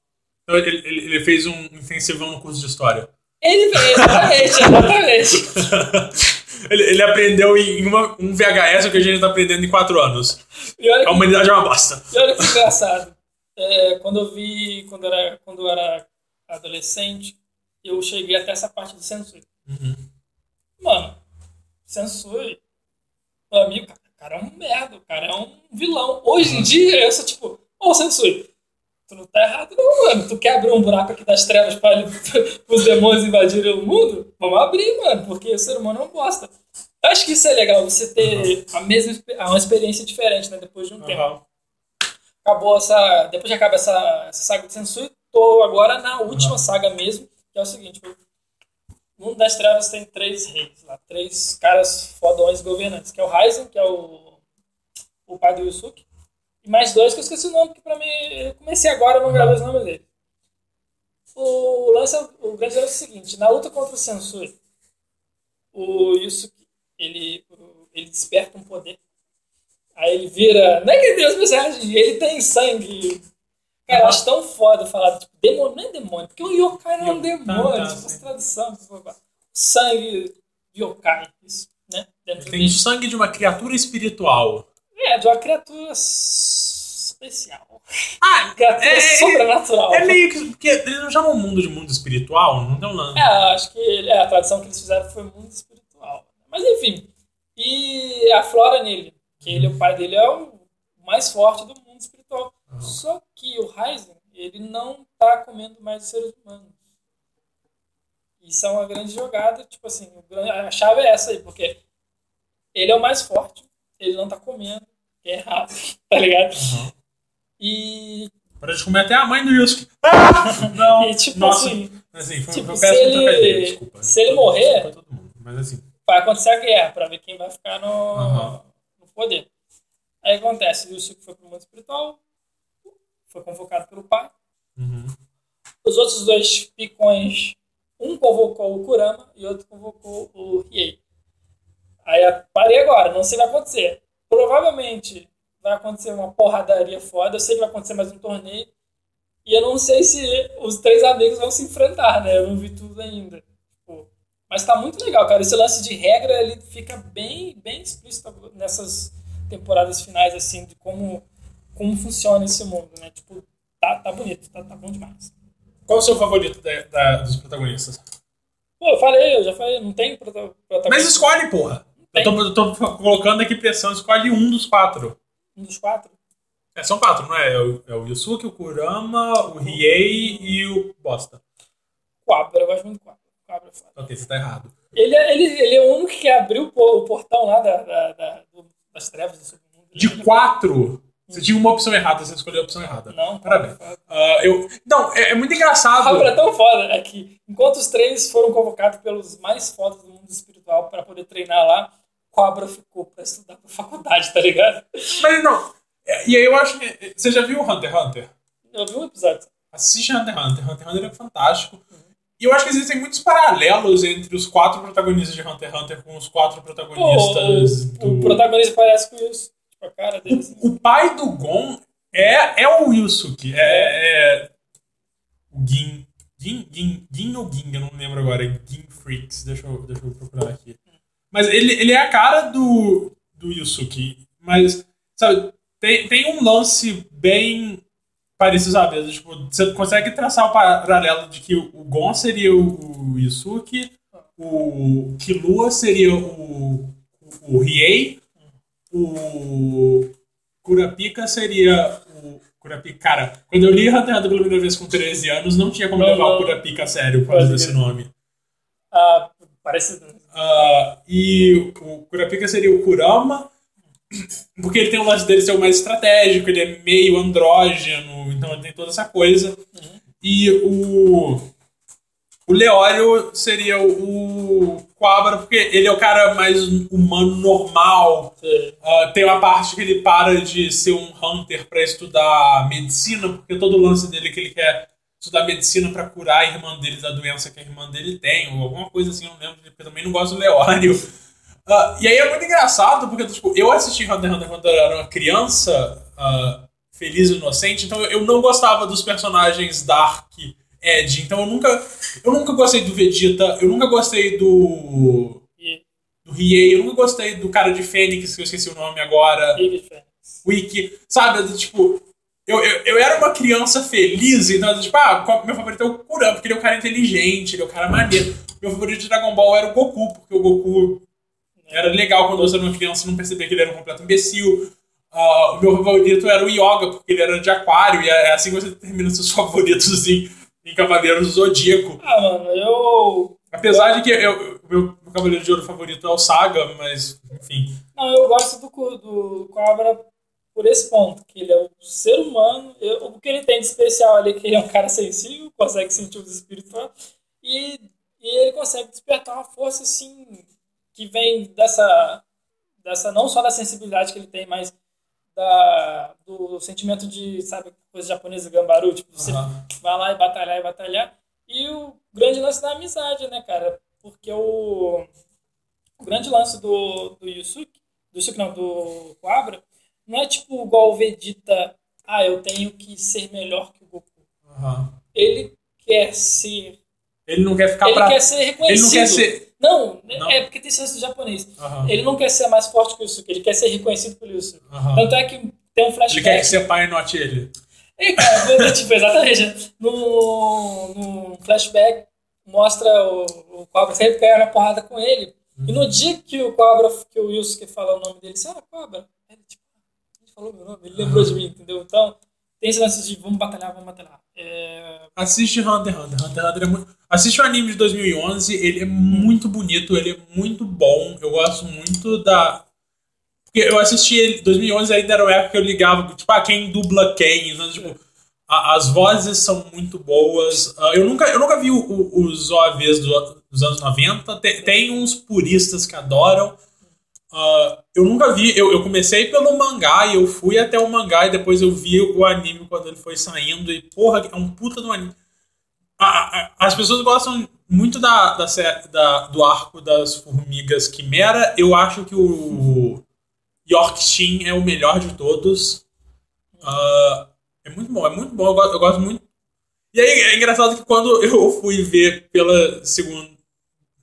Então, ele, ele, ele fez um intensivão no curso de história. Ele fez, exatamente, exatamente. ele, ele aprendeu em uma- um VHS o que a gente tá aprendendo em quatro anos. A que humanidade é uma bosta. E olha que engraçado. É, quando eu vi, quando eu, era, quando eu era adolescente, eu cheguei até essa parte do Sensui. Mano, Sensui, meu amigo, cara, cara é um merda, o cara é um vilão. Hoje em dia, eu sou tipo, ô Sensui, tu não tá errado não, mano. Tu quer abrir um buraco aqui das trevas para os demônios invadirem o mundo? Vamos abrir, mano, porque o ser humano não gosta. Eu acho que isso é legal, você ter a mesma uma experiência diferente, né, depois de um tempo Aham. acabou essa. Depois que acaba essa, essa saga de Sensui, tô agora na última saga mesmo, que é o seguinte: o Mundo das Trevas tem três reis lá, três caras fodões governantes, que é o Raizen, que é o, o pai do Yusuke, e mais dois que eu esqueci o nome, porque pra mim. Eu comecei agora, não gravei os nomes dele. O lance, é- o grande lance é o seguinte: na luta contra o Sensui, o Yusuke ele, ele desperta um poder Aí ele vira. Não é que os personagens, ele tem sangue. Cara, eu acho tão foda falar, tipo, demônio. Não é demônio, porque o yokai não é um Yokai, demônio, tá, tipo, blá, blá. Sangue yokai, isso, né? Dentro Tem dele. sangue de uma criatura espiritual. É, de uma criatura especial. Ah, Criatura é, é, sobrenatural. é meio que. Porque eles não chamam o mundo de mundo espiritual, não um lance. É, acho que é, a tradução que eles fizeram foi muito espiritual. Mas enfim. E a Flora nele, que ele, o pai dele é o mais forte do mundo. Uhum. Só que o Ryzen, ele não tá comendo mais os seres humanos. Isso é uma grande jogada, tipo assim, a chave é essa aí, porque ele é o mais forte, ele não tá comendo, é errado, tá ligado? Uhum. E Para de comer até a mãe do Yusuke. Ah! Não, E, tipo nossa. assim, assim, foi, tipo, foi se ele- desculpa. se ele morrer- todo mundo, Mas assim, vai acontecer a guerra pra ver quem vai ficar no, Aham. no poder. Aí acontece, o Yusuke foi pro mundo espiritual, foi convocado pelo pai. uhum. Os outros dois picões, um convocou o Kurama e outro convocou o Riei. Aí parei agora, não sei o que vai acontecer. Provavelmente vai acontecer uma porradaria foda, eu sei que vai acontecer mais um torneio. E eu não sei se os três amigos vão se enfrentar, né? Eu não vi tudo ainda. Tipo, mas tá muito legal, cara. Esse lance de regra, ele fica bem, bem explícito nessas temporadas finais, assim, de como, como funciona esse mundo, né? Tipo, tá, tá bonito, tá, tá bom demais. Qual o seu favorito da- da- dos protagonistas? Pô, eu falei, eu já falei, não tem prota- protagonista. Mas escolhe, porra. Eu tô, eu tô colocando aqui pressão, escolhe um dos quatro. Um dos quatro? É, são quatro, não é? É o, é o Yusuke, o Kurama, o Riei e o Bosta. Quabra, eu gosto muito do Quabra. Quabra é foda. Ok, você tá errado. Ele, é- ele, ele é o único que abriu o po- o portão lá da, da- da- das trevas do submundo. De quatro, você tinha uma opção errada, você escolheu a opção errada. Não, Parabéns. Quabra. Ah, eu, não, é, é muito engraçado. Quabra é tão foda, é que enquanto os três foram convocados pelos mais fodas do mundo espiritual pra poder treinar lá, Quabra ficou pra estudar pra faculdade, tá ligado? Mas não. é, E aí eu acho que. Você já viu Hunter x Hunter? Eu vi um episódio. Assiste Hunter x Hunter. Hunter x Hunter é fantástico. E eu acho que existem muitos paralelos entre os quatro protagonistas de Hunter x Hunter com os quatro Pô, protagonistas o, do. o protagonista parece com isso. Assim. O pai do Gon é, é o Yusuke. É, é o Gin. Gin, Gin, Gin ou Ging, eu não lembro agora. É Gin Freaks. Deixa eu, deixa eu procurar aqui. Mas ele, ele é a cara do, do Yusuke. Mas, sabe, tem, tem um lance bem parecido, sabe? Tipo, você consegue traçar o paralelo de que o Gon seria o, o Yusuke, o Killua seria o, o Riei, o Kurapika seria o. Kurapika. Cara, quando eu li Hunter pela primeira vez com 13 anos, não tinha como Não, levar não. o Kurapika a sério por causa desse nome. Ah, parece. Ah, e o Kurapika seria o Kurama, porque ele tem o lance dele ser o mais estratégico, ele é meio andrógeno, então ele tem toda essa coisa. E o. O Leório seria o, o Quabra, porque ele é o cara mais humano, normal. Ah, tem uma parte que ele para de ser um hunter pra estudar medicina, porque todo o lance dele é que ele quer estudar medicina pra curar a irmã dele da doença que a irmã dele tem, ou alguma coisa assim, eu não lembro, porque eu também não gosto do Leório. Ah, e aí é muito engraçado, porque tipo, eu assisti Hunter x Hunter quando eu era uma criança ah, feliz e inocente, então eu não gostava dos personagens Dark Ed, então eu nunca, eu nunca gostei do Vegeta, eu nunca gostei do do Riei, eu nunca gostei do cara de Fênix, que eu esqueci o nome agora. Wiki, sabe? Tipo, eu, eu, eu era uma criança feliz, então, tipo, ah, meu favorito é o Kurama, porque ele é um cara inteligente, ele é um cara maneiro. Meu favorito de Dragon Ball era o Goku, porque o Goku era legal quando você era uma criança e não percebia que ele era um completo imbecil. O meu favorito era o Yoga, porque ele era de aquário, e é assim que você termina seus favoritos em, em Cavaleiros do Zodíaco. Ah, mano, eu. Apesar de que eu, o meu, meu Cavaleiro de Ouro favorito é o Saga, mas, enfim. Não, eu gosto do, do Cobra por esse ponto, que ele é um ser humano. eu- o que ele tem de especial ali é que ele é um cara sensível, consegue sentir os espíritos e, e ele consegue despertar uma força assim que vem dessa, dessa não só da sensibilidade que ele tem, mas da, do sentimento de, sabe, coisa japonesa, gambaru, tipo, você Aham. vai lá e batalhar e batalhar. E o grande lance da amizade, né, cara? Porque o, o grande lance do, do Yusuke, do Yusuke não, do Quabra, não é tipo igual o Vegeta, ah, eu tenho que ser melhor que o Goku. Aham. Ele quer ser. Ele não quer ficar ele pra. quer ser Ele reconhecido. não quer ser. Não, Não? é porque tem lance do japonês. Ele não quer ser mais forte que o Yusuke, ele quer ser reconhecido pelo Yusuke. Aham. Tanto é que tem um Ele flashback. quer que seu pai note ele. E, cara, tipo, exatamente. No, no flashback, mostra o, o Cobra sempre caindo na porrada com ele. E no dia que o Cobra, que o Yusuke fala o nome dele, disse, ah, Cobra. Ele, tipo, ele falou meu nome, ele lembrou de mim, entendeu? Então, tem esse lance de vamos batalhar, vamos batalhar. É, Assiste Hunter x Hunter. Hunter x Hunter é muito. Assiste o anime de 2011, ele é muito bonito, ele é muito bom. Eu gosto muito da. Porque eu assisti ele em 2011, ainda era uma época que eu ligava, tipo, ah, quem dubla quem? Então, tipo, a- as vozes são muito boas. Ah, eu, nunca, eu nunca vi o- o- os OAVs do- dos anos 90. Tem, tem uns puristas que adoram. Ah, eu nunca vi. Eu, eu comecei pelo mangá e eu fui até o mangá e depois eu vi o anime quando ele foi saindo. E, porra, é um puta do anime. A- a- as pessoas gostam muito da, da, da- do arco das formigas Quimera. Eu acho que o York Shin é o melhor de todos. Ah, é muito bom, é muito bom. Eu gosto, eu gosto muito. E aí é engraçado que quando eu fui ver pela segunda.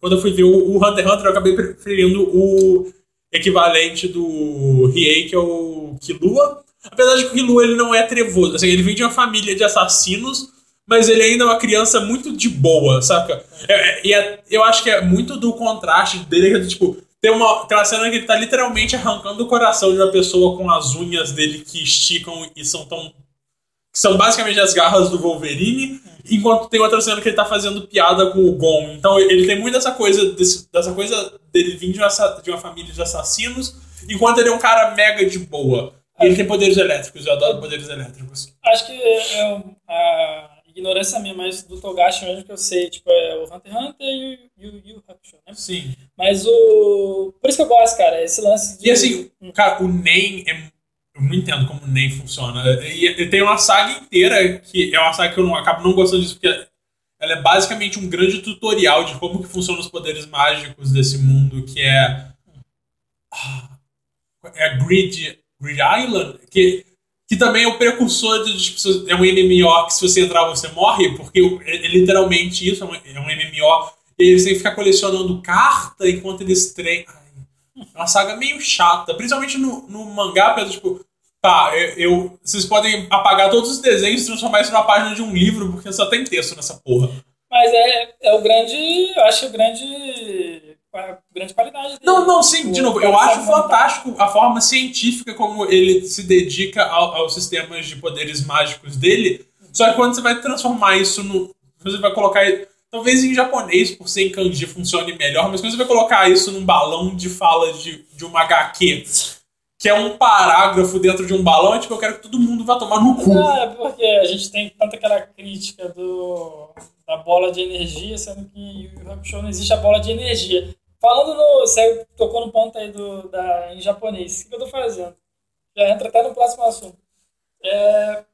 Quando eu fui ver o, o Hunter x Hunter, eu acabei preferindo o equivalente do Riei, que é o Killua. Apesar de que o Killua ele não é trevoso. Assim, ele vem de uma família de assassinos, mas ele ainda é uma criança muito de boa, saca? É- é- E é- eu acho que é muito do contraste dele, é tipo. Tem uma, tem uma cena que ele tá literalmente arrancando o coração de uma pessoa com as unhas dele que esticam e são tão. que são basicamente as garras do Wolverine, enquanto tem outra cena que ele tá fazendo piada com o Gon. Então ele tem muito essa coisa, desse- dessa coisa dele vir de uma, de uma família de assassinos, enquanto ele é um cara mega de boa. E ele tem poderes elétricos, eu adoro poderes elétricos. Acho que é um- a ignorância minha, mas do Togashi mesmo que eu sei, tipo, é o Hunter x Hunter e o Yu Yu Hakusho, né? Sim. Mas o... Por isso que eu gosto, cara, esse lance de... E assim, cara, o NEM é. Eu não entendo como o NEM funciona. E, e tem uma saga inteira que é uma saga que eu não, acabo não gostando disso, porque ela é basicamente um grande tutorial de como que funcionam os poderes mágicos desse mundo, que é. ah, É a Grid, Grid Island, que, que também é o precursor de. É um MMO que se você entrar você morre, porque é, é literalmente isso, é um, é um MMO. E aí eles têm que ficar colecionando carta enquanto eles treinam. É uma saga meio chata, principalmente no, no mangá, pelo tipo, tá, eu, eu- vocês podem apagar todos os desenhos e transformar isso numa página de um livro, porque só tem texto nessa porra. Mas é, é o grande... Eu acho o grande... Grande qualidade dele. Não, não, sim, de O novo, eu acho fantástico a forma científica como ele se dedica ao- aos sistemas de poderes mágicos dele, só que quando você vai transformar isso no. Você vai colocar. Talvez em japonês, por ser em kanji, funcione melhor, mas quando você vai colocar isso num balão de fala de, de uma HQ, que é um parágrafo dentro de um balão, é tipo, eu quero que todo mundo vá tomar no cu. Não, é porque a gente tem tanto aquela crítica do, da bola de energia, sendo que em Yu Yu Hakusho não existe a bola de energia. Falando no. Você tocou no ponto aí do, da, em japonês. O que eu tô fazendo? Já entra até no próximo assunto. É,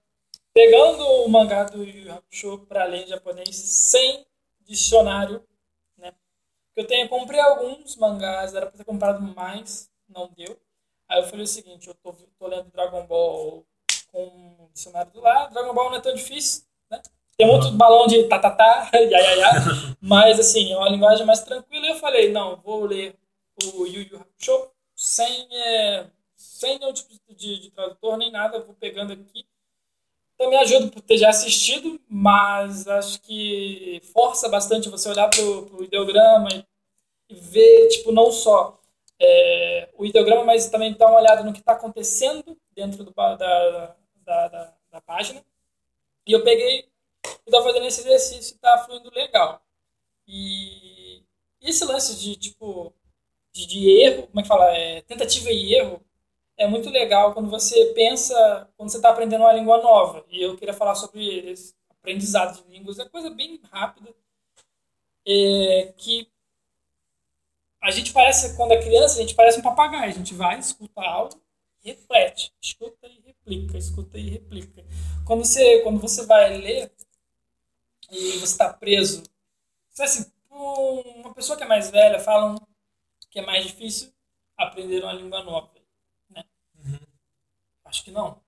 pegando o mangá do Yu Hakusho para além de japonês sem dicionário, né? Eu tenho, comprei alguns mangás, era para ter comprado mais, não deu. Aí eu falei o seguinte, eu tô, tô lendo Dragon Ball com um dicionário do lado. Dragon Ball não é tão difícil, né? Tem muito balão de tatatá, ya, ya, ya. Mas, assim, é uma linguagem mais tranquila. E eu falei, não, vou ler o Yu Yu Hakusho sem, é, sem nenhum tipo de, de tradutor nem nada. Vou pegando aqui. Então me ajuda por ter já assistido, mas acho que força bastante você olhar pro, pro ideograma e, ver, tipo, não só é, o ideograma, mas também dar uma olhada no que está acontecendo dentro do, da, da, da, da página. E eu peguei e tô fazendo esse exercício e tá fluindo legal. E esse lance de, tipo, de, de erro, como é que fala? É, tentativa e erro, é muito legal quando você pensa, quando você está aprendendo uma língua nova. E eu queria falar sobre aprendizado de línguas, é coisa bem rápida. É, que a gente parece, quando é criança, a gente parece um papagaio. A gente vai, escuta algo, reflete. Escuta e replica, escuta e replica. Quando você, quando você vai ler e você está preso, você, assim, uma pessoa que é mais velha falam que é mais difícil aprender uma língua nova. Né? Acho que não.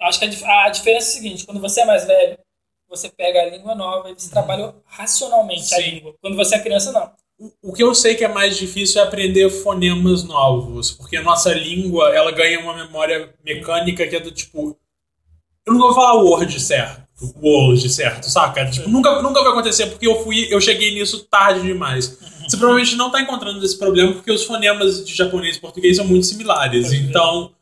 Acho que a, a diferença é a seguinte: quando você é mais velho, você pega a língua nova e você trabalha racionalmente a Sim. língua. Quando você é criança, não. O- O que eu sei que é mais difícil é aprender fonemas novos, porque a nossa língua, ela ganha uma memória mecânica que é do tipo... Eu nunca vou falar word certo, word certo, saca? Tipo, nunca, nunca vai acontecer porque eu fui, eu cheguei nisso tarde demais. Você provavelmente não tá encontrando esse problema porque os fonemas de japonês e português são muito similares, então...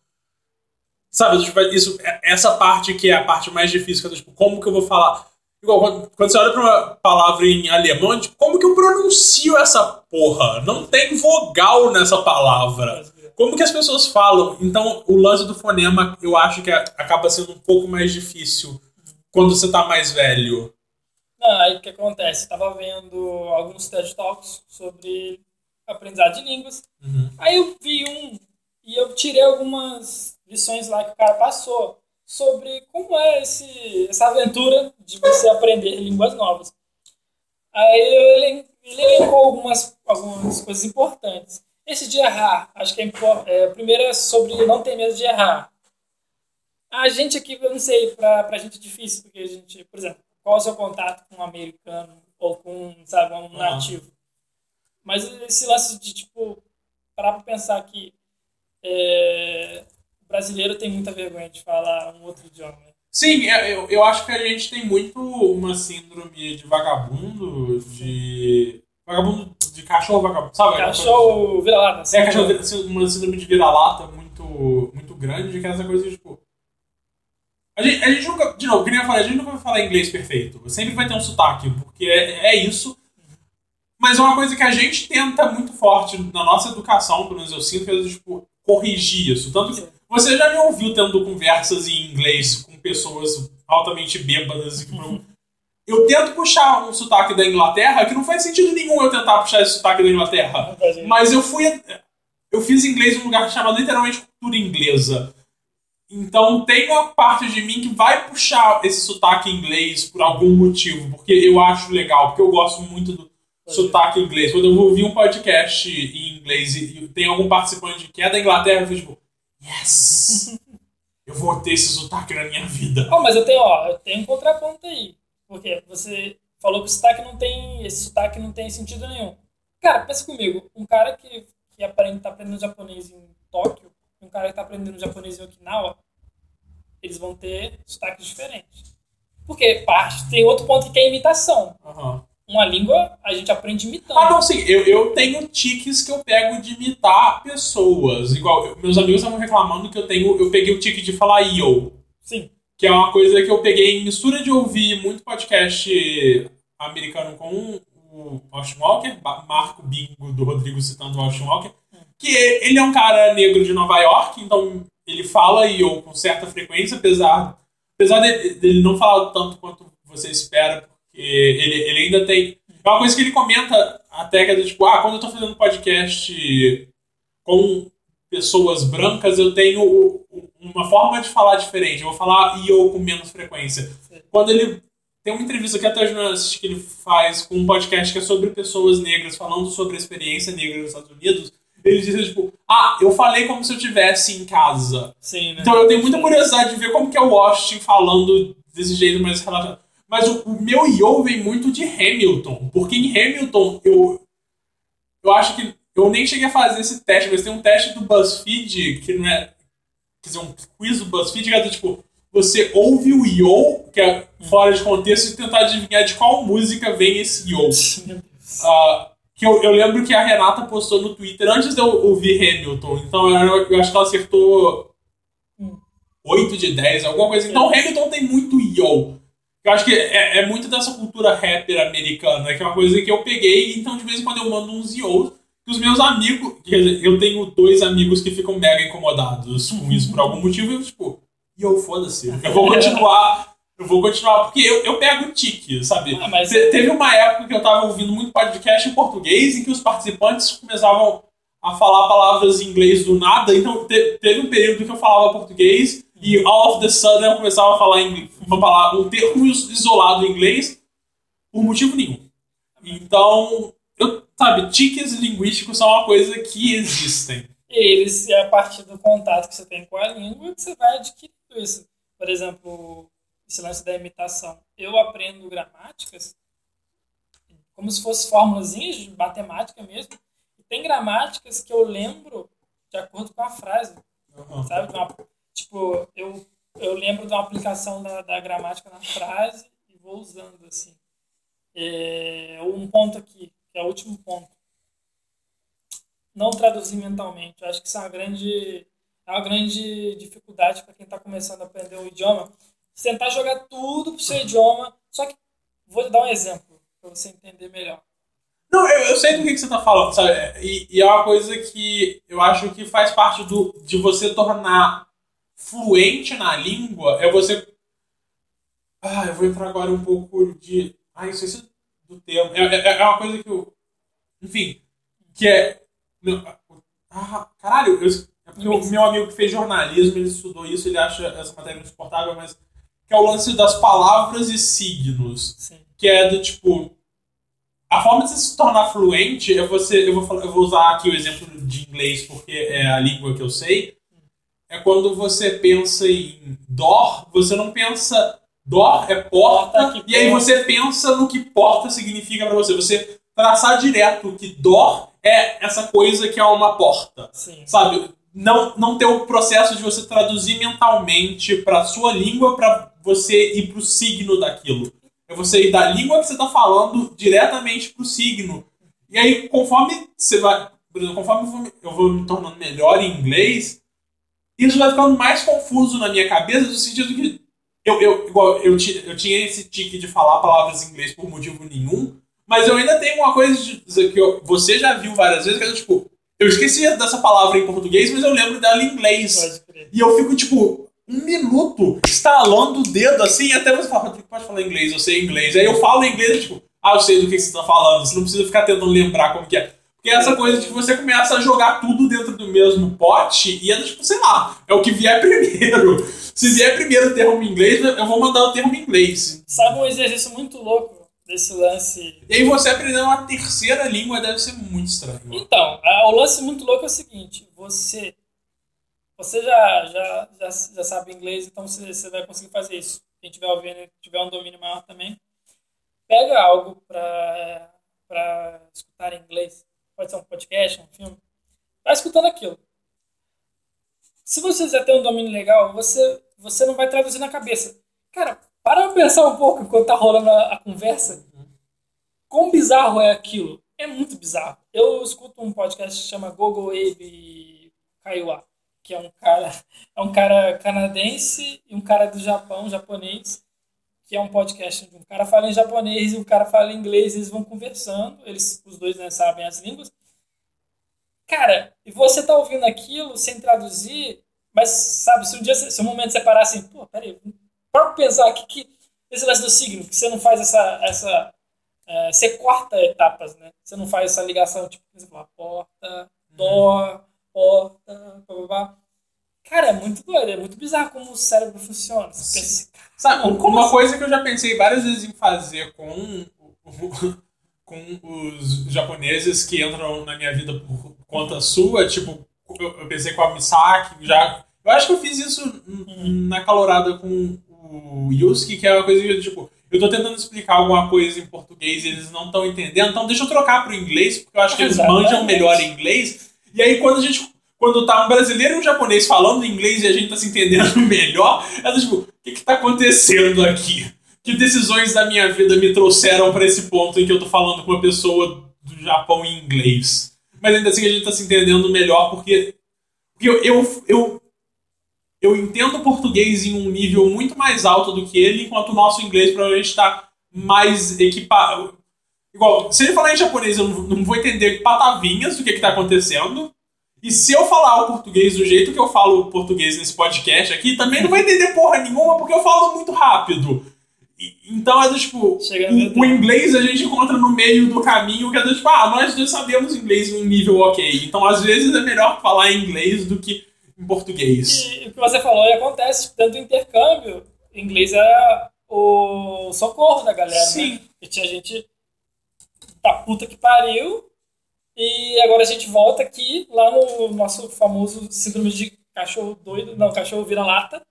Sabe, tipo, isso, essa parte que é a parte mais difícil, que é tipo, como que eu vou falar... Igual, quando, quando você olha pra uma palavra em alemão, tipo, como que eu pronuncio essa porra? Não tem vogal nessa palavra. Como que as pessoas falam? Então, o lance do fonema, eu acho que a- acaba sendo um pouco mais difícil quando você tá mais velho? Não, aí o que acontece? Eu tava vendo alguns TED Talks sobre aprendizado de línguas. Uhum. Aí eu vi um e eu tirei algumas lições lá que o cara passou sobre como é esse, essa aventura de você aprender línguas novas. Aí ele, ele elencou algumas, algumas coisas importantes. Esse de errar, acho que é, impor- é, primeiro é sobre não ter medo de errar. A gente aqui, eu não sei, pra, pra gente é difícil, porque a gente, por exemplo, qual é o seu contato com um americano ou com, sabe, um Ah. nativo? Mas esse lance de, tipo, parar pra pensar que é, o brasileiro tem muita vergonha de falar um outro idioma. né? Sim, é, eu, eu acho que a gente tem muito uma síndrome de vagabundo, de. Vagabundo de cachorro vagabundo, sabe? Cachorro vira lá, assim, É, cachorro, uma síndrome de vira-lata muito, muito grande, que é essa coisa tipo. A gente, a gente nunca, de novo, queria falar, a gente nunca vai falar inglês perfeito. Sempre vai ter um sotaque, porque é, é isso. Mas é uma coisa que a gente tenta muito forte na nossa educação, pelo menos eu sinto, que é tipo, corrigir isso. Tanto que você já me ouviu tendo conversas em inglês com pessoas altamente bêbadas que não- Eu tento puxar um sotaque da Inglaterra que não faz sentido nenhum eu tentar puxar esse sotaque da Inglaterra. Mas eu fui. Eu fiz inglês num lugar chamado literalmente cultura inglesa. Então tem uma parte de mim que vai puxar esse sotaque inglês por algum motivo, porque eu acho legal, porque eu gosto muito do sotaque inglês. Quando eu ouvi um podcast em inglês e tem algum participante que é da Inglaterra, eu fico tipo, yes! Eu vou ter esse sotaque na minha vida. Oh, mas eu tenho, ó, eu tenho um contraponto aí. Porque você falou que o sotaque não tem. Esse sotaque não tem sentido nenhum. Cara, pensa comigo, um cara que, que aprende, tá aprendendo japonês em Tóquio cara que tá aprendendo japonês em Okinawa, eles vão ter sotaques diferentes. Porque parte, tem outro ponto que é a imitação. Aham. Uma língua a gente aprende imitando. Ah, não, sim. Eu, eu tenho tiques que eu pego de imitar pessoas. Igual, eu- meus amigos estavam reclamando que eu tenho. Eu peguei o tique de falar yo. Sim. Que é uma coisa que eu peguei em mistura de ouvir muito podcast americano com o Austin Walker, Marco Bingo do Rodrigo citando o Austin Walker. Que ele é um cara negro de Nova York, então ele fala yo com certa frequência, apesar, apesar dele, dele não falar tanto quanto você espera, porque ele, ele ainda tem. É uma coisa que ele comenta até que é do tipo, ah, quando eu tô fazendo podcast com pessoas brancas, eu tenho uma forma de falar diferente. Eu vou falar yo com menos frequência. Quando ele. Tem uma entrevista que até eu assisti que ele faz com um podcast que é sobre pessoas negras, falando sobre a experiência negra nos Estados Unidos. Ele diz, tipo, ah, eu falei como se eu estivesse em casa. Sim, né? Então eu tenho muita curiosidade de ver como que é o Washington falando desse jeito mais relaxado. Mas o, o meu yo vem muito de Hamilton. Porque em Hamilton eu. Eu acho que. Eu nem cheguei a fazer esse teste, mas tem um teste do BuzzFeed que não é. Quer dizer, um quiz do BuzzFeed que é do tipo. Você ouve o yo, que é fora de contexto, e tentar adivinhar de qual música vem esse yo. Ah, que eu, eu lembro que a Renata postou no Twitter antes de eu ouvir Hamilton. Então eu, eu acho que ela acertou Hum. 8 de 10, alguma coisa. Então Hamilton tem muito yo. Eu acho que é, é muito dessa cultura rapper americana, que é uma coisa que eu peguei, então de vez em quando eu mando uns yos. Que os meus amigos, quer dizer, eu tenho dois amigos que ficam mega incomodados com isso por algum motivo, e eu, tipo, yo, foda-se. Eu vou continuar. Eu vou continuar, porque eu, eu pego tique, sabe? Ah, mas- Te- Teve uma época que eu tava ouvindo muito podcast em português em que os participantes começavam a falar palavras em inglês do nada. Então te- teve um período que eu falava português e all of the sudden eu começava a falar em- uma palavra, um termo is- isolado em inglês por motivo nenhum. Então, eu, sabe, tiques linguísticos são uma coisa que existem. E eles, é a partir do contato que você tem com a língua que você vai adquirindo isso. Por exemplo, esse lance da imitação. Eu aprendo gramáticas como se fossem formulazinhas de matemática mesmo. E tem gramáticas que eu lembro de acordo com a frase, sabe? De uma- tipo, eu, eu lembro de uma aplicação da, da gramática na frase e vou usando assim. É, um ponto aqui, que é o último ponto não traduzir mentalmente. Eu acho que isso é uma grande, é uma grande dificuldade para quem está começando a aprender um idioma. Tentar jogar tudo pro seu idioma. Só que vou dar um exemplo para você entender melhor. Não, eu, eu sei do que, que você tá falando, sabe? E, e é uma coisa que eu acho que faz parte do, de você tornar fluente na língua, é você. Ah, eu vou entrar agora um pouco de. Ah, isso é do termo. É, é, é uma coisa que eu. Enfim, que é. Ah, caralho, eu, é porque o meu amigo que fez jornalismo, ele estudou isso, ele acha essa matéria insuportável, mas. É o lance das palavras e signos. Sim. Que é do tipo. A forma de você se tornar fluente é você. Eu vou, falar, eu vou usar aqui o exemplo de inglês porque é a língua que eu sei. É quando você pensa em dor, você não pensa. Dor é porta, Porta e aí você pensa no que porta significa pra você. Você traçar direto que dor é essa coisa que é uma porta Sim. sabe? Não, não ter o processo de você traduzir mentalmente pra sua língua pra você ir pro signo daquilo. É você ir da língua que você tá falando diretamente pro signo. E aí, conforme você vai. Por exemplo, conforme eu vou, me tornando melhor em inglês, isso vai ficando mais confuso na minha cabeça, no sentido que. Eu, eu, igual, eu, eu tinha esse tique de falar palavras em inglês por motivo nenhum, mas eu ainda tenho uma coisa de que eu- você já viu várias vezes, que é tipo, eu esqueci dessa palavra em português, mas eu lembro dela em inglês. E eu fico, tipo, um minuto estalando o dedo assim, até você falar, Rodrigo, pode falar inglês, eu sei inglês. Aí eu falo inglês, tipo, ah, eu sei do que você tá falando, você não precisa ficar tentando lembrar como que é. Porque é essa coisa de que você começa a jogar tudo dentro do mesmo pote e é tipo, sei lá, é o que vier primeiro. Se vier primeiro o termo em inglês, eu vou mandar o termo em inglês. Sabe um exercício muito louco desse lance? E aí você aprender uma terceira língua deve ser muito estranho. Então, o lance muito louco é o seguinte: você. Você já, já, já, já sabe inglês, então você, você vai conseguir fazer isso. Quem tiver ouvindo, tiver um domínio maior também, pega algo para escutar em inglês. Pode ser um podcast, um filme. Vai escutando aquilo. Se você já tem um domínio legal, você, você não vai traduzir na cabeça. Cara, para pensar um pouco enquanto tá rolando a, a conversa. Quão bizarro é aquilo? É muito bizarro. Eu escuto um podcast que chama Gogo Abe Kaiwa, que é um cara, é um cara canadense e um cara do Japão, japonês, que é um podcast onde um cara fala em japonês e um cara fala em inglês, eles vão conversando, eles os dois né, sabem as línguas. Cara, e você tá ouvindo aquilo sem traduzir, mas sabe, se um dia, se um momento você parar assim, pô, peraí, para pensar que, que esse lance do signo, que você não faz essa, essa é, você corta etapas, né? Você não faz essa ligação, tipo, você fala porta, dó, porta, blá, blá, blá. Cara, é muito doido, é muito bizarro como o cérebro funciona. Você pensa Sabe, uma assim? coisa que eu já pensei várias vezes em fazer com, com os japoneses que entram na minha vida por conta sua, tipo, eu, pensei com a Misaki, já. Eu acho que eu fiz isso n- na calorada com o Yusuke, que é uma coisa que, tipo, eu tô tentando explicar alguma coisa em português e eles não estão entendendo, então deixa eu trocar pro inglês, porque eu acho que eles manjam melhor inglês. E aí, quando a gente. Quando tá um brasileiro e um japonês falando inglês e a gente tá se entendendo melhor, é tipo, o que que tá acontecendo aqui? Que decisões da minha vida me trouxeram pra esse ponto em que eu tô falando com uma pessoa do Japão em inglês? Mas ainda assim a gente tá se entendendo melhor porque, porque eu, eu, eu, eu entendo português em um nível muito mais alto do que ele, enquanto o nosso inglês provavelmente tá mais equipado. Igual, se ele falar em japonês, eu não, vou entender patavinhas do que, que tá acontecendo. E se eu falar o português do jeito que eu falo o português nesse podcast aqui, também não vai entender porra nenhuma, porque eu falo muito rápido. E- então é do tipo. O, o inglês a gente encontra no meio do caminho, que é do tipo, ah, nós dois sabemos inglês em um nível ok. Então às vezes é melhor falar em inglês do que em português. E o que você falou acontece, tanto o intercâmbio, inglês era o socorro da galera, Sim. né? E tinha gente da puta que pariu, e agora a gente volta aqui, lá no nosso famoso síndrome de cachorro doido, não, cachorro vira-lata.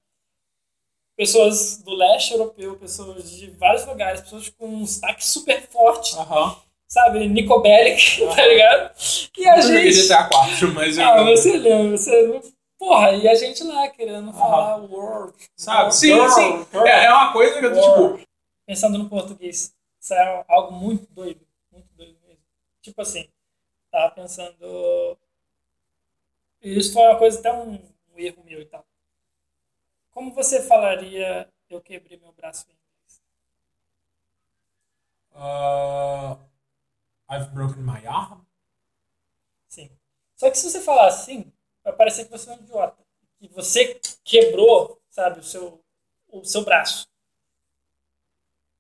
Pessoas do leste europeu, pessoas de vários lugares, pessoas com um sotaque super forte, Aham. sabe? Nico Bellic, tá ligado? E a Eu gente... GTA 4, mas eu. Ah, você lembra, você... Porra, e a gente lá querendo falar world. Sabe? Sim, sim. É, é uma coisa que eu tô tipo. Pensando no português, isso é algo muito doido. Tipo assim, tava pensando... Isso foi uma coisa, até um, um erro meu e tal. Como você falaria eu quebrei meu braço em inglês? Uh, I've broken my arm. Sim. Só que se você falar assim, vai parecer que você é um idiota. Que você quebrou, sabe, o seu, o seu braço.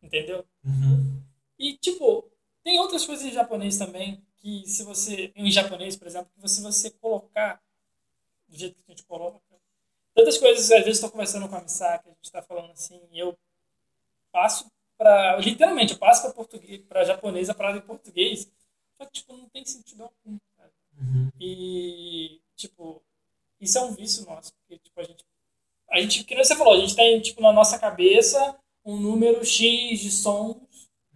Entendeu? Uhum. E, tipo, tem outras coisas em japonês também, que se você. Em japonês, por exemplo, que se você colocar do jeito que a gente coloca. Tantas coisas, às vezes estou conversando com a Misaki, a gente está falando assim, eu passo para. Literalmente, eu passo para português, para japonês a palavra em português. Só que, tipo, não tem sentido algum. Uhum. E, tipo, isso é um vício nosso, porque, tipo, a gente. A gente, que você falou, a gente tem, tipo, na nossa cabeça um número X de sons.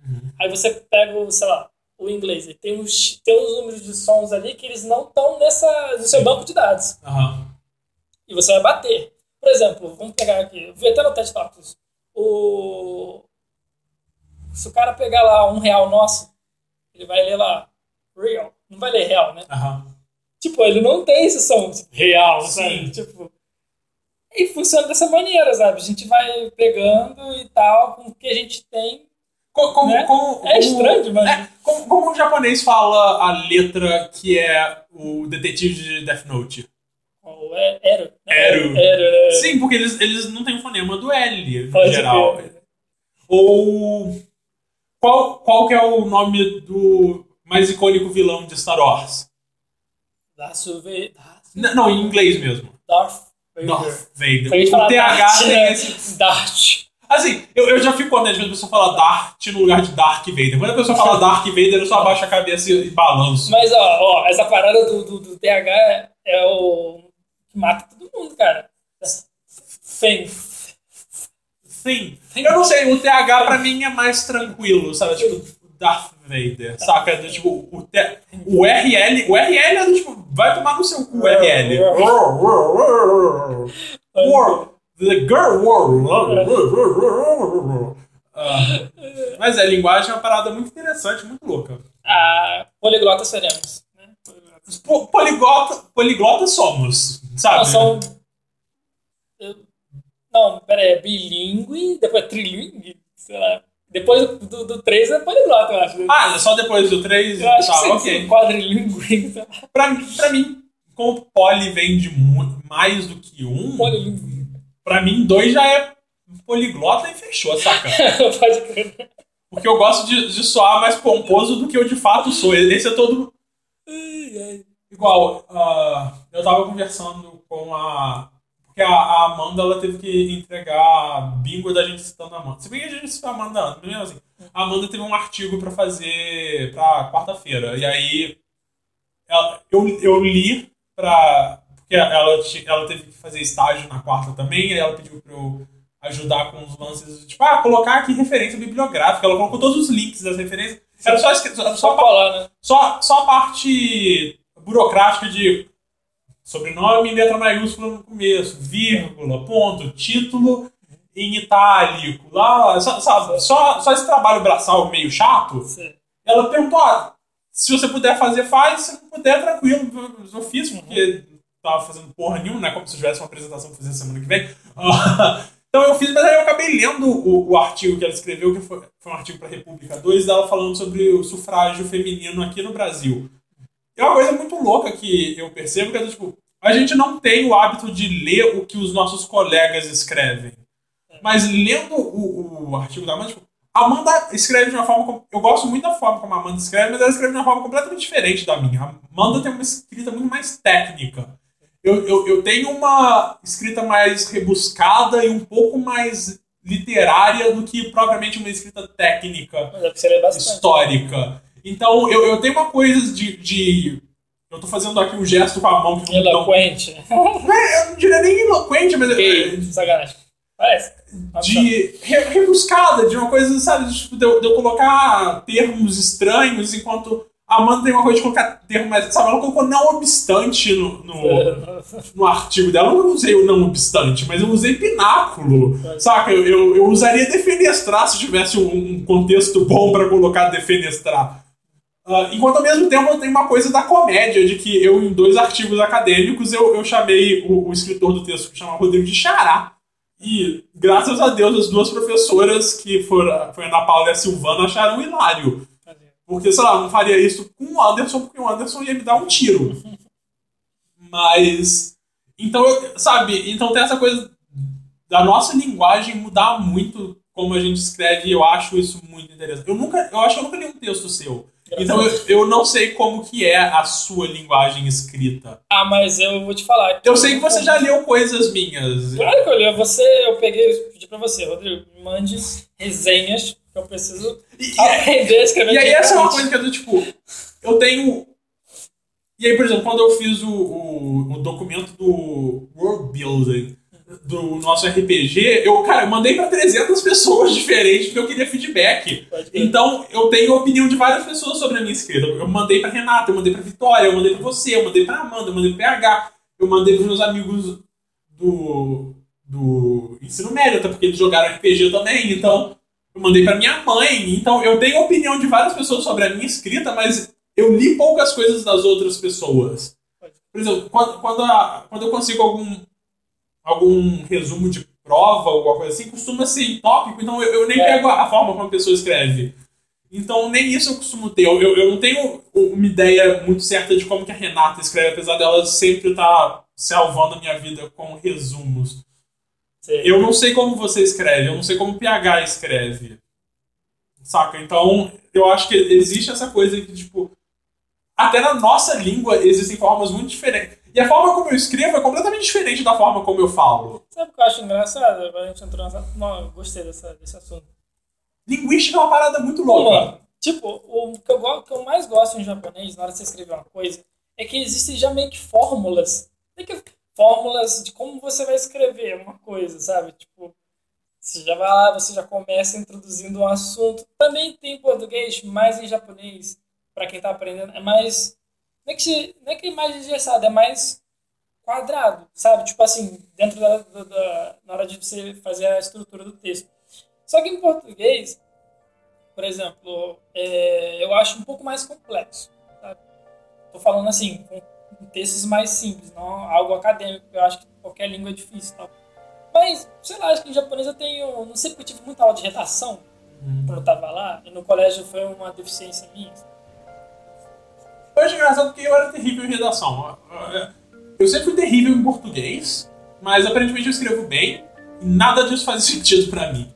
Uhum. Aí você pega, o, sei lá, o inglês. E tem uns, tem uns números de sons ali que eles não estão nessa, no seu Sim. banco de dados. Aham. E você vai bater. Por exemplo, vamos pegar aqui, vou até no TED Talks. O... Se o cara pegar lá um real nosso, ele vai ler lá, real. Não vai ler real, né? Aham. Tipo, ele não tem esse som tipo, real, Sim. sabe? Tipo, e funciona dessa maneira, sabe? A gente vai pegando e tal, com o que a gente tem. Co- Como, Né? como, É como- estranho, mas. É, como, como o japonês fala a letra que é o detetive de Death Note? Oh, é, Ero. Ero. Ero, né? Sim, porque eles, eles não têm o fonema do L, no Pode geral. crer. Ou. Qual, qual que é o nome do mais icônico vilão de Star Wars? Darth Vader. N- não, em inglês mesmo. Darth Vader. Darth Vader. O TH tem né? esse. Darth. Assim, eu, eu já fico quando a pessoa fala Dart no lugar de Dark Vader. Quando a pessoa fala Dark Vader, eu só abaixo a cabeça e balanço. Mas, ó, ó, essa parada do, do, do TH é, é o que mata todo mundo, cara. Fem. Sim. Eu não sei, o TH pra mim é mais tranquilo, sabe? Tipo, Darth Vader, saca? Do, tipo, o, T, o RL, o RL é do tipo, vai tomar no seu cu, RL. The girl war. Ah, mas é, linguagem é uma parada muito interessante, muito louca. Ah, poliglotas seremos. Né? Poliglotas. Po- Poliglota, poliglota somos, sabe? Não, são. eu- Não, pera aí, é bilíngue, depois é trilingue, sei lá. Depois do, do 3 é poliglota, eu acho. Ah, só depois do 3? eu acho tá, que ok. quadrilingue, sei lá. Pra, mim- pra mim, como poli vem de mais do que um, Polilingue. Pra mim, dois já é poliglota e fechou, saca? Pode crer. Porque eu gosto de, de soar mais pomposo do que eu de fato sou. Esse é todo igual. ah, eu tava conversando com a. Porque a, a Amanda ela teve que entregar bingo da gente citando a Amanda. Se bem que a gente citou a Amanda antes, mesmo assim. A Amanda teve um artigo pra fazer pra quarta-feira. E aí ela- eu, eu li pra. Porque ela, ela teve que fazer estágio na quarta também, e ela pediu pra eu ajudar com os lances, tipo, ah, colocar aqui referência bibliográfica. Ela colocou todos os links das referências. Era só, só, Só colar, né? só, só a parte burocrática de sobrenome em letra maiúscula no começo, vírgula, ponto, título em itálico, lá, só, sabe, só, só esse trabalho braçal meio chato. Sim. Ela perguntou, ah, se você puder fazer, faz, se não puder, tranquilo. Eu fiz, porque tava fazendo porra nenhuma, né? Como se tivesse uma apresentação pra fazer semana que vem. Então eu fiz, mas aí eu acabei lendo o, o artigo que ela escreveu, que foi, foi um artigo pra República 2, dela falando sobre o sufrágio feminino aqui no Brasil. É uma coisa muito louca que eu percebo, que é tipo, a gente não tem o hábito de ler o que os nossos colegas escrevem. Mas lendo o, o artigo da Amanda, tipo, Amanda escreve de uma forma. Eu gosto muito da forma como a Amanda escreve, mas ela escreve de uma forma completamente diferente da minha. A Amanda tem uma escrita muito mais técnica. Eu, eu, eu tenho uma escrita mais rebuscada e um pouco mais literária do que propriamente uma escrita técnica é histórica. Então, eu, eu tenho uma coisa de, de. Eu tô fazendo aqui um gesto com a mão que não, não Eloquente. é, eu não diria nem eloquente, mas. Que sacanagem. Parece. de re- rebuscada, de uma coisa, sabe, de, tipo, de, de eu colocar termos estranhos, enquanto Amanda tem uma coisa de colocar termos mais. Sabe, ela colocou não obstante no, no, no artigo dela. Eu não usei o não obstante, mas eu usei pináculo. Saca? Eu, eu, eu usaria defenestrar se tivesse um, um contexto bom pra colocar defenestrar. Ah, enquanto ao mesmo tempo eu tenho uma coisa da comédia, de que eu, em dois artigos acadêmicos, eu, eu chamei o, o escritor do texto, que chama Rodrigo de Xará. E, graças a Deus, as duas professoras, que foram, foi a Ana Paula e a Silvana, acharam hilário. Porque, sei lá, eu não faria isso com o Anderson, porque o Anderson ia me dar um tiro. Mas. Então, eu- sabe? Então tem essa coisa da nossa linguagem mudar muito como a gente escreve e eu acho isso muito interessante. Eu nunca, eu acho que eu nunca li um texto seu. Então eu, eu não sei como que é a sua linguagem escrita. Ah, mas eu vou te falar. Eu sei que você já leu coisas minhas. Claro que eu li. Você, eu peguei, pedi pra você, Rodrigo, mande resenhas eu preciso E, aprender a escrever. e aí essa é uma coisa que eu tô, tipo, eu tenho. E aí, por exemplo, quando eu fiz o, o, o documento do World Building do nosso RPG, eu, cara, eu mandei pra 300 pessoas diferentes porque eu queria feedback. Então, eu tenho a opinião de várias pessoas sobre a minha escrita. Eu mandei pra Renata, eu mandei pra Vitória, eu mandei pra você, eu mandei pra Amanda, eu mandei pro PH, eu mandei pros meus amigos do, do ensino médio, até porque eles jogaram RPG também, então eu mandei pra minha mãe. Então, eu tenho opinião de várias pessoas sobre a minha escrita, mas eu li poucas coisas das outras pessoas. Por exemplo, quando, quando, a- quando eu consigo algum, algum resumo de prova ou alguma coisa assim, costuma ser em tópico, então eu, eu nem É. pego a, a forma como a pessoa escreve. Então nem isso eu costumo ter. Eu, eu, eu não tenho uma ideia muito certa de como que a Renata escreve, apesar dela sempre estar salvando a minha vida com resumos. Eu não sei como você escreve, eu não sei como o PH escreve. Saca? Então, eu acho que existe essa coisa que, tipo, até na nossa língua existem formas muito diferentes. E a forma como eu escrevo é completamente diferente da forma como eu falo. Sabe o que eu acho engraçado? Agora a gente entrou nessa. Não, eu gostei dessa, desse assunto. Linguística é uma parada muito louca. tipo, o que eu, o que eu mais gosto em japonês, na hora de você escrever uma coisa, é que existem já meio que fórmulas. Meio que fórmulas de como você vai escrever uma coisa, sabe? Tipo, você já vai lá, você já começa introduzindo um assunto. Também tem em português, mas em japonês, pra quem tá aprendendo, é mais. Não é que, não é que é mais engessado, é mais quadrado, sabe? Tipo assim, dentro da, da- da- na hora de você fazer a estrutura do texto. Só que em português, por exemplo, é, eu acho um pouco mais complexo. Tô falando assim, com textos mais simples, não algo acadêmico, eu acho que qualquer língua é difícil. Tal. Mas, sei lá, acho que em japonês eu tenho. Não sei porque eu tive muita aula de redação quando eu tava lá, e no colégio foi uma deficiência minha. Eu acho engraçado porque eu era terrível em redação. Eu sempre fui terrível em português, mas aparentemente eu escrevo bem e nada disso faz sentido pra mim.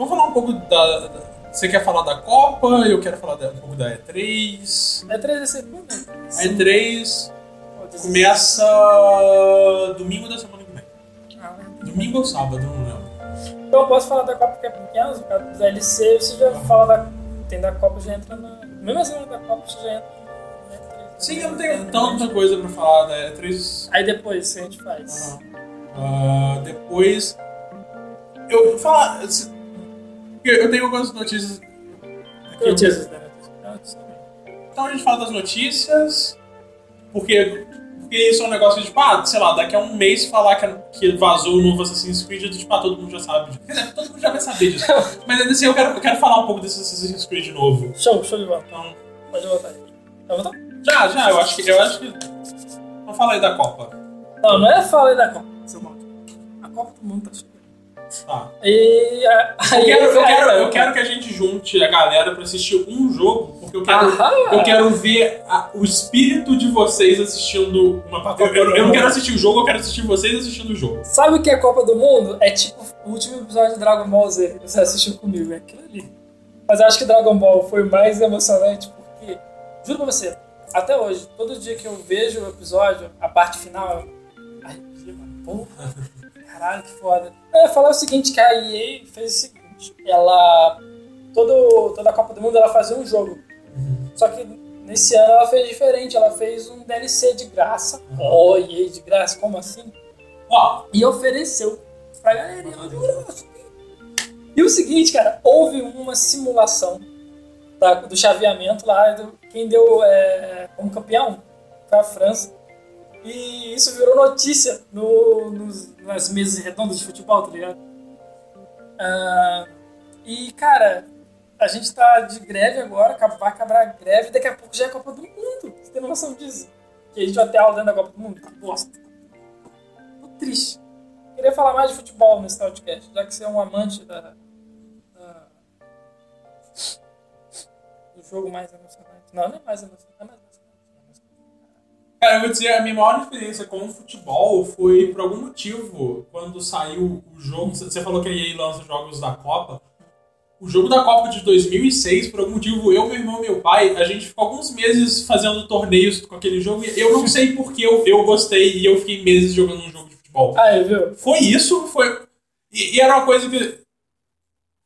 Vamos falar um pouco da. da- Você quer falar da Copa? Eu quero falar um pouco da E3. É 3 desse né? A E3 começa domingo da semana que vem. Ah, Domingo ou sábado, não lembro. Então eu posso falar da Copa que é pequena, por causa do DLC, você já fala da. Tem da Copa, já entra na. Mesmo assim, da Copa você já entra na E3. Sim, eu não tenho tanta coisa pra falar da E3. Aí depois, o que a gente faz? Ah, depois. Eu vou falar. Eu tenho algumas notícias. aqui. Notícias, né? Notícias também. Então a gente fala das notícias. Porque, porque isso é um negócio de, tipo, ah, sei lá, daqui a um mês falar que, que vazou o novo Assassin's Creed, tipo, ah, todo mundo já sabe disso. Quer dizer, todo mundo já vai saber disso. Mas ainda assim, eu quero, eu quero falar um pouco desse Assassin's Creed novo. Show, show de bola. Então, Pode voltar. Tá voltando? já, já, eu acho que. Eu acho que. Vamos falar aí da Copa. Não, não é fala aí da Copa, seu mal. A Copa do Mundo tá chegando. Tá. E. a- Eu aí- quero, eu, aí- quero, aí- eu quero que a gente junte a galera pra assistir um jogo, porque eu quero, Aham. eu quero ver a- o espírito de vocês assistindo uma partida. Eu, eu não quero assistir o jogo, eu quero assistir vocês assistindo o jogo. Sabe o que é Copa do Mundo? É tipo o último episódio de Dragon Ball Z que você assistiu comigo, é aquilo ali. Mas eu acho que Dragon Ball foi mais emocionante porque, juro pra você, até hoje, todo dia que eu vejo o episódio, a parte final, eu arrepio, mano. Porra, caralho, que foda. Eu ia falar o seguinte, que a EA fez o seguinte, ela... Todo, toda a Copa do Mundo ela fazia um jogo. Só que nesse ano ela fez diferente, ela fez um DLC de graça. Oh, EA de graça, como assim? Ó, E ofereceu pra galera. E, ela, e o seguinte, cara, houve uma simulação da- do chaveamento lá, do- quem deu é, como campeão foi a França. E isso virou notícia no, nos- nas mesas redondas de futebol, tá ligado? Ah, e, cara, a gente tá de greve agora, vai acabar a greve, daqui a pouco já é a Copa do Mundo. Você tem noção disso? Que a gente vai ter aula dentro da Copa do Mundo? Que bosta. Tô triste. Queria falar mais de futebol nesse podcast, já que você é um amante da, da- do jogo mais emocionante. Não, não é mais emocionante, é mais. Cara, eu vou dizer, a minha maior experiência com o futebol foi, por algum motivo, quando saiu o jogo. Você falou que a EA lança jogos da Copa. O jogo da Copa de 2006, por algum motivo, eu, meu irmão e meu pai, a gente ficou alguns meses fazendo torneios com aquele jogo. E eu não sei porque eu, eu gostei e eu fiquei meses jogando um jogo de futebol. Ah, viu? Foi isso, foi. E, e era uma coisa que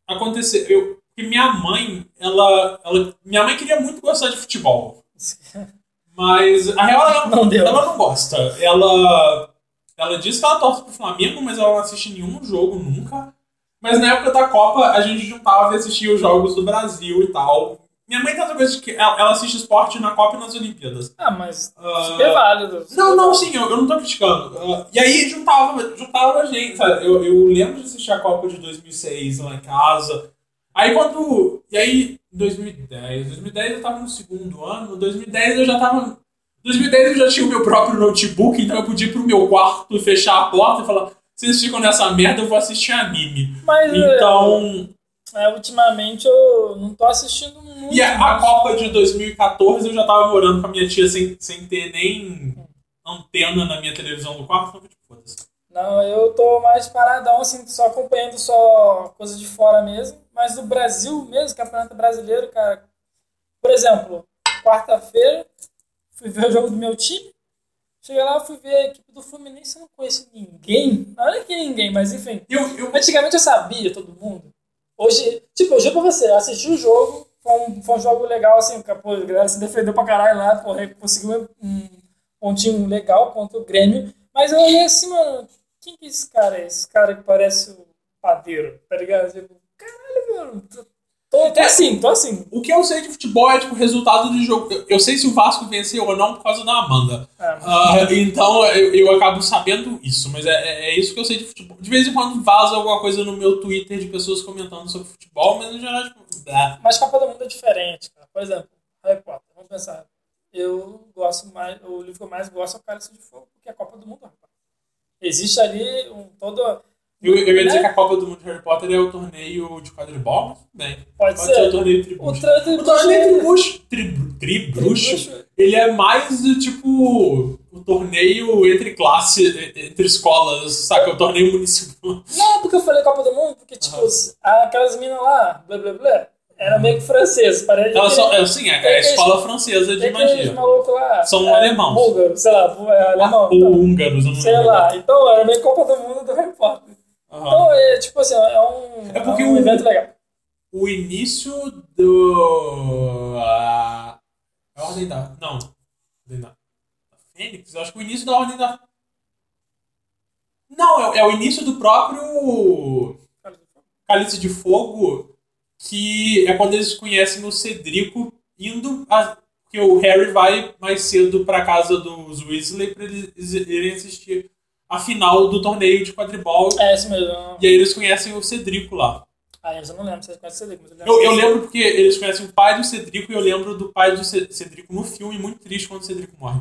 aconteceu. Eu, que minha mãe, ela, ela. Minha mãe queria muito gostar de futebol. Mas a real ela Não deu. ela não gosta. Ela, ela diz que ela torce pro Flamengo, mas ela não assiste nenhum jogo nunca. Mas na época da Copa a gente juntava e assistia os jogos do Brasil e tal. Minha mãe tem essa coisa de que ela, assiste esporte na Copa e nas Olimpíadas. Ah, mas Ah, super válido. não, não, sim, eu, eu não tô criticando. Ah, e aí juntava, juntava a gente, sabe? Eu, eu lembro de assistir a Copa de 2006 lá em casa. Aí quando. E aí, 2010. 2010 eu tava no segundo ano. 2010 eu já tava. 2010 eu já tinha o meu próprio notebook, então eu podia ir pro meu quarto, fechar a porta e falar: vocês ficam nessa merda, eu vou assistir anime. Mas Então. é, ultimamente eu não tô assistindo muito. E a, a Copa de 2014 eu já tava morando com a minha tia sem, sem ter nem antena na minha televisão do quarto, então tipo, foda-se. Não, eu tô mais paradão, assim, só acompanhando só coisa de fora mesmo. Mas do Brasil mesmo, Campeonato Brasileiro, cara. Por exemplo, quarta-feira, fui ver o jogo do meu time. Cheguei lá, fui ver a equipe do Fluminense, eu não conheço ninguém. Não é que ninguém, mas enfim. Eu, eu, Antigamente eu sabia todo mundo. Hoje, tipo, eu juro pra você, assisti o jogo, foi um, foi um jogo legal, assim, pô, a galera se defendeu pra caralho lá, aí conseguiu um pontinho legal contra o Grêmio. Mas eu olhei assim, mano, quem que é esse cara? Esse cara que parece o padeiro, tá ligado? Tipo, caralho, mano, tô, tô, tô assim, tô assim. o que eu sei de futebol é tipo resultado de jogo. Eu, eu sei se o Vasco venceu ou não por causa da Amanda. Ah, Ah, então eu, eu acabo sabendo isso, mas é, é- é isso que eu sei de futebol. De vez em quando vaza alguma coisa no meu Twitter de pessoas comentando sobre futebol, mas no geral, tipo, blá. Mas Copa do Mundo é diferente, cara. Por exemplo, Harry Potter, vamos pensar. Eu gosto mais, o livro que eu mais gosto é o Cálice de Fogo, porque é a Copa do Mundo, rapaz. Existe ali um todo. Eu, eu ia dizer né? que a Copa do Mundo de Harry Potter é o torneio de quadribol, mas tudo bem. Pode, Pode ser, ser. o torneio O tribucho. Trânsito O torneio tribucho, tri, tribruxo, ele é mais do tipo o torneio entre classe, entre escolas, saca? O torneio municipal. Não, porque eu falei Copa do Mundo, porque, tipo, Aham. aquelas minas lá, blá blá blá, era meio que francês. Parece Elas são, é, sim, é, é a escola francesa de magia. malucos lá. São é, alemãos. Búlgaro, sei lá, é alemão. Ou então, húngaros, eu não sei lembro. lá. Então, era meio Copa do Mundo do Harry Potter. Aham. Então, é, tipo assim, é um, É porque um o- evento legal. O início do. A a Ordem da. Não. Ordem da. Fênix? Eu acho que o início da Ordem da. Não, é, é o início do próprio. Cálice de Fogo, que é quando eles conhecem o Cedrico indo. A, que o Harry vai mais cedo pra casa dos Weasley pra eles irem assistir a final do torneio de quadribol. É, isso mesmo. E aí eles conhecem o Cedrico lá. Ah, eu não lembro se vocês conhecem o Cedrico, mas Eu, eu lembro porque eles conhecem o pai do Cedrico e eu lembro do pai do Ce- Cedrico no filme, muito triste quando o Cedrico morre.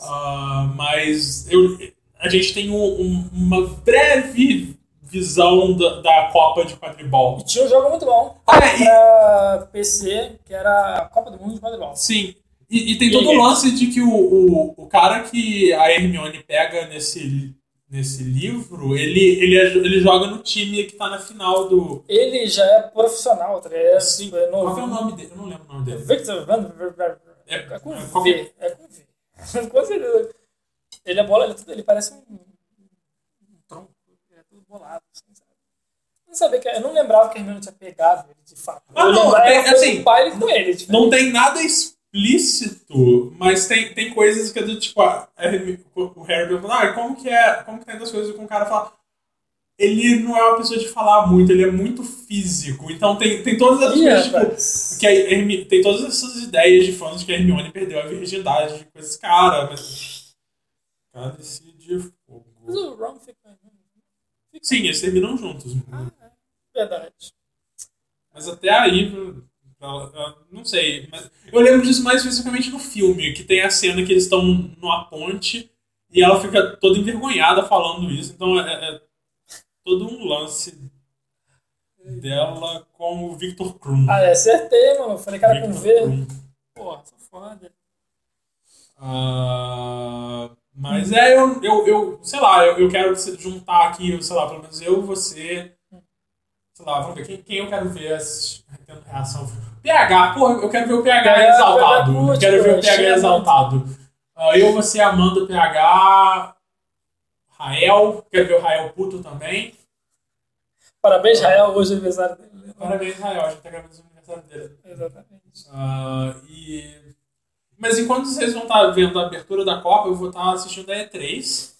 Ah, mas eu, a gente tem um- um- uma breve visão da, da Copa de Quadribol. E tinha um jogo muito bom Ah, é, e- pra PC, que era a Copa do Mundo de Quadribol. sim. E, e tem todo o lance de que o, o, o cara que a Hermione pega nesse, nesse livro, ele, ele, é- ele joga no time que tá na final do. Ele já é profissional, tá ligado? Sim. É Qual que é o nome dele? Eu não lembro o nome dele. Victor Van É, É com é V. qualquer- É com V. Com certeza. Ele é bola, ele, é tudo- ele parece um, um tronco. Ele é tudo bolado, assim, sabe? Eu não sabia que. Eu não lembrava que a Hermione tinha pegado ele de fato. Ah, eu não, foi assim, um baile com ele. Tipo, Não tem nada explícito, mas tem, tem coisas que é do tipo, a- a Hermi- o Harry fala, ah, como que é, como que tem das coisas com o cara fala. Ele não é uma pessoa de falar muito, ele é muito físico. Então tem, tem todas as Ih, coisas, tipo, que a Hermi- tem todas essas ideias de fãs de que a Hermione perdeu a virgindade com esse cara, mas. Cálice de Mas fogo. o Ron fica. Sim, eles terminam juntos. Ah, é. Verdade. Mas até aí, não sei. Mas eu lembro disso mais especificamente no filme, que tem a cena que eles estão numa ponte e ela fica toda envergonhada falando isso. Então é, é todo um lance dela com o Victor Krum. Ah, é, acertei, mano. Eu falei, cara, com Victor V. Krum. Porra, sou foda. Ah, mas é, eu, eu, eu sei lá, eu, eu quero juntar aqui, sei lá, pelo menos eu, você. Sei lá, vamos ver, quem, quem eu quero ver as- tendo reação? PH, porra, eu quero ver o PH PH, exaltado. PH curte, quero ver o PH exaltado. Ah, eu, você, Amanda, PH. Rael, quero ver o Rael puto também. Parabéns, Rael, hoje é aniversário dele. né? Parabéns, Rael, a gente tá gravando o aniversário dele. Exatamente. Ah, e... Mas enquanto vocês vão estar vendo a abertura da Copa, eu vou estar assistindo a E3.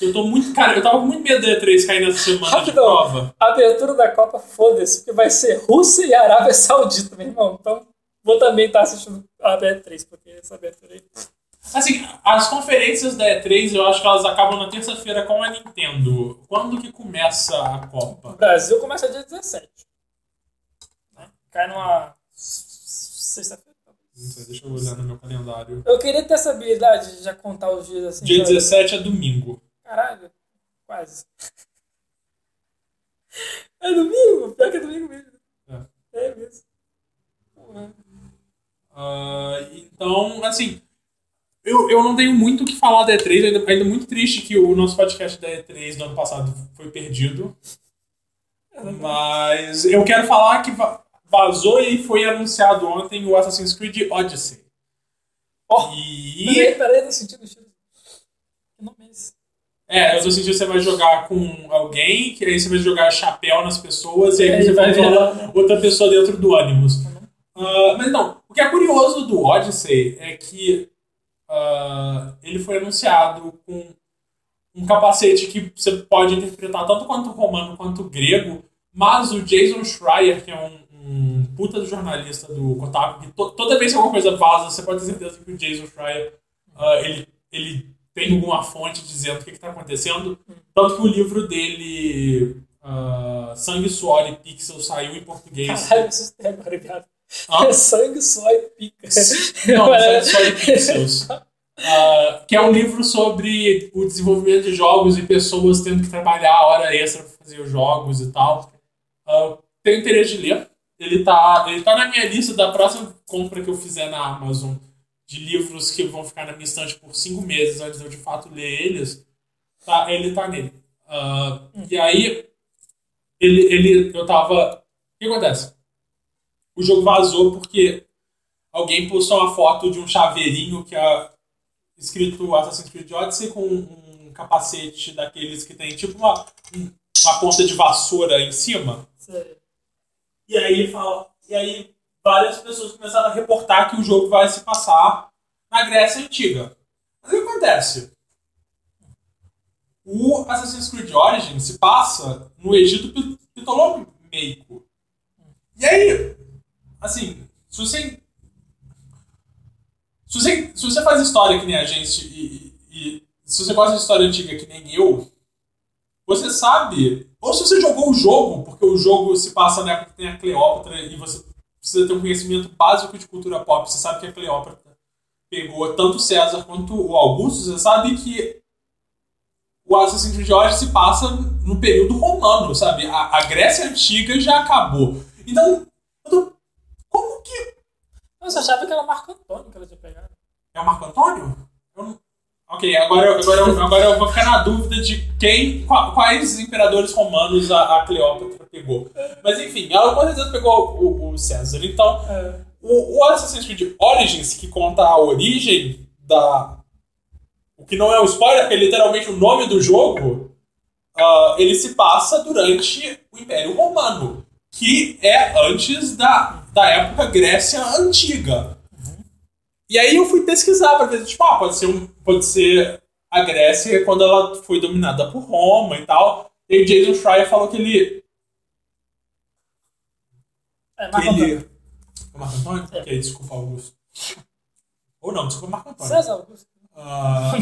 Eu tô muito. Cara, eu tava com muito medo da E3 cair nessa semana de Rapidão. prova. Abertura da Copa, foda-se, porque vai ser Rússia e Arábia Saudita, meu irmão. Então, vou também estar assistindo a B3, porque essa abertura aí. Assim, as conferências da E3 eu acho que elas acabam na terça-feira com a Nintendo. Quando que começa a O Copa? Brasil começa dia 17. Né? Cai numa sexta-feira. sei, deixa eu olhar no meu calendário. Eu queria ter essa habilidade de já contar os dias assim. Dia sabe? 17 é domingo. Caralho, quase. É domingo? Pior que é domingo mesmo. É. É mesmo. Ah, então, assim, eu, eu não tenho muito o que falar da E3, ainda, ainda muito triste que o nosso podcast da E3 do ano passado foi perdido. Mas eu quero falar que va- vazou e foi anunciado ontem o Assassin's Creed Odyssey. Ó, E. Peraí, peraí, tô sentindo o cheiro. Que nome é esse? É, sentindo que você vai jogar com alguém, que aí você vai jogar chapéu nas pessoas, e aí É, você vai virar, né? outra pessoa dentro do ônibus. Ah, mas não, o que é curioso do Odyssey é que ah, ele foi anunciado com um capacete que você pode interpretar tanto quanto romano quanto grego, mas o Jason Schreier, que é um, um puta jornalista do Kotaku, que to- toda vez que alguma coisa vaza, você pode ter certeza que o Jason Schreier, ah, ele, ele tem alguma fonte dizendo o que está acontecendo. Tanto que o livro dele, ah, Sangue, Suor e Pixel, saiu em português. Caralho, assustei agora, viado. É sangue, só e pica. Não. Sangue, Suor e Pixels. Ah, que é um livro sobre o desenvolvimento de jogos e pessoas tendo que trabalhar hora extra para fazer os jogos e tal. Ah, tenho interesse de ler. Ele tá, ele tá na minha lista da próxima compra que eu fizer na Amazon de livros que vão ficar na minha estante por cinco meses antes de eu de fato ler eles. Tá, ele tá nele. Ah, e aí, ele, ele, eu tava. O que acontece? O jogo vazou porque alguém postou uma foto de um chaveirinho que é escrito Assassin's Creed Odyssey com um capacete daqueles que tem tipo uma, um- uma ponta de vassoura em cima. Sério. E aí fala, e aí várias pessoas começaram a reportar que o jogo vai se passar na Grécia Antiga. Mas o que acontece? O Assassin's Creed Origins se passa no Egito Ptolomeico. E aí, assim, se você se você, se você faz história que nem a gente e, e- e se você gosta de história antiga que nem eu, você sabe, ou se você jogou o jogo, porque o jogo se passa na época que tem a Cleópatra e você precisa ter um conhecimento básico de cultura pop, você sabe que a Cleópatra pegou tanto César quanto o Augusto, você sabe que o Assassin's Creed Odyssey se passa no período romano, sabe? A, a Grécia Antiga já acabou. Então, tô, como que eu achava que era o Marco Antônio que ela tinha pegado. é o Marco Antônio? Não- Ok, agora, eu- agora, agora eu vou ficar na dúvida de quem, qua- quais imperadores romanos a, a Cleópatra pegou. Mas enfim, ela com certeza pegou o, o César. Então, É. O, o Assassin's Creed Origins, que conta a origem da. O que não é um spoiler, que é literalmente o nome do jogo, uh, ele se passa durante o Império Romano, que é antes da, da época Grécia Antiga. E aí eu fui pesquisar para ver, tipo, ah, pode ser, um, pode ser a Grécia quando ela foi dominada por Roma e tal. E o Jason Schreier falou que ele. É, Que Marco ele... Antônio. É Marco Antônio? É. Ok, desculpa, Augusto. Ou não, desculpa, Marco Antônio. César Augusto. Ah,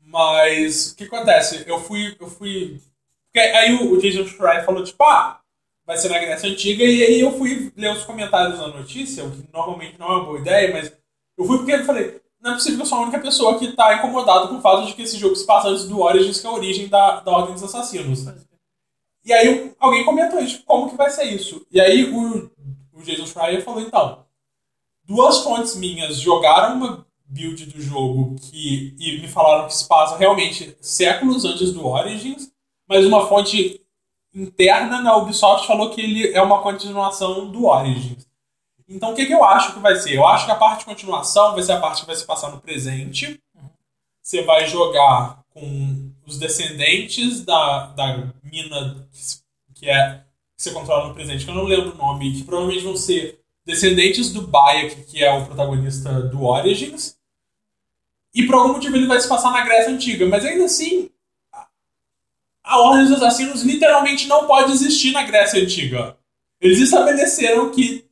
mas o que acontece? Eu fui. Eu fui. Porque aí o, o Jason Schreier falou, tipo, ah, vai ser na Grécia Antiga, e aí eu fui ler os comentários da notícia, o que normalmente não é uma boa ideia, mas eu fui porque eu falei, não é possível que eu sou a única pessoa que tá incomodado com o fato de que esse jogo se passa antes do Origins, que é a origem da, da Ordem dos Assassinos. E aí alguém comentou, tipo, como que vai ser isso? E aí o, o Jason Schreier falou, então, duas fontes minhas jogaram uma build do jogo que e me falaram que se passa realmente séculos antes do Origins, mas uma fonte interna na Ubisoft falou que ele é uma continuação do Origins. Então o que, que eu acho que vai ser? Eu acho que a parte de continuação vai ser a parte que vai se passar no presente. Você vai jogar com os descendentes da, da mina que, é que você controla no presente, que eu não lembro o nome, que provavelmente vão ser descendentes do Bayek, que é o protagonista do Origins. E por algum motivo ele vai se passar na Grécia Antiga. Mas ainda assim, a- Ordem dos Assassinos literalmente não pode existir na Grécia Antiga. Eles estabeleceram que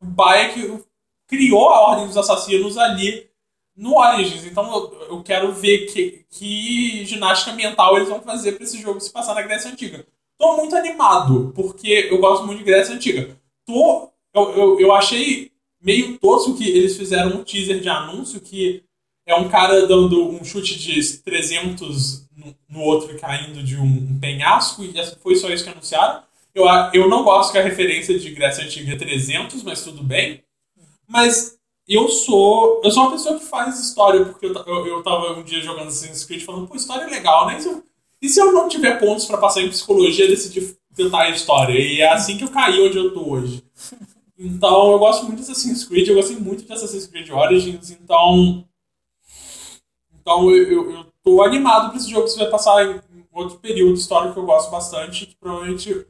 Bayek criou a Ordem dos Assassinos ali no Origins. Então eu, quero ver que, que ginástica mental eles vão fazer para esse jogo se passar na Grécia Antiga. Tô muito animado, porque eu gosto muito de Grécia Antiga. Tô, eu, eu, eu achei meio tosco que eles fizeram um teaser de anúncio que é um cara dando um chute de 300 no, no outro caindo de um, penhasco, e foi só isso que anunciaram. Eu, eu não gosto que a referência de Grécia Antiga é 300, mas tudo bem. Mas eu sou eu sou uma pessoa que faz história, porque eu, eu, eu tava um dia jogando Assassin's Creed falando, pô, história é legal, né? E se eu, e se eu não tiver pontos pra passar em psicologia, decidi tentar a história? E é assim que eu caí onde eu tô hoje. Então, eu gosto muito de Assassin's Creed, eu gostei muito de Assassin's Creed Origins, então. Então, eu, eu, eu tô animado pra esse jogo que você vai passar em outro período histórico que eu gosto bastante, que provavelmente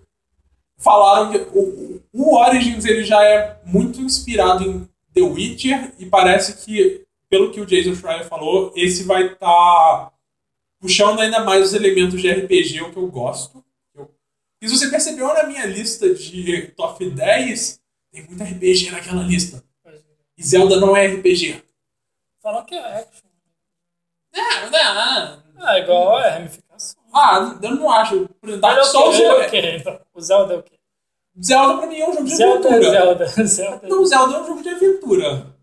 falaram que o, o Origins ele já é muito inspirado em The Witcher e parece que, pelo que o Jason Schreier falou, esse vai estar puxando ainda mais os elementos de RPG, o que eu gosto. Eu- E se você percebeu na minha lista de top 10, tem muito RPG naquela lista. E Zelda não é RPG. Falam que é action. É, não. Ah, igual é ramificação. Ah, eu não acho. Dark é o Souls é o é... quê? Então, O Zelda é o quê? Zelda pra mim é um jogo de Zelda é aventura. Zelda. Zelda. Não, Zelda é um jogo de aventura.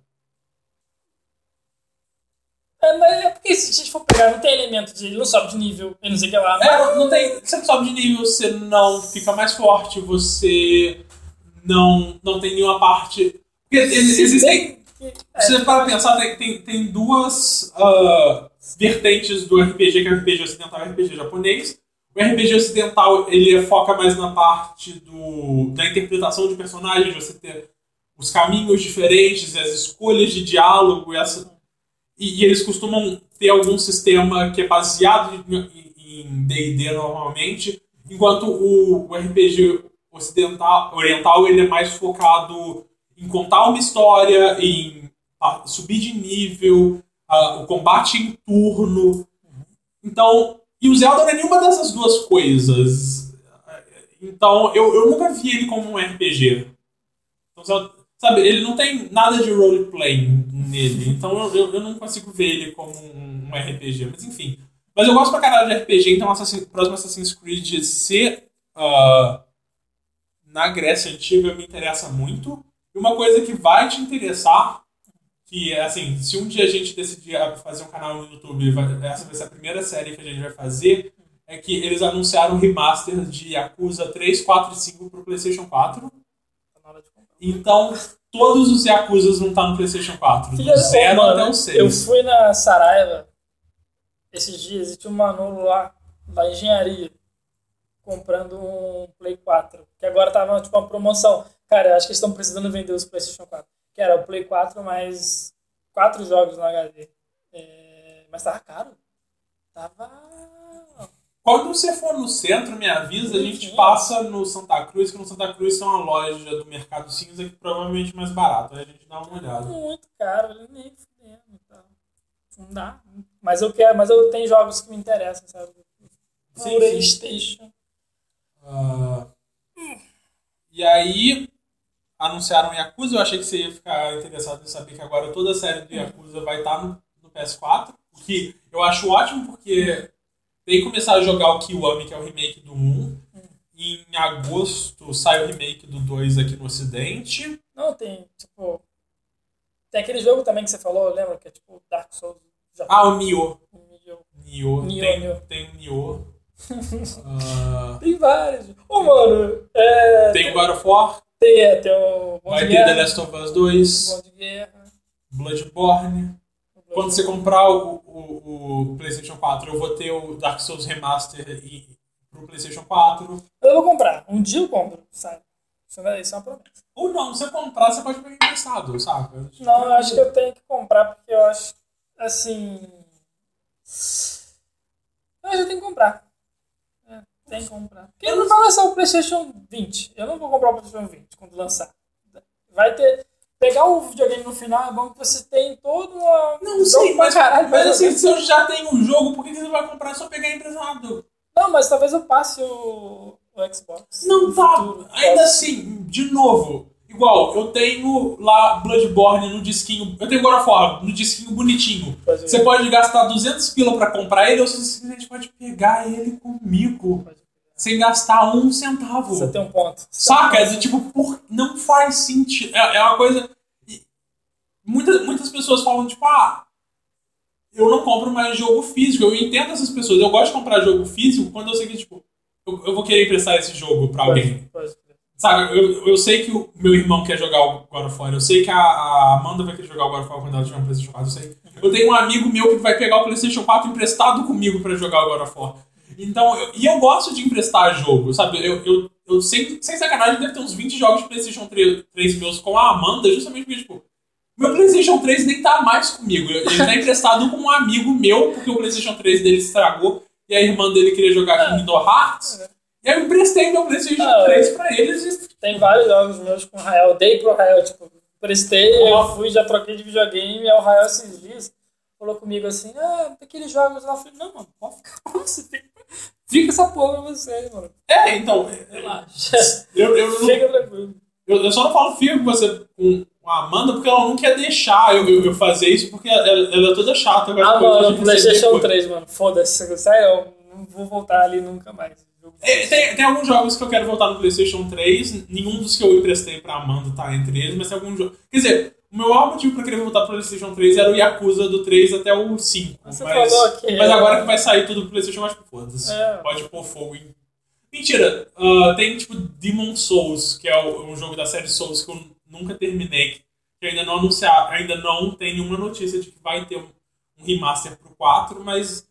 É, mas é porque se a gente for pegar, não tem elemento de. Ele não sobe de nível, ele não sei o que lá. É, não, não tem. Você não sobe de nível, você não fica mais forte, você não, não tem nenhuma parte. Porque existem. Se você para pensar, tem, tem, tem duas ah, vertentes do RPG, que é o RPG ocidental e o RPG japonês. O RPG ocidental, ele foca mais na parte do, da interpretação de personagens, você ter os caminhos diferentes, as escolhas de diálogo, essa, e, e eles costumam ter algum sistema que é baseado em- D&D normalmente, enquanto o, o RPG ocidental, oriental, ele é mais focado em contar uma história, em subir de nível, ah, o combate em turno. Então, e o Zelda não é nenhuma dessas duas coisas. Então, eu, eu nunca vi ele como um RPG. Então, sabe, ele não tem nada de roleplay nele. Então, eu, eu, eu não consigo ver ele como um, um RPG. Mas, enfim. Mas eu gosto pra caralho de RPG, então Assassin, próximo Assassin's Creed ser ah, na Grécia Antiga me interessa muito. E uma coisa que vai te interessar, que assim, se um dia a gente decidir fazer um canal no YouTube, essa vai ser a primeira série que a gente vai fazer, é que eles anunciaram remaster de Yakuza 3, 4 e 5 pro PlayStation 4. Tá. Então, todos os Yakuzas vão estar no PlayStation 4. Filha Do 0 mano, até o 6. Eu fui na Saraiva esses dias e tinha um Manolo lá, da engenharia, comprando um Play 4. Que agora tava tipo uma promoção. Cara, acho que eles estão precisando vender os PlayStation 4. Que era o Play 4 mais quatro jogos no HD. É, mas tava caro. Tava. Quando você for no centro, me avisa, a gente passa no Santa Cruz, que no Santa Cruz tem uma loja do Mercado Cinza que provavelmente é mais barato. Aí a gente dá uma olhada. muito caro, ele nem fudendo e tal. Não dá. Mas eu quero, mas eu tenho jogos que me interessam, sabe? Sim, PlayStation. Ah, e aí anunciaram Yakuza, eu achei que você ia ficar interessado em saber que agora toda a série do Yakuza vai estar no, no PS4, o que eu acho ótimo porque tem que começar a jogar o Kiwami, que é o remake do 1. Em agosto sai o remake do 2 aqui no ocidente. Não, tem, tipo. Tem aquele jogo também que você falou, lembra? Que é tipo Dark Souls. Já Ah, o Nioh. Nioh. Nioh. Nioh, tem, Nioh. tem o Nioh. Ah, Tem vários. Ô, mano, é, tem o God of War. Tem, é, tem o Bom Vai ter The. Last of Us 2. Bom de Guerra. Bloodborne. o Quando você comprar o, o, o PlayStation 4, eu vou ter o Dark Souls Remaster e, pro PlayStation 4. Eu vou comprar. Um dia eu compro, sabe? Isso é isso é uma promessa. Ou não, se você comprar, você pode pegar emprestado, saca? Não, eu acho que eu tenho que comprar porque eu acho, assim... Eu que eu tenho que comprar. Tem que comprar. Porque não vai lançar o PlayStation 20. Eu não vou comprar o PlayStation 20 quando lançar. Vai ter... Pegar o videogame no final é bom que você tem todo uma... Não sei, mas, caralho mas assim, se eu já tenho um jogo, por que que você vai comprar só pegar emprestado? Não, mas talvez eu passe o, o Xbox. Não tá. futuro. Ainda assim, de novo, igual, eu tenho lá Bloodborne no disquinho. Eu tenho God of War no disquinho bonitinho. Pode- Você pode gastar 200 pila pra comprar ele ou você simplesmente pode pegar ele comigo pode- sem gastar um centavo. Você tem um ponto. Saca? É tipo, por... não faz sentido. É, é uma coisa. Muitas, muitas pessoas falam, tipo, ah, eu não compro mais jogo físico. Eu entendo essas pessoas. Eu gosto de comprar jogo físico quando eu sei que, tipo, eu, eu vou querer emprestar esse jogo pra alguém. Pode- pode- Sabe, eu, eu sei que o meu irmão quer jogar o God of War, eu sei que a, a Amanda vai querer jogar o God of War quando ela tiver um PlayStation 4, eu sei. Eu tenho um amigo meu que vai pegar o PlayStation 4 emprestado comigo pra jogar o God of War. Então, eu- e eu gosto de emprestar jogo, sabe? Eu, eu, eu sem, sem sacanagem, deve ter uns 20 jogos de PlayStation 3, 3 meus com a Amanda, justamente porque, tipo, meu PlayStation 3 nem tá mais comigo. Ele tá emprestado com um amigo meu, porque o PlayStation 3 dele estragou e a irmã dele queria jogar Kingdom Hearts. E aí eu emprestei meu PlayStation Ah, 3 pra eles e Tem vários jogos meus com o Rael. Dei pro Rael, tipo, prestei, eu fui, já troquei de videogame, e o Rael esses dias falou comigo assim, ah, aqueles jogos lá. Eu falei, não, mano, pode ficar você. Fica, fica essa porra você, mano. É, então, Relaxa. eu, eu, não- Fica tranquilo. eu, eu só não falo fica com você com a Amanda porque ela não quer deixar eu, eu, eu fazer isso porque ela, ela é toda chata. Ah, mano, no PlayStation receber coisa. 3, mano, foda-se. Eu não vou voltar ali nunca mais. É, tem, tem alguns jogos que eu quero voltar no PlayStation 3, nenhum dos que eu emprestei pra Amanda tá entre eles, mas tem alguns jogos. Quer dizer, o meu maior motivo pra querer voltar pro PlayStation 3 era o Yakuza do 3 até o 5. Você mas, falou que- mas agora que vai sair tudo pro PlayStation, eu acho que foda-se. É. Pode pôr fogo em. Mentira, ah, tem tipo Demon Souls, que é o- um jogo da série Souls que eu nunca terminei, que ainda não anunciaram, ainda não tem nenhuma notícia de que vai ter um, um remaster pro 4, mas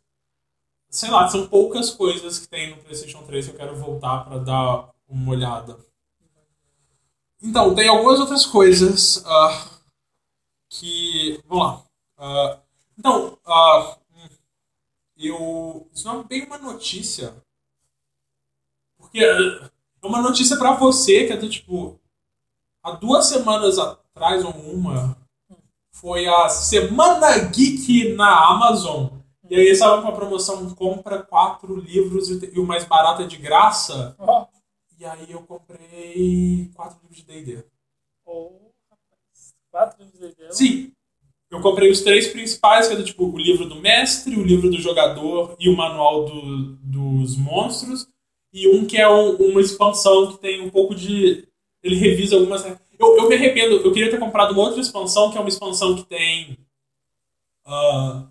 sei lá, são poucas coisas que tem no PlayStation 3 que eu quero voltar pra dar uma olhada. Então, tem algumas outras coisas ah, que. Vamos lá. Ah, então, hum, eu. Isso não é bem uma notícia. Porque é uma notícia pra você que é do tipo. Há duas semanas atrás, ou uma, foi a Semana Geek na Amazon. E aí eles estavam com a promoção compra quatro livros e o mais barato é de graça. E aí eu comprei quatro livros de D&D. ô, Quatro de DVD. Sim, eu comprei os três principais, que é do tipo o livro do mestre, o livro do jogador e o manual do- dos monstros. E um que é um- uma expansão que tem um pouco de. Ele revisa algumas. Eu, eu me arrependo, eu queria ter comprado uma outra expansão, que é uma expansão que tem. ah,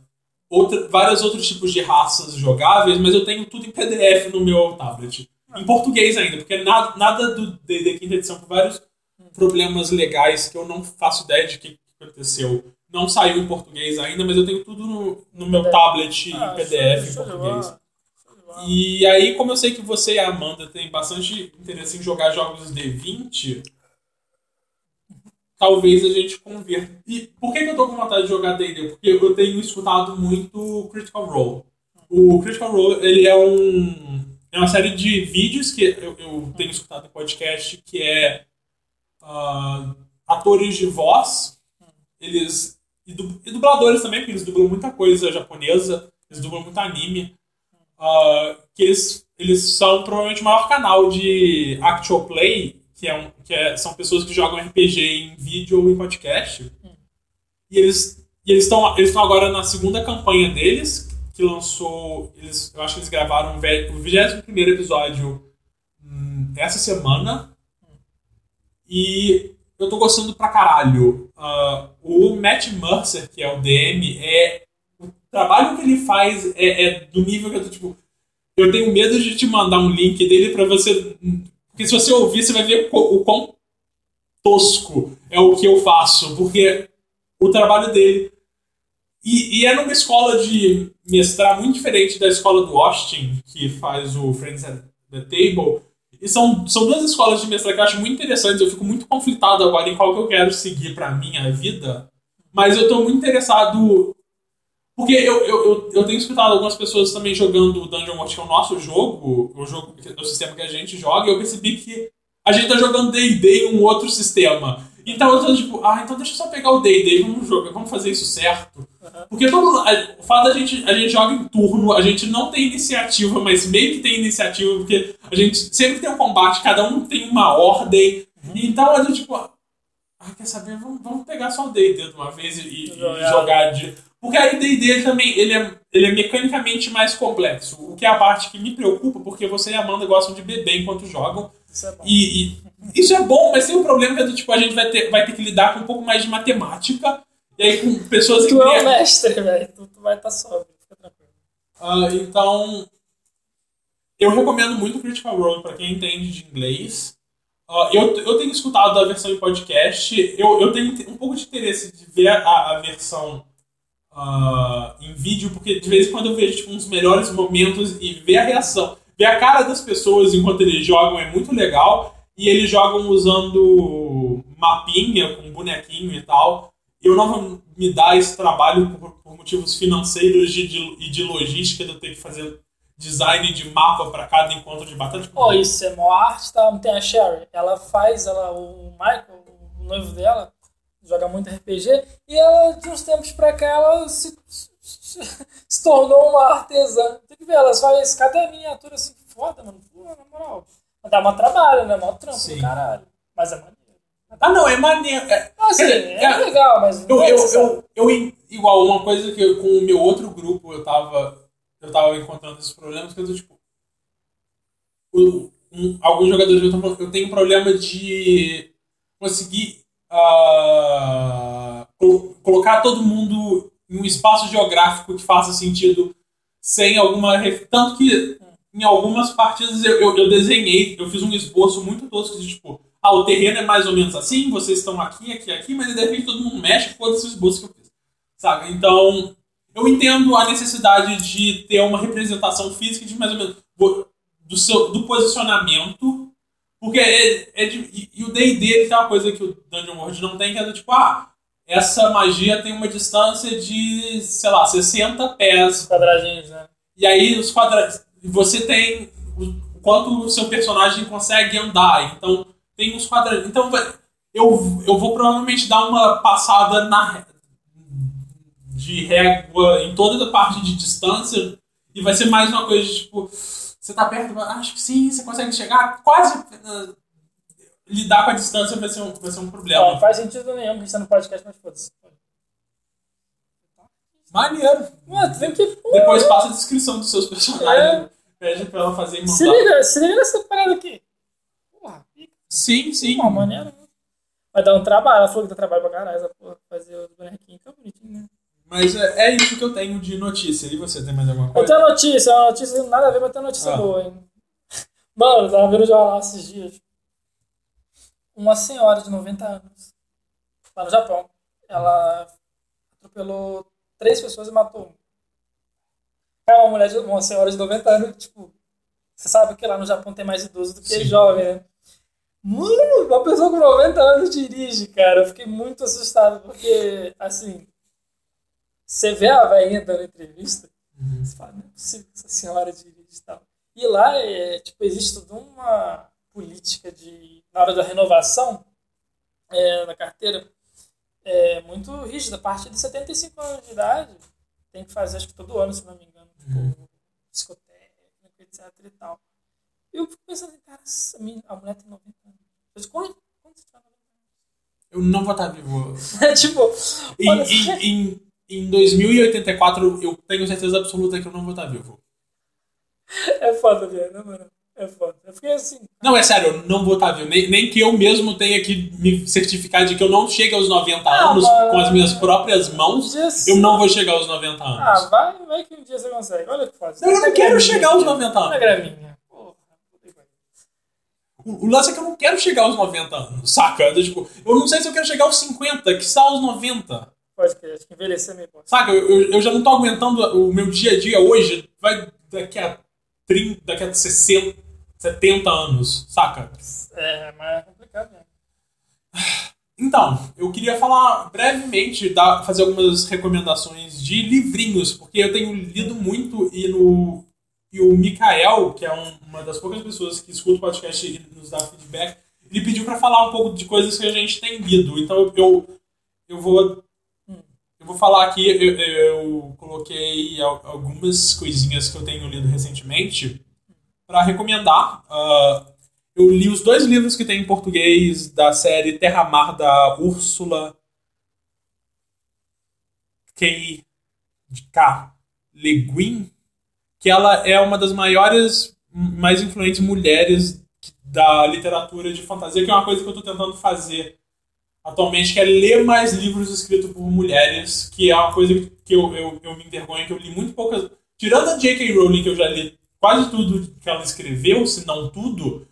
outra, vários outros tipos de raças jogáveis, mas eu tenho tudo em PDF no meu tablet. Em português ainda, porque nada, nada do D&D quinta edição, por vários problemas legais que eu não faço ideia de o que aconteceu. Não saiu em português ainda, mas eu tenho tudo no, no meu PDF. tablet Ah, em PDF show- em show de português. E aí, como eu sei que você e a Amanda têm bastante interesse em jogar jogos D20, talvez a gente converta. E por que, que eu tô com vontade de jogar D&D? Porque eu tenho escutado muito Critical Role. O Critical Role, ele é um... É uma série de vídeos que eu, eu tenho escutado no podcast, que é uh, atores de voz, eles e, dubladores também, porque eles dublam muita coisa japonesa, eles dublam muito anime, uh, que eles, eles são provavelmente o maior canal de actual play, que, é um, que é, são pessoas que jogam RPG em vídeo ou em podcast. E eles e eles estão eles estão agora na segunda campanha deles, que lançou, eles, eu acho que eles gravaram o 21 episódio hum, essa semana. E eu tô gostando pra caralho. Uh, o Matt Mercer, que é o DM, é. O trabalho que ele faz é, é, do nível que eu tô tipo. Eu tenho medo de te mandar um link dele pra você. Porque se você ouvir, você vai ver o quão tosco é o que eu faço. Porque o trabalho dele. E, e é numa escola de mestrar muito diferente da escola do Austin, que faz o Friends at the Table e são, são duas escolas de mestrado que eu acho muito interessantes. Eu fico muito conflitado agora em qual que eu quero seguir para minha vida. Mas eu estou muito interessado. Porque eu, eu, eu, eu, tenho escutado algumas pessoas também jogando Dungeon Watch, que é o nosso jogo, o jogo o sistema que a gente joga, e eu percebi que a gente tá jogando DD em um outro sistema. Então eu tô tipo, ah, então deixa eu só pegar o D&D e vamos jogar, vamos fazer isso certo. Porque todo, o fato da gente, a gente joga em turno, a gente não tem iniciativa, mas meio que tem iniciativa, porque a gente sempre tem um combate, cada um tem uma ordem. Uhum. Então a gente, tipo, ah, quer saber, vamos, vamos pegar só o D&D de uma vez e, e jogar de... Porque aí D&D também, ele é, ele é mecanicamente mais complexo. O que é a parte que me preocupa, porque você e a Amanda gostam de beber enquanto jogam. Isso é bom. E, e, isso é bom, mas tem um problema que é do tipo, a gente vai ter, vai ter que lidar com um pouco mais de matemática. E aí com pessoas que. Tu é o mestre, velho. Tu, tu, vai estar tá sóbrio, fica tranquilo. Uh, então. Eu recomendo muito Critical Role para quem entende de inglês. Uh, eu, eu tenho escutado a versão em podcast. Eu, eu tenho um pouco de interesse de ver a, a versão uh, em vídeo, porque de vez em quando eu vejo tipo, uns melhores momentos e ver a reação. Ver a cara das pessoas enquanto eles jogam é muito legal. E eles jogam usando mapinha, com bonequinho e tal. Eu não vou me dar esse trabalho por, por motivos financeiros e de, de, de, logística de eu ter que fazer design de mapa para cada encontro de batalha. Tipo, oh, isso é mó arte, tá? Tem a Sherry. Ela faz, ela, o Michael, o noivo dela, joga muito RPG, e ela, de uns tempos pra cá, ela se, se, se tornou uma artesã. Tem que ver, ela faz cada miniatura assim, foda, mano. Pô, na moral. Dá uma trabalho, né? Mó trampo Sim. do caralho. Mas é maneiro. Ah, não, é maneiro. É, assim, é, é, legal, mas. Eu, eu, eu, eu, igual, uma coisa que eu, com o meu outro grupo eu tava. Eu tava encontrando esses problemas, que eu tipo. O, um, alguns jogadores eu, falando, eu tenho problema de conseguir uh, colocar todo mundo em um espaço geográfico que faça sentido sem alguma. Tanto que em algumas partidas eu, eu, eu, desenhei, eu fiz um esboço muito tosco de tipo, ah, o terreno é mais ou menos assim, vocês estão aqui, aqui, aqui, mas de repente todo mundo mexe, foda-se o esboço que eu fiz. Sabe? Então, eu entendo a necessidade de ter uma representação física de mais ou menos do, seu, do posicionamento, porque é, é de, e, e, o D&D tem uma coisa que o Dungeon World não tem, que é do tipo, ah, essa magia tem uma distância de, sei lá, 60 pés. Quadradinhos, né? E aí os quadradinhos você tem o quanto o seu personagem consegue andar. Então, tem uns quadradinhos. Então, eu, eu vou provavelmente dar uma passada na de régua em toda a parte de distância e vai ser mais uma coisa de, tipo, você tá perto, acho que sim, você consegue chegar quase uh, lidar com a distância vai ser um, vai ser um problema. Não faz sentido nenhum que está no podcast, mas foda-se. Maneiro. Mano, tem que. Depois passa a descrição dos seus personagens. É. Pede pra ela fazer e. Se liga, se liga nessa parada aqui. Porra, pica. Sim, sim. Uma maneira. Né? Vai dar um trabalho. Ela falou que dá trabalho pra caralho essa porra. Fazer os bonequinhos. Fica bonitinho, né? Mas é, é, isso que eu tenho de notícia. E você tem mais alguma coisa? Eu tenho notícia, uma notícia nada a ver, mas tem notícia ah. boa, hein? Mano, eu tava vendo o jornal esses dias. Uma senhora de 90 anos, lá no Japão, ela atropelou três pessoas e matou uma. É uma mulher, de, uma senhora de 90 anos, tipo, você sabe que lá no Japão tem mais idoso do que Sim. jovem, né? Mano, uma pessoa com 90 anos dirige, cara. Eu fiquei muito assustado, porque, assim, você vê a velhinha dando entrevista, Uhum. você fala, não é possível que essa senhora dirige e tal. E lá, é, tipo, existe toda uma política de, na hora da renovação é, da carteira, é muito rígida. A partir de 75 anos de idade, tem que fazer, acho que todo ano, se não me engano, tipo, psicotécnico, etc e tal. E eu fico pensando, assim, cara, essa menina- a mulher tem 90 anos. Mas quando, quando você tiver 90 Eu não vou estar vivo. anos? É tipo, Em, olha, em, em, em 2084, eu tenho certeza absoluta que eu não vou estar vivo. é foda, velho, né, mano? É foda. Eu fiquei assim, Não, é sério, eu não vou estar vivo. Nem, nem que eu mesmo tenha que me certificar de que eu não chegue aos 90 Ah, anos mas- com as minhas próprias um mãos. dia... Eu não vou chegar aos 90 Ah, anos. vai, vai que um dia você consegue. Olha o que faz. Eu não Na quero graminha chegar aos aqui, 90 Na anos. graminha. Que pariu. O, o lance é que eu não quero chegar aos 90 anos, saca? Eu, tipo, eu não sei se eu quero chegar aos 50, que está aos 90. Pode crer, acho que envelhecer é meio bom. Saca? Eu, eu, eu já não tô aguentando o meu dia a dia hoje. Vai daqui a 30, daqui a 60, 70 anos, saca? É, mas é complicado mesmo. Então, eu queria falar brevemente, dar, fazer algumas recomendações de livrinhos, porque eu tenho lido muito e, no, e o Mikael, que é um- uma das poucas pessoas que escuta o podcast e nos dá feedback, ele pediu para falar um pouco de coisas que a gente tem lido. Então eu, eu vou eu vou falar aqui, eu, eu coloquei al- algumas coisinhas que eu tenho lido recentemente para recomendar. Ah, eu li os dois livros que tem em português da série Terra Mar da Úrsula K. K. Le Guin, que ela é uma das maiores, mais influentes mulheres da literatura de fantasia, que é uma coisa que eu estou tentando fazer atualmente, que é ler mais livros escritos por mulheres, que é uma coisa que eu, eu, eu me envergonho, que eu li muito poucas. Tirando a J.K. Rowling, que eu já li quase tudo que ela escreveu, se não tudo,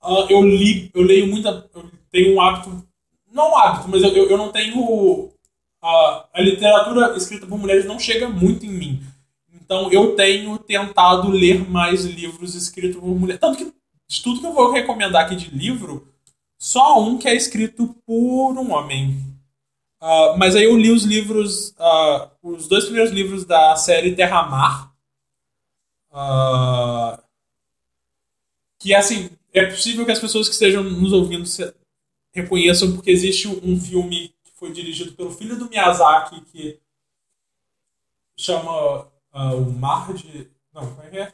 ah, eu li, eu leio muita. Eu tenho um hábito. Não um hábito, mas eu, eu, não tenho. ah, a literatura escrita por mulheres não chega muito em mim. Então eu tenho tentado ler mais livros escritos por mulheres. Tanto que de tudo que eu vou recomendar aqui de livro, só um que é escrito por um homem. Ah, mas aí eu li os livros, ah, os dois primeiros livros da série Terra Ah, que assim, é possível que as pessoas que estejam nos ouvindo reconheçam, porque existe um filme que foi dirigido pelo filho do Miyazaki que chama ah, O Mar de. Não, como é que é?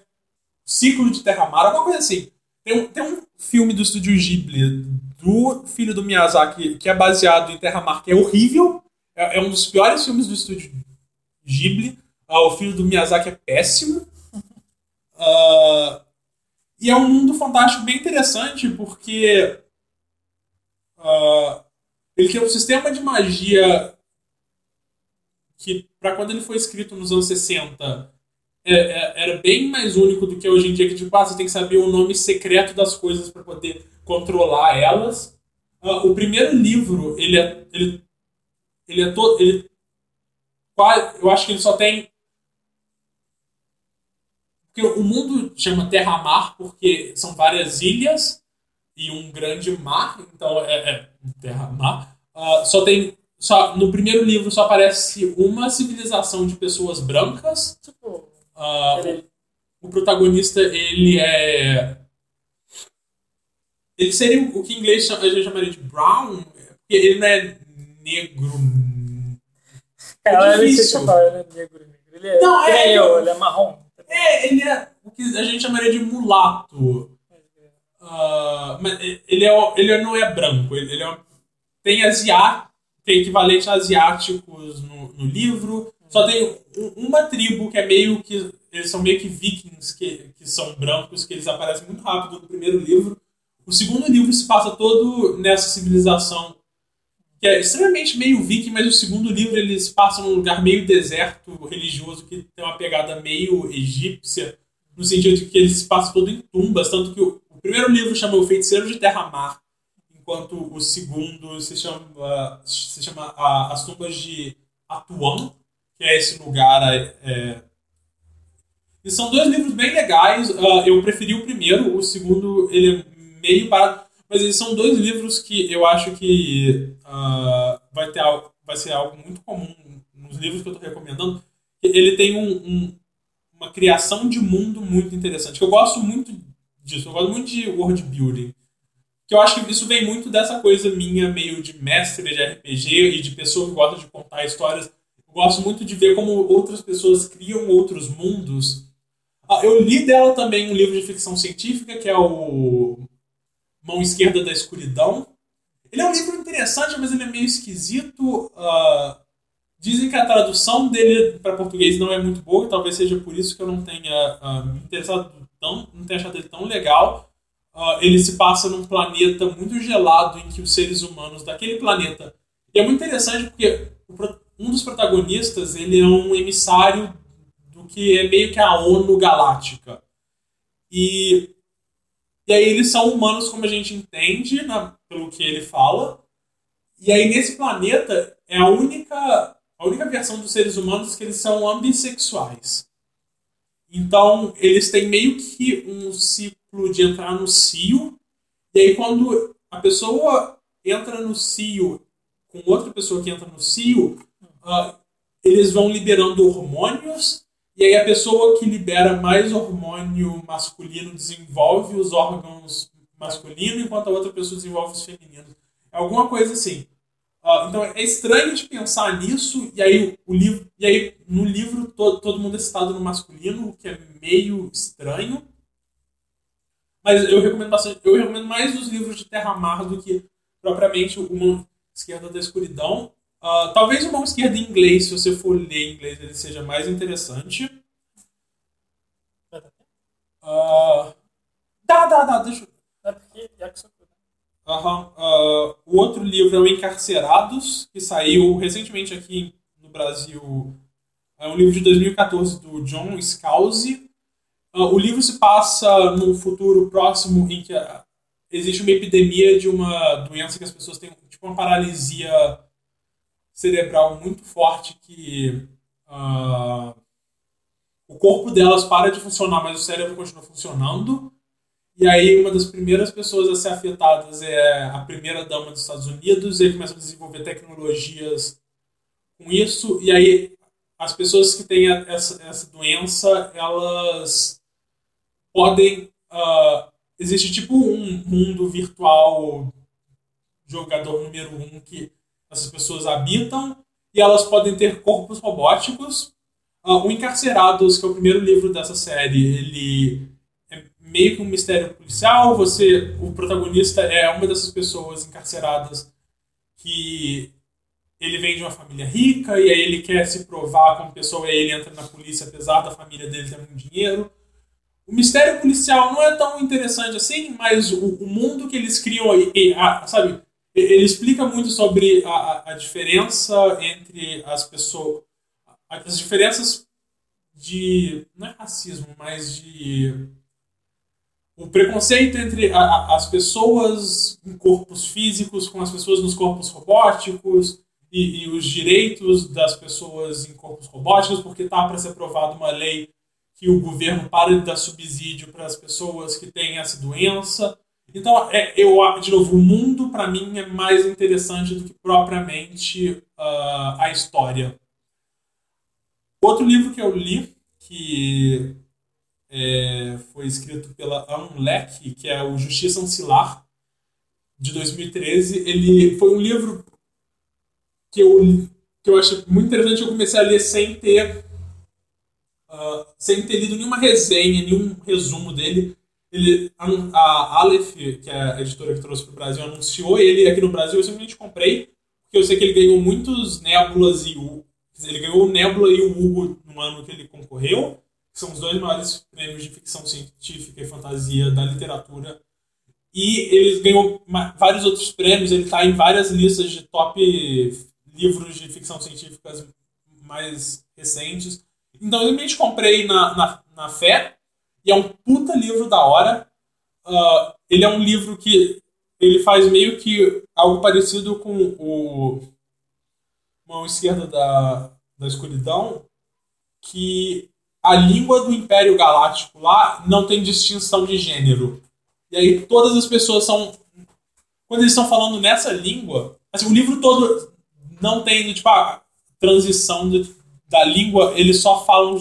Ciclo de Terra Mar, alguma coisa assim. Tem um, tem um filme do estúdio Ghibli do filho do Miyazaki que é baseado em Terra Mar, que é horrível. É, é um dos piores filmes do estúdio Ghibli. Ah, o filho do Miyazaki é péssimo. Ah, e é um mundo fantástico bem interessante porque ah, ele tem um sistema de magia que, para quando ele foi escrito nos anos 60, é- é- era bem mais único do que hoje em dia, que tipo, ah, você tem que saber o nome secreto das coisas para poder controlar elas. Ah, o primeiro livro, ele é, ele, ele é todo. Ele, eu acho que ele só tem. Porque o mundo chama Terra-Mar porque são várias ilhas e um grande mar, então é, é Terra-Mar. Ah, só tem. Só, no primeiro livro só aparece uma civilização de pessoas brancas. Tipo, Ah, ele, o protagonista, ele é. Ele seria o que em inglês a gente chamaria de brown, porque ele não é negro. cara, ele difícil. se fala, ele é negro, negro. Ele é, Não, ele é- é eu, ele é marrom. É, ele é o que a gente chamaria de mulato. Ah, mas ele, é, ele não é branco, ele, é, tem asiático, tem equivalente a asiáticos no, no livro. Só tem um- uma tribo que é meio que. Eles são meio que vikings, que, que são brancos, que eles aparecem muito rápido no primeiro livro. O segundo livro se passa todo nessa civilização que é extremamente meio viking, mas o segundo livro eles passam num lugar meio deserto religioso que tem uma pegada meio egípcia, no sentido de que eles passam todo em tumbas, tanto que o, o primeiro livro chama O Feiticeiro de Terra-Mar, enquanto o segundo se chama, se chama a- As Tumbas de Atuan, que é esse lugar. é, e são dois livros bem legais. ah, eu preferi o primeiro, o segundo ele é meio parado. Mas eles são dois livros que eu acho que uh, vai, ter algo, vai ser algo muito comum nos livros que eu estou recomendando. Ele tem um, um, uma criação de mundo muito interessante. Eu gosto muito disso. Eu gosto muito de world building. Que eu acho que isso vem muito dessa coisa minha, meio de mestre de RPG e de pessoa que gosta de contar histórias. Eu gosto muito de ver como outras pessoas criam outros mundos. Ah, eu li dela também um livro de ficção científica, que é o Mão Esquerda da Escuridão. Ele é um livro interessante, mas ele é meio esquisito. Uh, dizem que a tradução dele para português não é muito boa, talvez seja por isso que eu não tenha uh, me interessado tão, não tenha achado ele tão legal. Uh, ele se passa num planeta muito gelado em que os seres humanos daquele planeta. E é muito interessante porque um dos protagonistas ele é um emissário do que é meio que a ONU Galáctica. E, e aí eles são humanos como a gente entende, na, pelo que ele fala. E aí nesse planeta é a única, a única versão dos seres humanos que eles são ambissexuais. Então eles têm meio que um ciclo de entrar no cio. E aí, quando a pessoa entra no cio com outra pessoa que entra no cio, uh, eles vão liberando hormônios. E aí, a pessoa que libera mais hormônio masculino desenvolve os órgãos masculinos, enquanto a outra pessoa desenvolve os femininos. É alguma coisa assim. Uh, então é estranho de pensar nisso, e aí o livro. E aí, no livro, todo, todo mundo é citado no masculino, o que é meio estranho. Mas eu recomendo bastante. Eu recomendo mais os livros de Terra Mar do que propriamente o Mão Esquerda da Escuridão. Uh, talvez o Mão Esquerda em inglês, se você for ler em inglês, ele seja mais interessante. Uh, dá, dá, dá, deixa eu. Uhum. Uh, o outro livro é o Encarcerados, que saiu recentemente aqui no Brasil. É um livro de 2014 do John Scalzi. Uh, o livro se passa num futuro próximo em que existe uma epidemia de uma doença que as pessoas têm, tipo uma paralisia cerebral muito forte que uh, o corpo delas para de funcionar, mas o cérebro continua funcionando. E aí uma das primeiras pessoas a ser afetadas é a primeira dama dos Estados Unidos, e ele começa a desenvolver tecnologias com isso, e aí as pessoas que têm essa, essa doença, elas podem. Uh, existe tipo um mundo virtual jogador número um que essas pessoas habitam e elas podem ter corpos robóticos. Uh, o Encarcerados, que é o primeiro livro dessa série, ele é meio que um mistério policial. Você, o protagonista é uma dessas pessoas encarceradas que ele vem de uma família rica e aí ele quer se provar como pessoa e aí ele entra na polícia apesar da família dele ter muito dinheiro. O mistério policial não é tão interessante assim, mas o, o mundo que eles criam aí, sabe? Ele explica muito sobre a, a diferença entre as pessoas. As diferenças de. Não é racismo, mas de. O preconceito entre a, as pessoas em corpos físicos com as pessoas nos corpos robóticos e, e os direitos das pessoas em corpos robóticos, porque está para ser aprovada uma lei que o governo pare de dar subsídio para as pessoas que têm essa doença. Então, é, eu, de novo, o mundo para mim é mais interessante do que propriamente uh, a história. Outro livro que eu li, que é, foi escrito pela Anne Leck, que é o Justiça Ancilar, de 2013, ele foi um livro que eu, que eu acho muito interessante. Eu comecei a ler sem ter uh, sem ter lido nenhuma resenha, nenhum resumo dele. Ele, a, Aleph, que é a editora que trouxe para o Brasil, anunciou ele aqui no Brasil. Eu simplesmente comprei, porque eu sei que ele ganhou muitos Nébulas e o. Ele ganhou o Nébula e o Hugo no ano que ele concorreu, que são os dois maiores prêmios de ficção científica e fantasia da literatura. E ele ganhou vários outros prêmios, ele está em várias listas de top livros de ficção científica mais recentes. Então eu simplesmente comprei na, na, na fé, e é um puta livro da hora. Uh, ele é um livro que ele faz meio que algo parecido com o Mão Esquerda da, da Escuridão, que a língua do Império Galáctico lá não tem distinção de gênero. E aí todas as pessoas são quando eles estão falando nessa língua, assim, o livro todo não tem, tipo, a transição de, da língua, eles só falam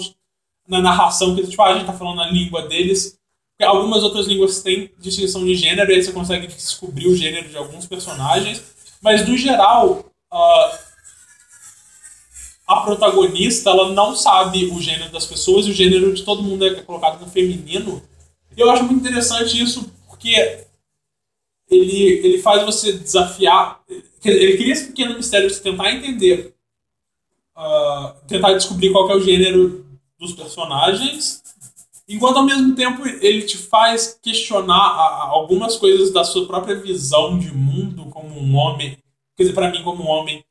na narração que, tipo, a gente tá falando a língua deles. Porque algumas outras línguas têm distinção de gênero, e aí você consegue descobrir o gênero de alguns personagens. Mas, no geral, uh, a protagonista, ela não sabe o gênero das pessoas, e o gênero de todo mundo é colocado no feminino. E eu acho muito interessante isso, porque ele, ele faz você desafiar. Ele cria esse pequeno mistério de tentar entender, uh, tentar descobrir qual é o gênero dos personagens, enquanto ao mesmo tempo ele te faz questionar algumas coisas da sua própria visão de mundo como um homem. Quer dizer, para mim, como um homem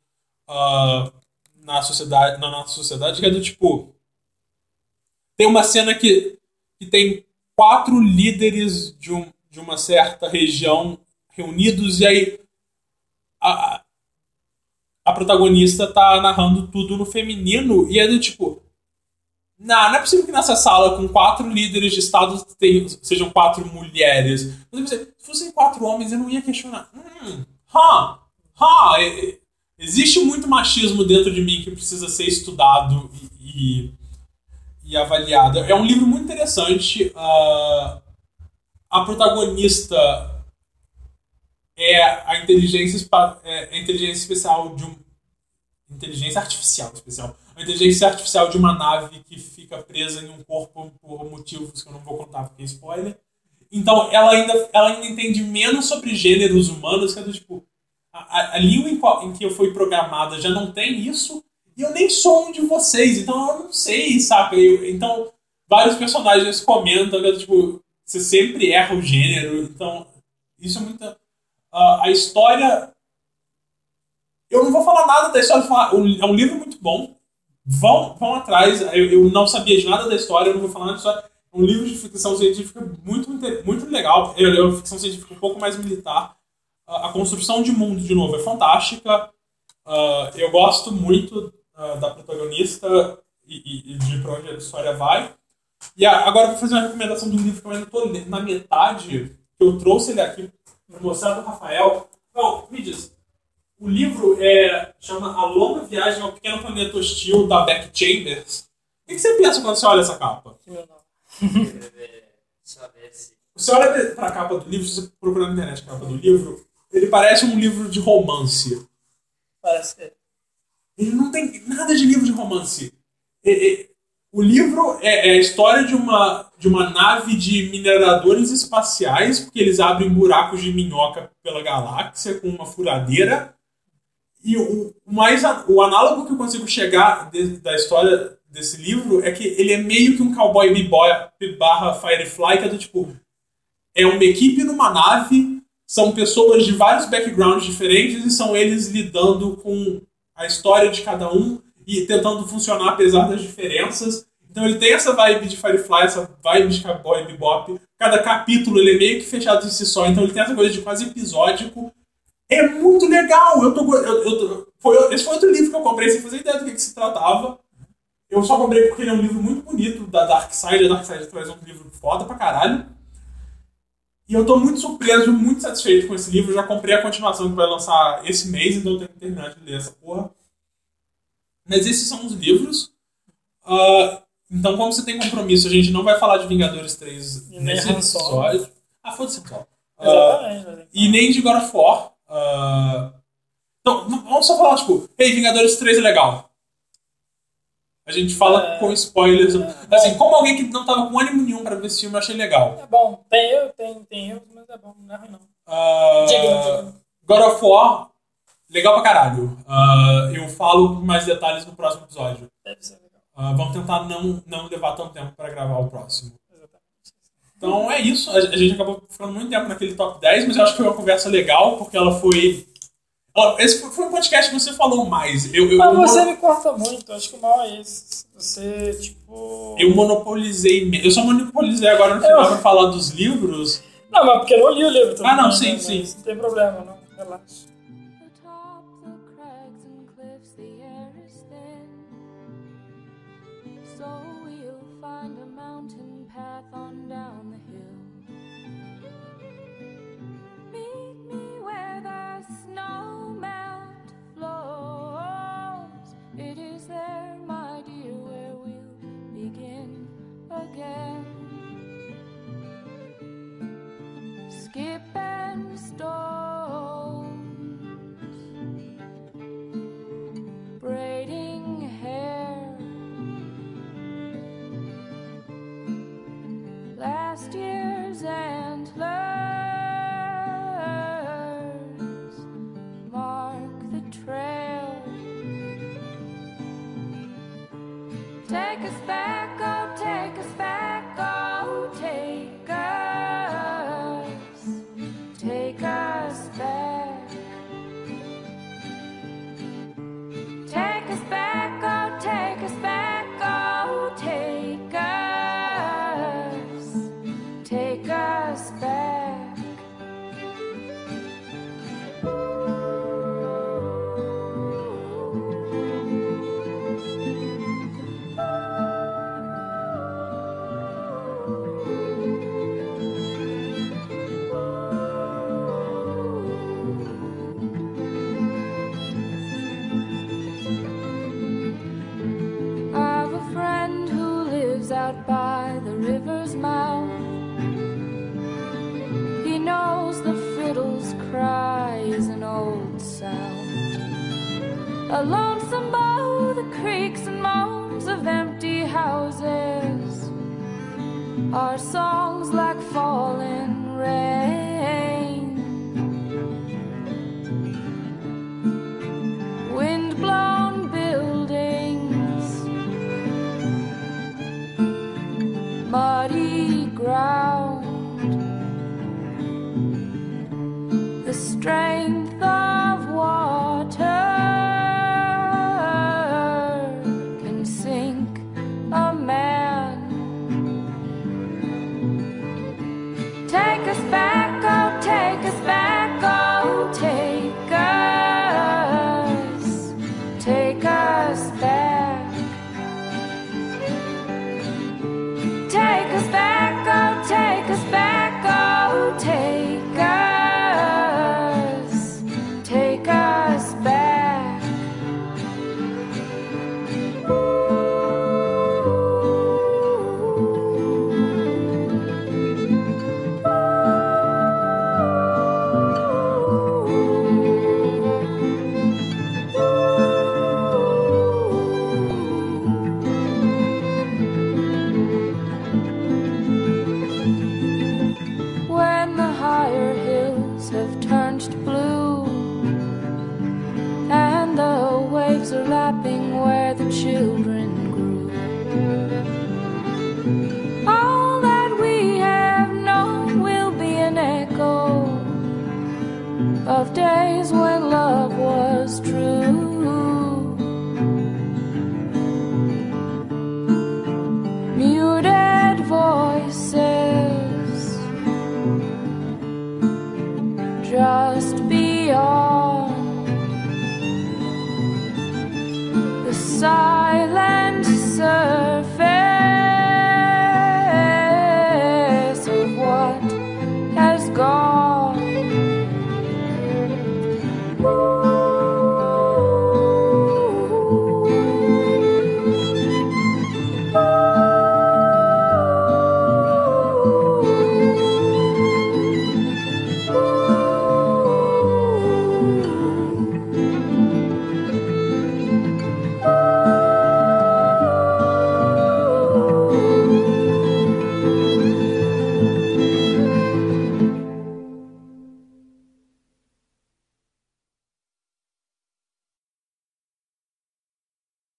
uh, na sociedade, na nossa sociedade, que é do tipo. Tem uma cena que, que tem quatro líderes de, um, de uma certa região reunidos e aí a, a protagonista tá narrando tudo no feminino e é do tipo. Não, não é possível que nessa sala com quatro líderes de estado tenham, sejam quatro mulheres. Se fossem quatro homens, eu não ia questionar. Hum, ha, ha, existe muito machismo dentro de mim que precisa ser estudado e, e, e avaliado. É um livro muito interessante. Uh, a protagonista é a inteligência, é a inteligência especial de um. Inteligência artificial especial. A inteligência artificial de uma nave que fica presa em um corpo por motivos que eu não vou contar porque é spoiler. Então ela ainda, ela ainda entende menos sobre gêneros humanos, que é do tipo. A, a língua em, qual, em que eu fui programada já não tem isso, e eu nem sou um de vocês, então eu não sei, saca? Eu, então, vários personagens comentam que, tipo, você sempre erra o gênero, então, isso é muito Uh, a história. Eu não vou falar nada da história, é um livro muito bom. Vão, vão atrás. Eu, eu não sabia de nada da história, eu não vou falar nada da história. É um livro de ficção científica muito, muito legal. É uma ficção científica um pouco mais militar. A construção de mundo, de novo, é fantástica. Uh, eu gosto muito uh, da protagonista e, e, de pra onde a história vai. E agora eu vou fazer uma recomendação do livro que eu ainda estou na metade. Eu trouxe ele aqui para mostrar para o Rafael. Bom, me diz, o livro é, chama A Longa Viagem ao Pequeno Planeta Hostil, da Beck Chambers. O que você pensa quando você olha essa capa? Você olha para a capa do livro, se você procurar na internet a capa do livro, ele parece um livro de romance. Parece que. Ele não tem nada de livro de romance. O livro é, é, a história de uma, de uma nave de mineradores espaciais, porque eles abrem buracos de minhoca pela galáxia com uma furadeira. E o, mais o análogo que eu consigo chegar de, da história desse livro é que ele é meio que um cowboy bebop barra Firefly, que é do tipo. É uma equipe numa nave, são pessoas de vários backgrounds diferentes e são eles lidando com a história de cada um e tentando funcionar apesar das diferenças. Então ele tem essa vibe de Firefly, essa vibe de Cowboy Bebop. Cada capítulo ele é meio que fechado em si só, então ele tem essa coisa de quase episódico. É muito legal! Eu tô, eu, eu, foi, esse foi outro livro que eu comprei sem fazer ideia do que, que se tratava. Eu só comprei porque ele é um livro muito bonito da Dark Side. A Dark Side traz um livro foda pra caralho. E eu tô muito surpreso, muito satisfeito com esse livro. Eu já comprei a continuação que vai lançar esse mês, então eu tenho que terminar de ler essa porra. Mas esses são os livros. Uh, então, como você tem compromisso, a gente não vai falar de Vingadores 3 e nesse episódio. Ah, foda-se só. Uh, e nem de God of War. Uh, então, vamos só falar, tipo, Ei, Vingadores 3 é legal. A gente fala é, com spoilers. É, assim, como alguém que não tava com ânimo nenhum pra ver esse filme, eu achei legal. É bom. Tem eu, tem, tem eu, mas é bom, não é ruim não. Uh, diga, diga. God of War Legal pra caralho. Uh, eu falo com mais detalhes no próximo episódio. Deve ser legal. Uh, vamos tentar não, não levar tanto tempo pra gravar o próximo. Então é isso. A, a gente acabou ficando muito tempo naquele top 10, mas eu acho que foi uma conversa legal, porque ela foi. esse foi um podcast que você falou mais. Eu, eu, mas você eu, me corta muito, acho que o mal é esse. Você, tipo. Eu monopolizei. Eu só monopolizei agora no final eu... pra falar dos livros. Não, mas porque eu não li o livro também. Ah, não, sim, né? sim. Não tem problema, não. Relaxa. skipping stones, braiding hair. Last year's antlers mark the trail. Take us back. A